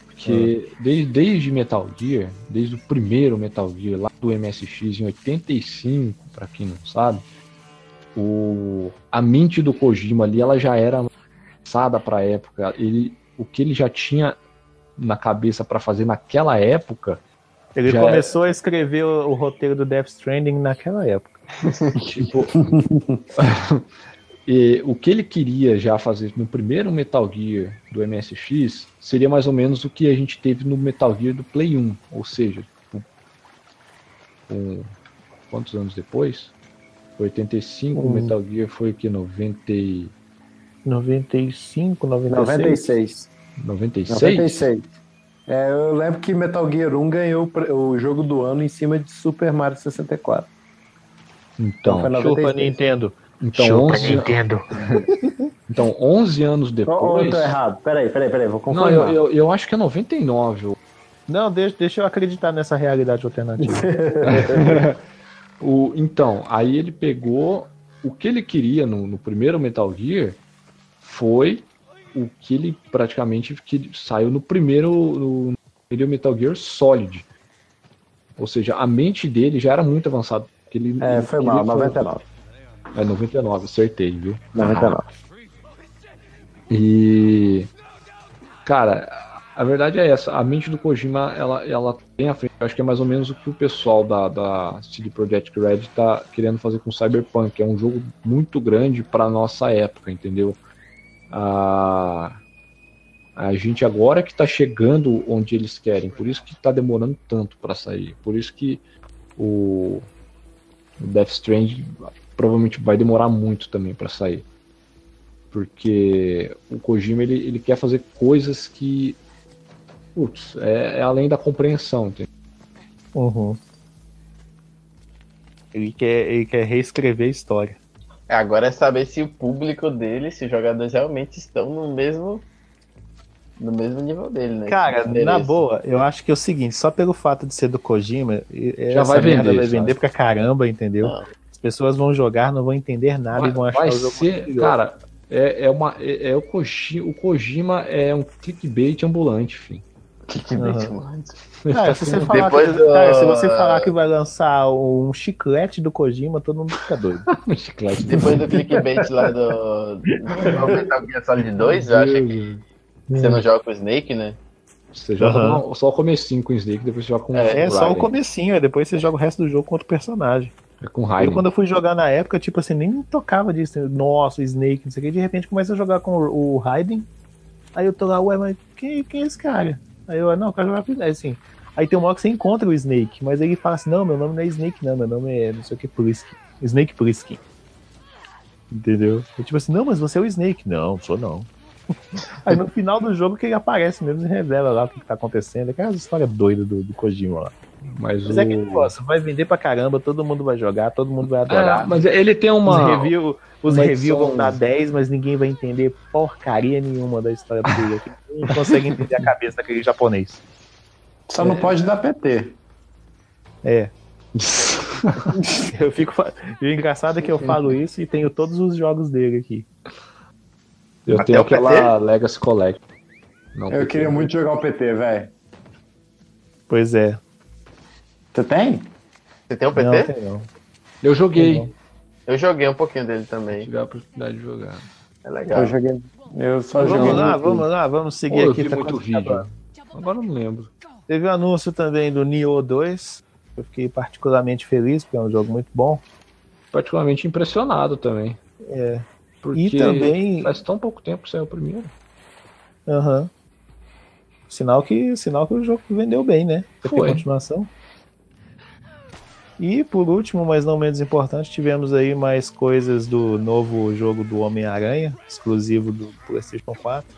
Porque desde, desde Metal Gear, desde o primeiro Metal Gear, lá do MSX em 85, pra quem não sabe, o, a mente do Kojima ali, ela já era lançada pra época. Ele, o que ele já tinha na cabeça pra fazer naquela época, Ele Já começou a escrever o, o roteiro do Death Stranding naquela época. Tipo, e o que ele queria já fazer no primeiro Metal Gear do MSX seria mais ou menos o que a gente teve no Metal Gear do Play 1, ou seja, tipo, um- quantos anos depois? Foi 85, o Um- Metal Gear foi o que 90 e- 95, 96. 96. 96? 96. É, eu lembro que Metal Gear 1 ganhou o jogo do ano em cima de Super Mario 64. Então, Foi Chupa 96. Nintendo. então, Chupa 11, Nintendo. então 11 anos Ou, ou depois. eu tô errado? Peraí, peraí, peraí, vou Não, confirmar. eu, eu, eu acho que é 99. o- Não, deixa, deixa eu acreditar nessa realidade alternativa. O, então, aí ele pegou o que ele queria no, no primeiro Metal Gear foi o que ele praticamente que saiu no primeiro, no primeiro Metal Gear Solid. Ou seja, a mente dele já era muito avançada. Ele, É, foi mal, fazer- 99. É 99, acertei, viu? 99. E cara, a verdade é essa, a mente do Kojima, ela, ela tem à frente, eu acho que é mais ou menos o que o pessoal da, da CD Projekt Red tá querendo fazer com Cyberpunk, é um jogo muito grande para nossa época, entendeu? A, a gente agora que tá chegando onde eles querem, por isso que tá demorando tanto para sair, por isso que o, o Death Stranding provavelmente vai demorar muito também para sair porque o Kojima ele, ele quer fazer coisas que putz, é, é além da compreensão, entendeu? Uhum. Ele quer, ele quer reescrever a história. Agora é saber se o público dele, se os jogadores realmente estão no mesmo no mesmo nível dele, né? Cara, na boa, eu acho que é o seguinte, só pelo fato de ser do Kojima, Já vai vender, vai vender pra caramba, entendeu? Não. As pessoas vão jogar, não vão entender nada Vai, e vão achar vai o jogo ser, cara, é, é uma é, é o Kojima, o Kojima é um clickbait ambulante, filho. Que que Aham. Bait, mano. Cara, se você, falar Depois que, do- cara, se você falar que vai lançar um chiclete do Kojima, todo mundo fica doido. Um chiclete. Depois do clickbait lá do, do Metal Gear Solid 2, eu acho que você não joga com o Snake, né? Você joga no- só o comecinho com o Snake, depois você joga com É, o só o comecinho, aí depois você joga o resto do jogo com outro personagem. É com Eu, Raiden. quando eu fui jogar na época, tipo assim, nem tocava disso. Nossa, Snake, não sei o que. De repente começa a jogar com o o Raiden. Aí eu tô lá, ué, mas quem, quem é esse cara? Aí eu, não, eu quero jogar com o Snake, assim. Aí tem uma hora que você encontra o Snake, mas ele fala assim, não, meu nome não é Snake, não, meu nome é não sei o que, Pliskin. Snake Pliskin. Entendeu? Eu, tipo assim, não, mas você é o Snake. Não, sou não. Aí no final do jogo que ele aparece mesmo e revela lá o que, que tá acontecendo. Aquelas histórias doidas do, do Kojima lá. Mas, Mas o... é que negócio, vai vender pra caramba, todo mundo vai jogar, todo mundo vai Ah, adorar. mas ele tem uma Os reviews os uma review edição- vão dar 10, mas ninguém vai entender porcaria nenhuma da história dele. Ninguém consegue entender a cabeça daquele japonês. Só não pode dar PT. É. eu fico. o engraçado é que eu falo isso e tenho todos os jogos dele aqui. eu Até tenho o PT? aquela Legacy Collect. Não, Eu PT. queria muito jogar o PT, velho. Pois é. Você tem? Você tem um Não, PT? tem não. Eu joguei. Não. Eu joguei um pouquinho dele também. Tive a oportunidade de jogar. É legal. Eu joguei. Eu só joguei. Vamos lá, no- vamos lá, vamos Pô, seguir eu aqui. vi tá muito vídeo. Agora eu não lembro. Teve o anúncio também do Nioh 2. Eu fiquei particularmente feliz, porque é um jogo muito bom. Particularmente impressionado também. É. Porque E também. faz tão pouco tempo que saiu o primeiro. Aham. Sinal que, sinal que o jogo vendeu bem, né? Ter Foi. continuação. E por último, mas não menos importante, tivemos aí mais coisas do novo jogo do Homem-Aranha, exclusivo do PlayStation 4.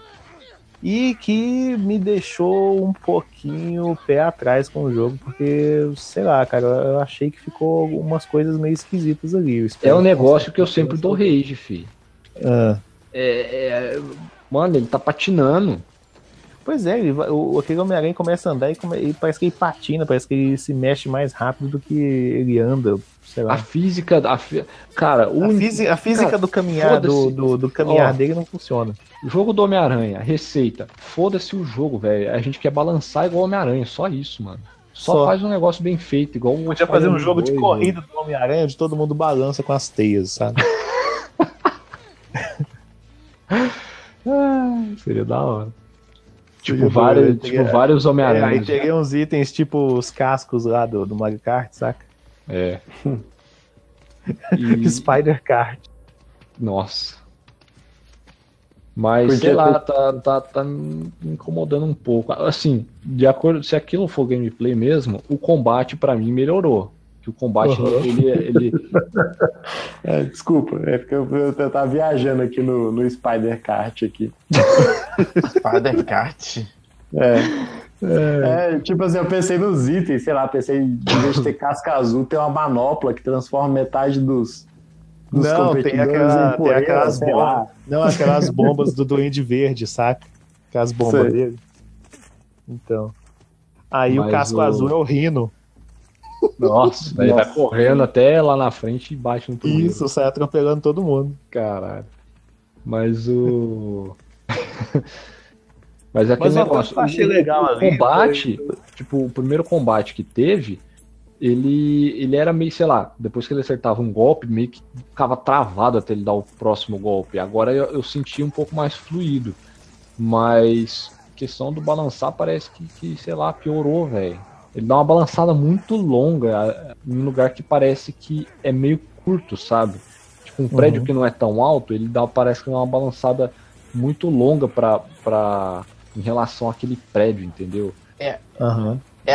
E que me deixou um pouquinho pé atrás com o jogo, porque, sei lá, cara, eu achei que ficou algumas coisas meio esquisitas ali. É um negócio que eu sempre dou rage, fi. Ah. É, é- Mano, ele tá patinando. Pois é, ele vai- o, aquele Homem-Aranha começa a andar e, come- e parece que ele patina, parece que ele se mexe mais rápido do que ele anda, sei A lá. física. A fi- Cara, o A, fisi- a física Cara, do caminhar, do, do, do caminhar Ó. dele não funciona. jogo do Homem-Aranha, receita. Foda-se o jogo, velho. A gente quer balançar igual Homem-Aranha, só isso, mano. Só, Só. faz um negócio bem feito, igual o Podia fazer um jogo de 2, corrida do Homem-Aranha onde todo mundo balança com as teias, sabe? velho. Seria da hora. Tipo, Seria vários, tipo vários É, aí Homem-Aranha. teria uns itens tipo os cascos lá do, do Mario Kart, saca? É. E- Spider Kart. Nossa. Mas, Podia sei lá, ter- tá, tá, tá me incomodando um pouco. Assim, de acordo, se aquilo for gameplay mesmo, o combate pra mim melhorou. Que o combate, Uhum. ele, ele, É, desculpa, é porque eu, eu, eu tava viajando aqui no, no Spider Kart aqui. Spider Kart. É. É, tipo assim, eu pensei nos itens, sei lá, pensei em vez de ter casca azul, ter uma manopla que transforma metade dos. dos Não, tem, aquela, em tem poeira, aquelas bombas. Não, aquelas bombas do Duende Verde, saca? Aquelas bombas Sei. dele. Então. Aí o Mas casco o- azul é o Rino. Nossa, ele vai correndo até lá na frente e bate no primeiro. Isso, sai atropelando todo mundo. Caralho. Mas o. Mas é aquele Mas negócio. que eu achei o- legal o ali combate, tipo, o primeiro combate que teve, ele, ele era meio, sei lá, depois que ele acertava um golpe, meio que ficava travado até ele dar o próximo golpe. Agora eu, eu senti um pouco mais fluido. Mas a questão do balançar parece que, que sei lá, piorou, velho. Ele dá uma balançada muito longa a- em um lugar que parece que é meio curto, sabe? Tipo, um prédio Uhum. que não é tão alto, ele dá, parece que dá uma balançada muito longa pra, pra, em relação àquele prédio, entendeu? É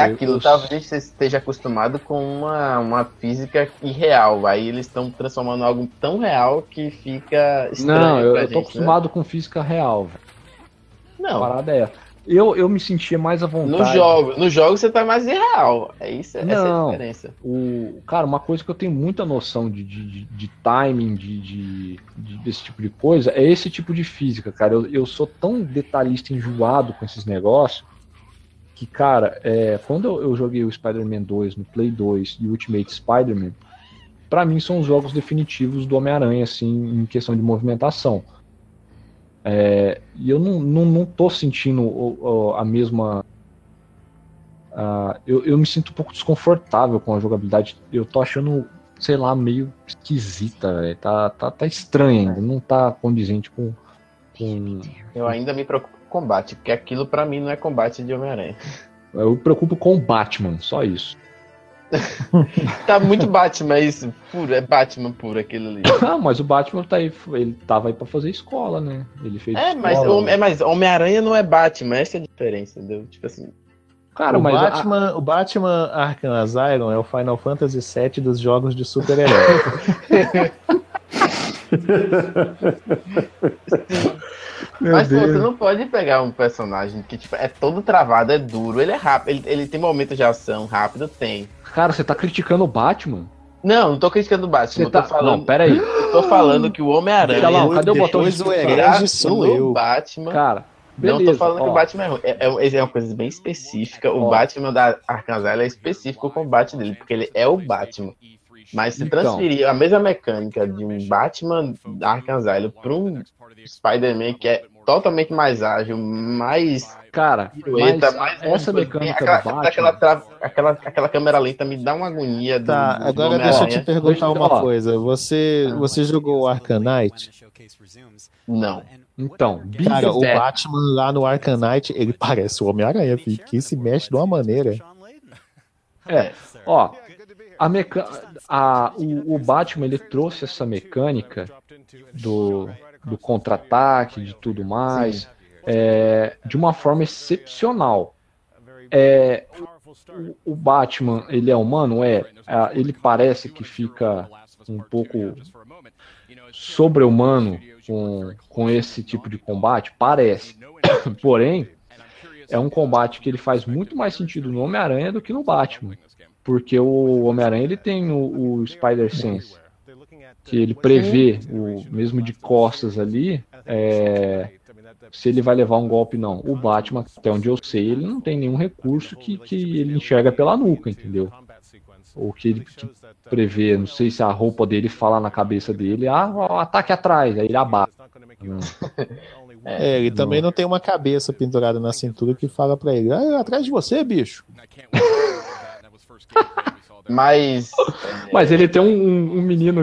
Eu- aquilo, eu- talvez você esteja acostumado com uma, uma física irreal. Aí eles estão transformando algo tão real que fica estranho. Não, eu, pra eu tô gente, né? acostumado com física real, velho. A Não, parada é essa. Eu, eu me sentia mais à vontade. no jogo, no jogo você tá mais irreal. É isso, essa é a Não. diferença. O, cara, uma coisa que eu tenho muita noção de, de, de- timing, de, de- de- desse tipo de coisa, é esse tipo de física, cara. Eu, eu sou tão detalhista enjoado com esses negócios que, cara, é, quando eu, eu joguei o Spider-Man 2 no Play 2 e Ultimate Spider-Man, pra mim são os jogos definitivos do Homem-Aranha, assim, em questão de movimentação. É, e eu não, não, não tô sentindo o- o- a mesma eu, eu me sinto um pouco desconfortável com a jogabilidade. Eu tô achando, sei lá, meio esquisita. Tá, tá, tá estranho ainda, não tá condizente com. com... Eu ainda me preocupo com combate, porque aquilo pra mim não é combate de Homem-Aranha. Eu me preocupo com o Batman, só isso. Tá muito Batman isso, puro, é Batman puro aquilo ali. Ah, mas o Batman tá aí, ele tava aí pra fazer escola, né? Ele fez. É, mas, escola, o- é, mas Homem-Aranha não é Batman, essa é a diferença, entendeu? Tipo assim, Cara, o, mas. a- Batman, o Batman Arkham Asylum é o Final Fantasy VII dos jogos de super-herói. Meu mas pô, você não pode pegar um personagem que tipo, é todo travado, é duro, ele é rápido, ele, ele tem momentos de ação rápido, tem. Cara, você tá criticando o Batman? Não, não tô criticando o Batman, Você tô tá... falando, Não, pera aí. eu tô falando que o Homem-Aranha cadê o botão de o herege sou eu. Batman. Cara, não beleza. tô falando que ó. o Batman é ruim. É, é, é uma coisa bem específica. O Ó. Batman da Arkham é específico o combate dele, porque ele é o Batman. Mas se Então. transferir a mesma mecânica de um Batman Arkham Asylum para um Spider-Man que é totalmente mais ágil, mais Cara, pirueta, mais essa mecânica aquela, do Batman. aquela, tra- aquela, aquela câmera lenta me dá uma agonia Tá, do agora deixa eu te perguntar uma coisa. Você, você jogou o Arcanite? Não. Então, Cara, o. Batman lá no Arcanite, ele parece o Homem-Aranha, que se mexe de uma maneira. É, ó, a meca... a, o, o Batman ele trouxe essa mecânica do, do contra-ataque, de tudo mais, é, de uma forma excepcional. É, o, o Batman, ele é humano? É. Ah, Ele parece que fica um pouco sobre-humano com, com esse tipo de combate? Parece. Porém, é um combate que ele faz muito mais sentido no Homem-Aranha do que no Batman. Porque o Homem-Aranha ele tem o, o Spider-Sense, que ele prevê, o mesmo de costas ali, é, se ele vai levar um golpe não. O Batman, até onde eu sei, ele não tem nenhum recurso que, que ele enxerga pela nuca, entendeu? Ou que ele que prevê, não sei se a roupa dele fala na cabeça dele, ah, ó, ataque atrás, aí ele abate. É, ele também não tem uma cabeça pendurada na cintura que fala pra ele, ah, atrás de você, bicho. Mas Mas ele tem um, um- menino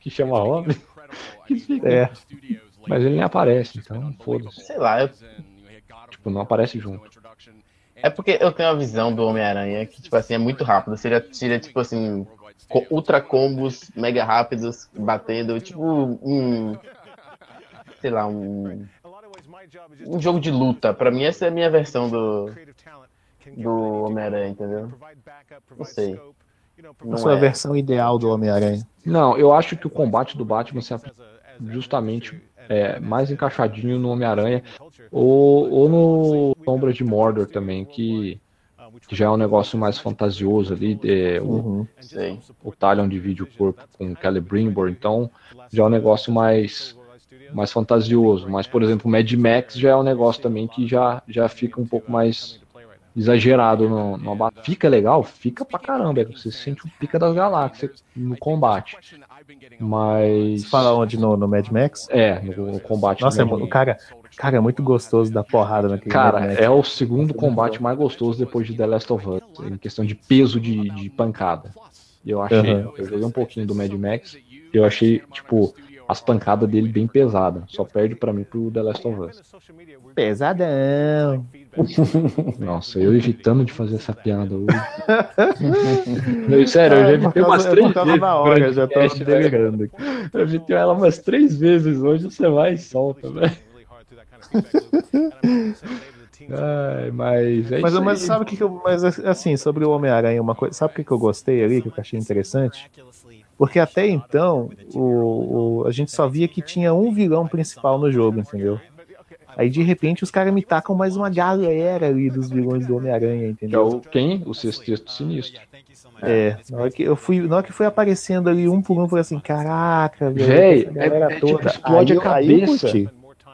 que chama Robin, fica- É. mas ele nem aparece, então foda-se. sei lá, eu- Tipo, não aparece junto. é porque eu tenho a visão do Homem-Aranha que, tipo assim, é muito rápido. Seria, seria tipo assim, co- ultra combos mega rápidos, batendo, tipo um. Sei lá, um. Um jogo de luta. Pra mim, essa é a minha versão do. Do Homem-Aranha, entendeu? Não sei. A Não sua é. versão ideal do Homem-Aranha. Não, eu acho que o combate do Batman se aplica justamente é, mais encaixadinho no Homem-Aranha ou, ou no Sombra de Mordor também, que, que já é um negócio mais fantasioso ali. É, o, Uhum. Sei. o Talion divide o corpo com o Celebrimbor, então já é um negócio mais mais fantasioso. Mas, por exemplo, o Mad Max já é um negócio também que já, já fica um pouco mais exagerado no, no abate. Fica legal? Fica pra caramba. Você sente o pica das galáxias no combate. Mas. Você fala onde no, no Mad Max? É, no, no combate. Nossa, é, do Mad mu- Max. cara, cara, é muito gostoso dar porrada naquele Mad Cara, Max. é o segundo combate mais gostoso depois de The Last of Us, em questão de peso de, de pancada. Eu achei, Aham. eu joguei um pouquinho do Mad Max, eu achei, tipo, as pancadas dele bem pesadas. Só perde pra mim pro The Last of Us. Pesadão. Nossa, eu evitando de fazer essa piada hoje. Sério, eu já por evitei umas três vezes. hora, durante já cast, velho. delirando. Eu evitei ela umas três vezes hoje, você vai e solta, velho. Ai, mas é Mas, mas sabe o que, que eu. Mas assim, sobre o Homem-Aranha, uma coisa. Sabe o que, que eu gostei ali, que eu achei interessante? Porque até então, o, o- a gente só via que tinha um vilão principal no jogo, entendeu? Aí de repente os caras me tacam mais uma galera ali dos vilões do Homem-Aranha, Que é entendeu? o quem? O sexteto sinistro. É, na hora que eu fui, na hora que foi aparecendo ali um por um, eu falei assim, caraca, velho, Véi, essa galera é- é tipo, toda. explode Aí a aí cabeça. curti.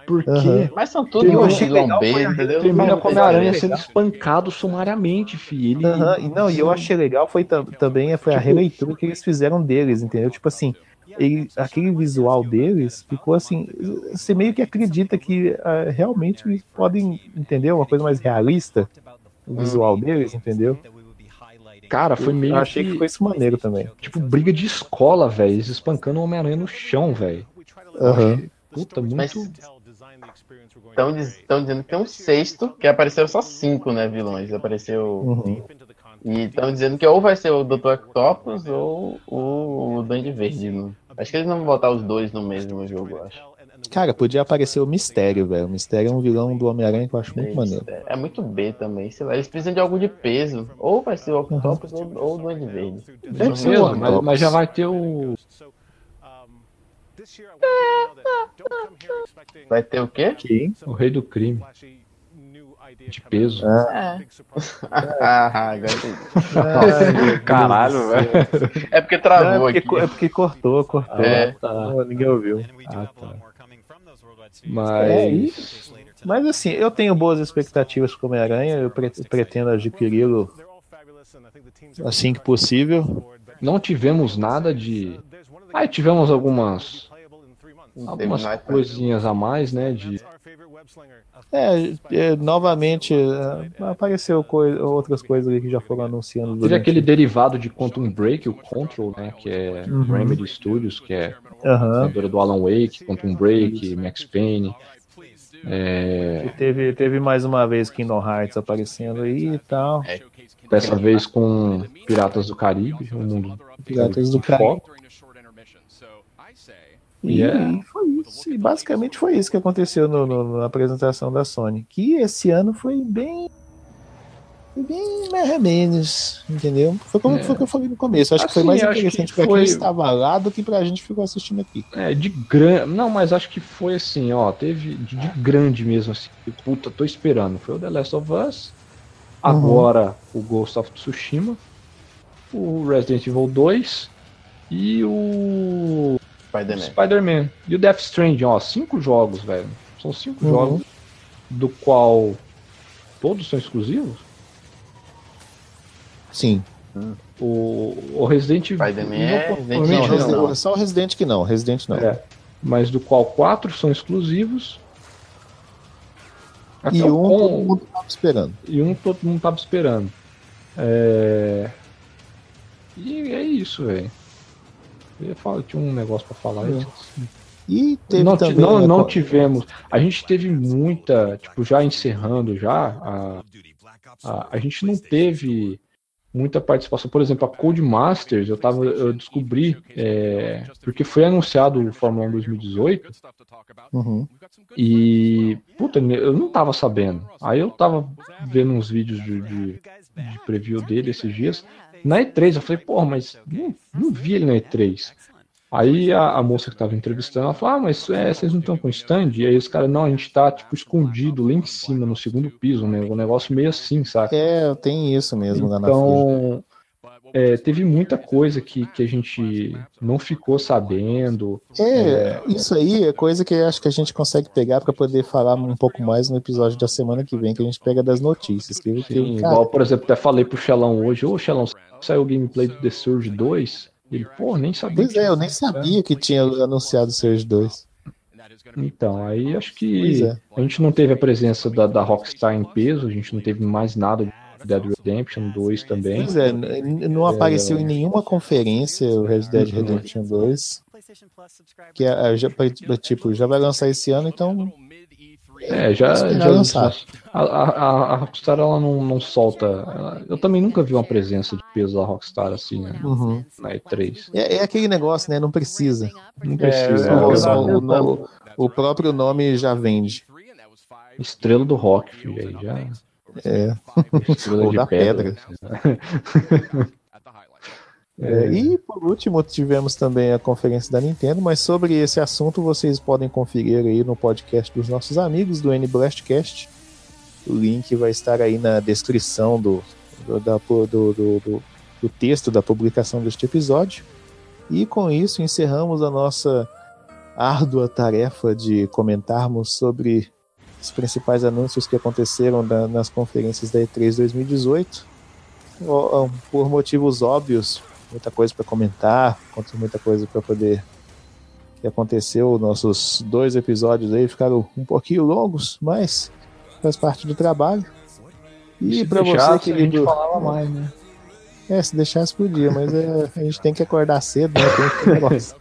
Porque Aham. Mas são tudo Eu achei legal, B, foi a- entendeu? termina Não com a jeito. sendo espancado sumariamente, filho. Ele, e não, e eu achei legal foi tam- também foi a releitura que eles fizeram deles, entendeu? Tipo assim, ele- aquele visual deles ficou assim, você meio que acredita que ah, realmente eles podem, entendeu? Uma coisa mais realista, o visual deles, entendeu? Cara, foi meio Eu achei que foi isso maneiro também. tipo briga de escola, velho. Eles espancando o Homem-Aranha no chão, velho. Aham. Puta, Mas muito. estão dizendo que tem um sexto, que apareceram só cinco, né, vilões. Apareceu. Uhum. E estão dizendo que ou vai ser o Dr. Octopus ou o Duende Verde. né? Acho que eles não vão botar os dois no mesmo jogo, eu acho. Cara, podia aparecer o Mistério, velho. O Mistério é um vilão do Homem-Aranha que eu acho muito maneiro. É muito B também, sei lá. Eles precisam de algo de peso. Ou vai ser o Octopus ou, ou o Duende Verde. Deve ser o mas, mas já vai ter o. Vai ter o quê? Quem? O rei do crime. De peso. Ah, ah, agora Caralho, velho. É porque Não, travou é, porque, aqui. é porque cortou, cortou. É. Tá. Não, ninguém ouviu. Ah, tá. É, Mas. isso. Mas assim, eu tenho boas expectativas com o Homem-Aranha, eu pre- pretendo adquiri-lo assim que possível. Não tivemos nada de. Aí tivemos algumas. Algumas coisinhas a mais, né? De. É, é, novamente é, apareceu coi- outras coisas ali que já foram anunciando. Teve durante- aquele derivado de Quantum Break, o Control, né? Que é Uhum. Remedy Studios, que é criadora do Alan Wake, Quantum Break, Max Payne. É, E teve, teve mais uma vez Kingdom Hearts aparecendo aí e tal. dessa vez com Piratas do Caribe, o mundo Piratas do Foco. E, Yeah. e foi isso. E basicamente foi isso que aconteceu no- no- na apresentação da Sony. Que esse ano foi bem. Foi bem mais ou menos, entendeu? Foi como É. foi que eu falei no começo. Acho que foi Assim, mais acho que interessante pra foi- quem estava lá do que pra gente que ficou assistindo aqui. É, de grande. Não, mas acho que foi assim, ó. Teve de, de grande mesmo, assim. Puta, tô esperando. Foi o The Last of Us. Agora o Ghost of Tsushima. O Resident Evil 2. E o Spider-Man. Spider-Man. E o Death Stranding, ó. Cinco jogos, velho. São cinco Uhum. jogos. Do qual todos são exclusivos. Sim. O, o Resident Evil. Spider-Man não, é provavelmente Resident Não, Evil, Resident- não. só o Resident que não. Resident não. É, mas do qual quatro são exclusivos. Até E um com- todo mundo tava esperando. e um todo mundo tava esperando. É... E é isso, velho. Eu ia falar, tinha um negócio pra falar. É. E teve não, também. não, né, não tivemos. A gente teve muita, tipo, já encerrando já, a, a, a gente não teve muita participação. Por exemplo, a Codemasters, eu tava, eu descobri, é, porque foi anunciado o Fórmula 1 2018, Uhum. e, puta, eu não tava sabendo. Aí eu tava vendo uns vídeos de, de, de preview dele esses dias. Na E3, eu falei, porra, mas não, não vi ele na E3. Aí a, a moça que tava entrevistando, ela falou, ah, mas é, vocês não estão com stand? E aí os caras, não, a gente tá, tipo, escondido lá em cima, no segundo piso, né? Um negócio meio assim, saca? É, tem isso mesmo lá na Fuji. Então, é, teve muita coisa que, que a gente não ficou sabendo. É, isso aí é coisa que acho que a gente consegue pegar para poder falar um pouco mais no episódio da semana que vem, que a gente pega das notícias. Que, Sim, cara, igual, por exemplo, até falei pro Xelão hoje, ô Xelão, saiu o gameplay do The Surge 2? Ele, pô, nem sabia. Pois que é, eu nem sabia que tinha anunciado o Surge 2. Então, aí acho que é. a gente não teve a presença da, da Rockstar em peso, a gente não teve mais nada Dead Redemption 2 também. Pois é, não apareceu em nenhuma conferência o Red Dead Redemption 2. Que é, é, já, tipo, já vai lançar esse ano, então. É, já, esperar já lançar. a, a, a Rockstar ela não, não solta. ela- eu também nunca vi uma presença de peso da Rockstar assim né, Uhum. na E3. É, é aquele negócio, né? Não precisa. Não precisa. é? O- o, o- o próprio nome já vende. Estrela do rock, filho, aí já. É. Estrela Ou de da pedra. É, e por último, tivemos também a conferência da Nintendo, mas sobre esse assunto vocês podem conferir aí no podcast dos nossos amigos do NBlastcast. O link vai estar aí na descrição do, do, da- do, do, do- do texto da publicação deste episódio. E com isso encerramos a nossa árdua tarefa de comentarmos sobre os principais anúncios que aconteceram na- nas conferências da E3 2018. Ó, ó, Por motivos óbvios, muita coisa para comentar, muita coisa para poder que aconteceu. Nossos dois episódios aí ficaram um pouquinho longos, mas faz parte do trabalho. E para você, deixasse, a gente falava mais, né? é, se deixasse podia, mas é, a gente tem que acordar cedo, né? Tem negócio.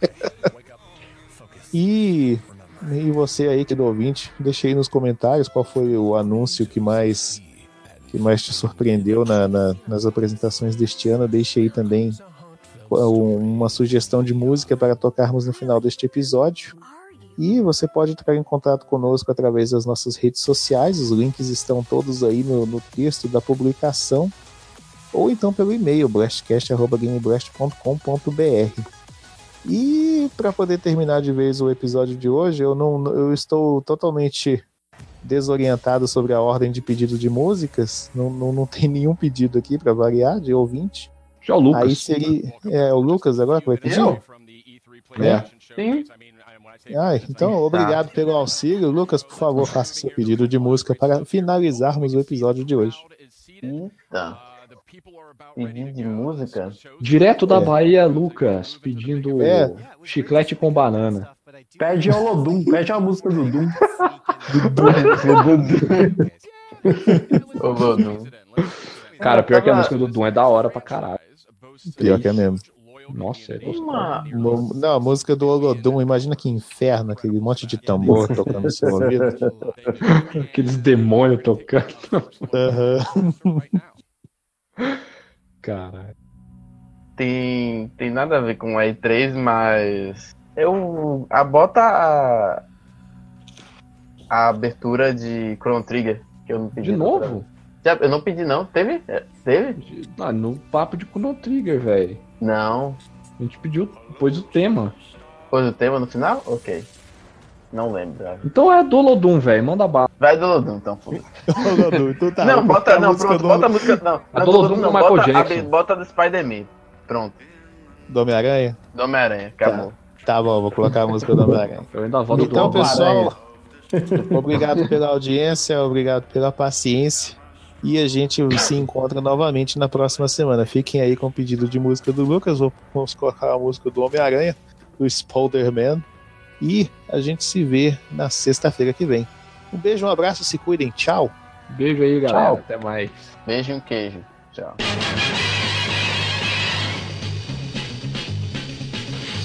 e, e você aí, querido ouvinte, deixa aí nos comentários qual foi o anúncio que mais que mais te surpreendeu na- na- nas apresentações deste ano. Deixe aí também uma sugestão de música para tocarmos no final deste episódio. E você pode entrar em contato conosco através das nossas redes sociais, os links estão todos aí no, no texto da publicação, ou então pelo e-mail blastcast.gameblast.com.br. E para poder terminar de vez o episódio de hoje, eu não eu estou totalmente desorientado sobre a ordem de pedido de músicas. Não, não, não tem nenhum pedido aqui para variar de ouvinte. Já o Lucas. Aí seria é o Lucas agora que vai pedir? Eu? É. Sim. Ah, então, obrigado pelo auxílio. Lucas, por favor, faça seu pedido de música para finalizarmos o episódio de hoje. Eita. Pedido de música? Direto da É. Bahia, Lucas, pedindo É. chiclete com banana. Pede Olodum, pede a música do. Ô, Lodo. Cara, pior que a música do Doom é da hora pra caralho. Pior que é mesmo. Nossa, é gostoso. Uma... Não, a música do Olodum, imagina que inferno, aquele monte de tambor tocando no seu ouvido. Aqueles demônios tocando. Aham. Caralho. tem, tem nada a ver com a E3, mas eu a bota a, a abertura de Chrono Trigger que eu não pedi. De outra novo? Já- Eu não pedi não, teve? Teve? Ah, no papo de Chrono Trigger, velho. Não. A gente pediu, pôs o tema. Pôs o tema no final? Ok. Não lembro. Então é do Lodum, velho. Manda bala. Vai do Lodum, então. foda-se. Olodum, então tá. não, bota, não, pronto, do- bota a música. Não, A não, do Lodum não, Michael bota, a, Jackson. bota do Spider-Man. Pronto. Do Homem-Aranha? Do Homem-Aranha, acabou. Tá bom, vou colocar a música do Homem-Aranha. Eu ainda volto Então, do pessoal, obrigado pela audiência, obrigado pela paciência. E a gente se encontra novamente na próxima semana. Fiquem aí com o pedido de música do Lucas. Vamos colocar a música do Homem-Aranha, do Spider-Man. E a gente se vê na sexta-feira que vem. Um beijo, um abraço, se cuidem. Tchau. Beijo aí, galera. Tchau. Até mais. Beijo e um queijo. Tchau.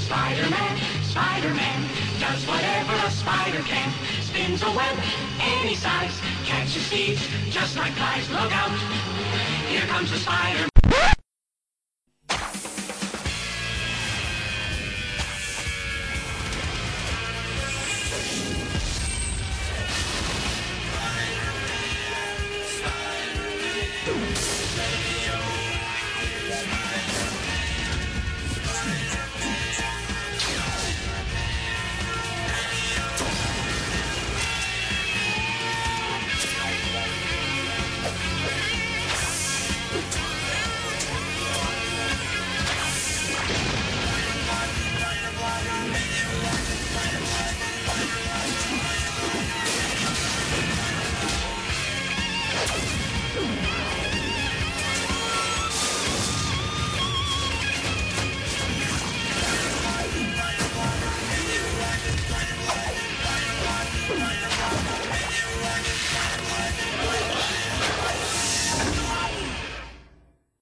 Spider-Man, Spider-Man, does whatever a spider can. Spins a web any size, catches thieves just like flies. Look out, here comes the spider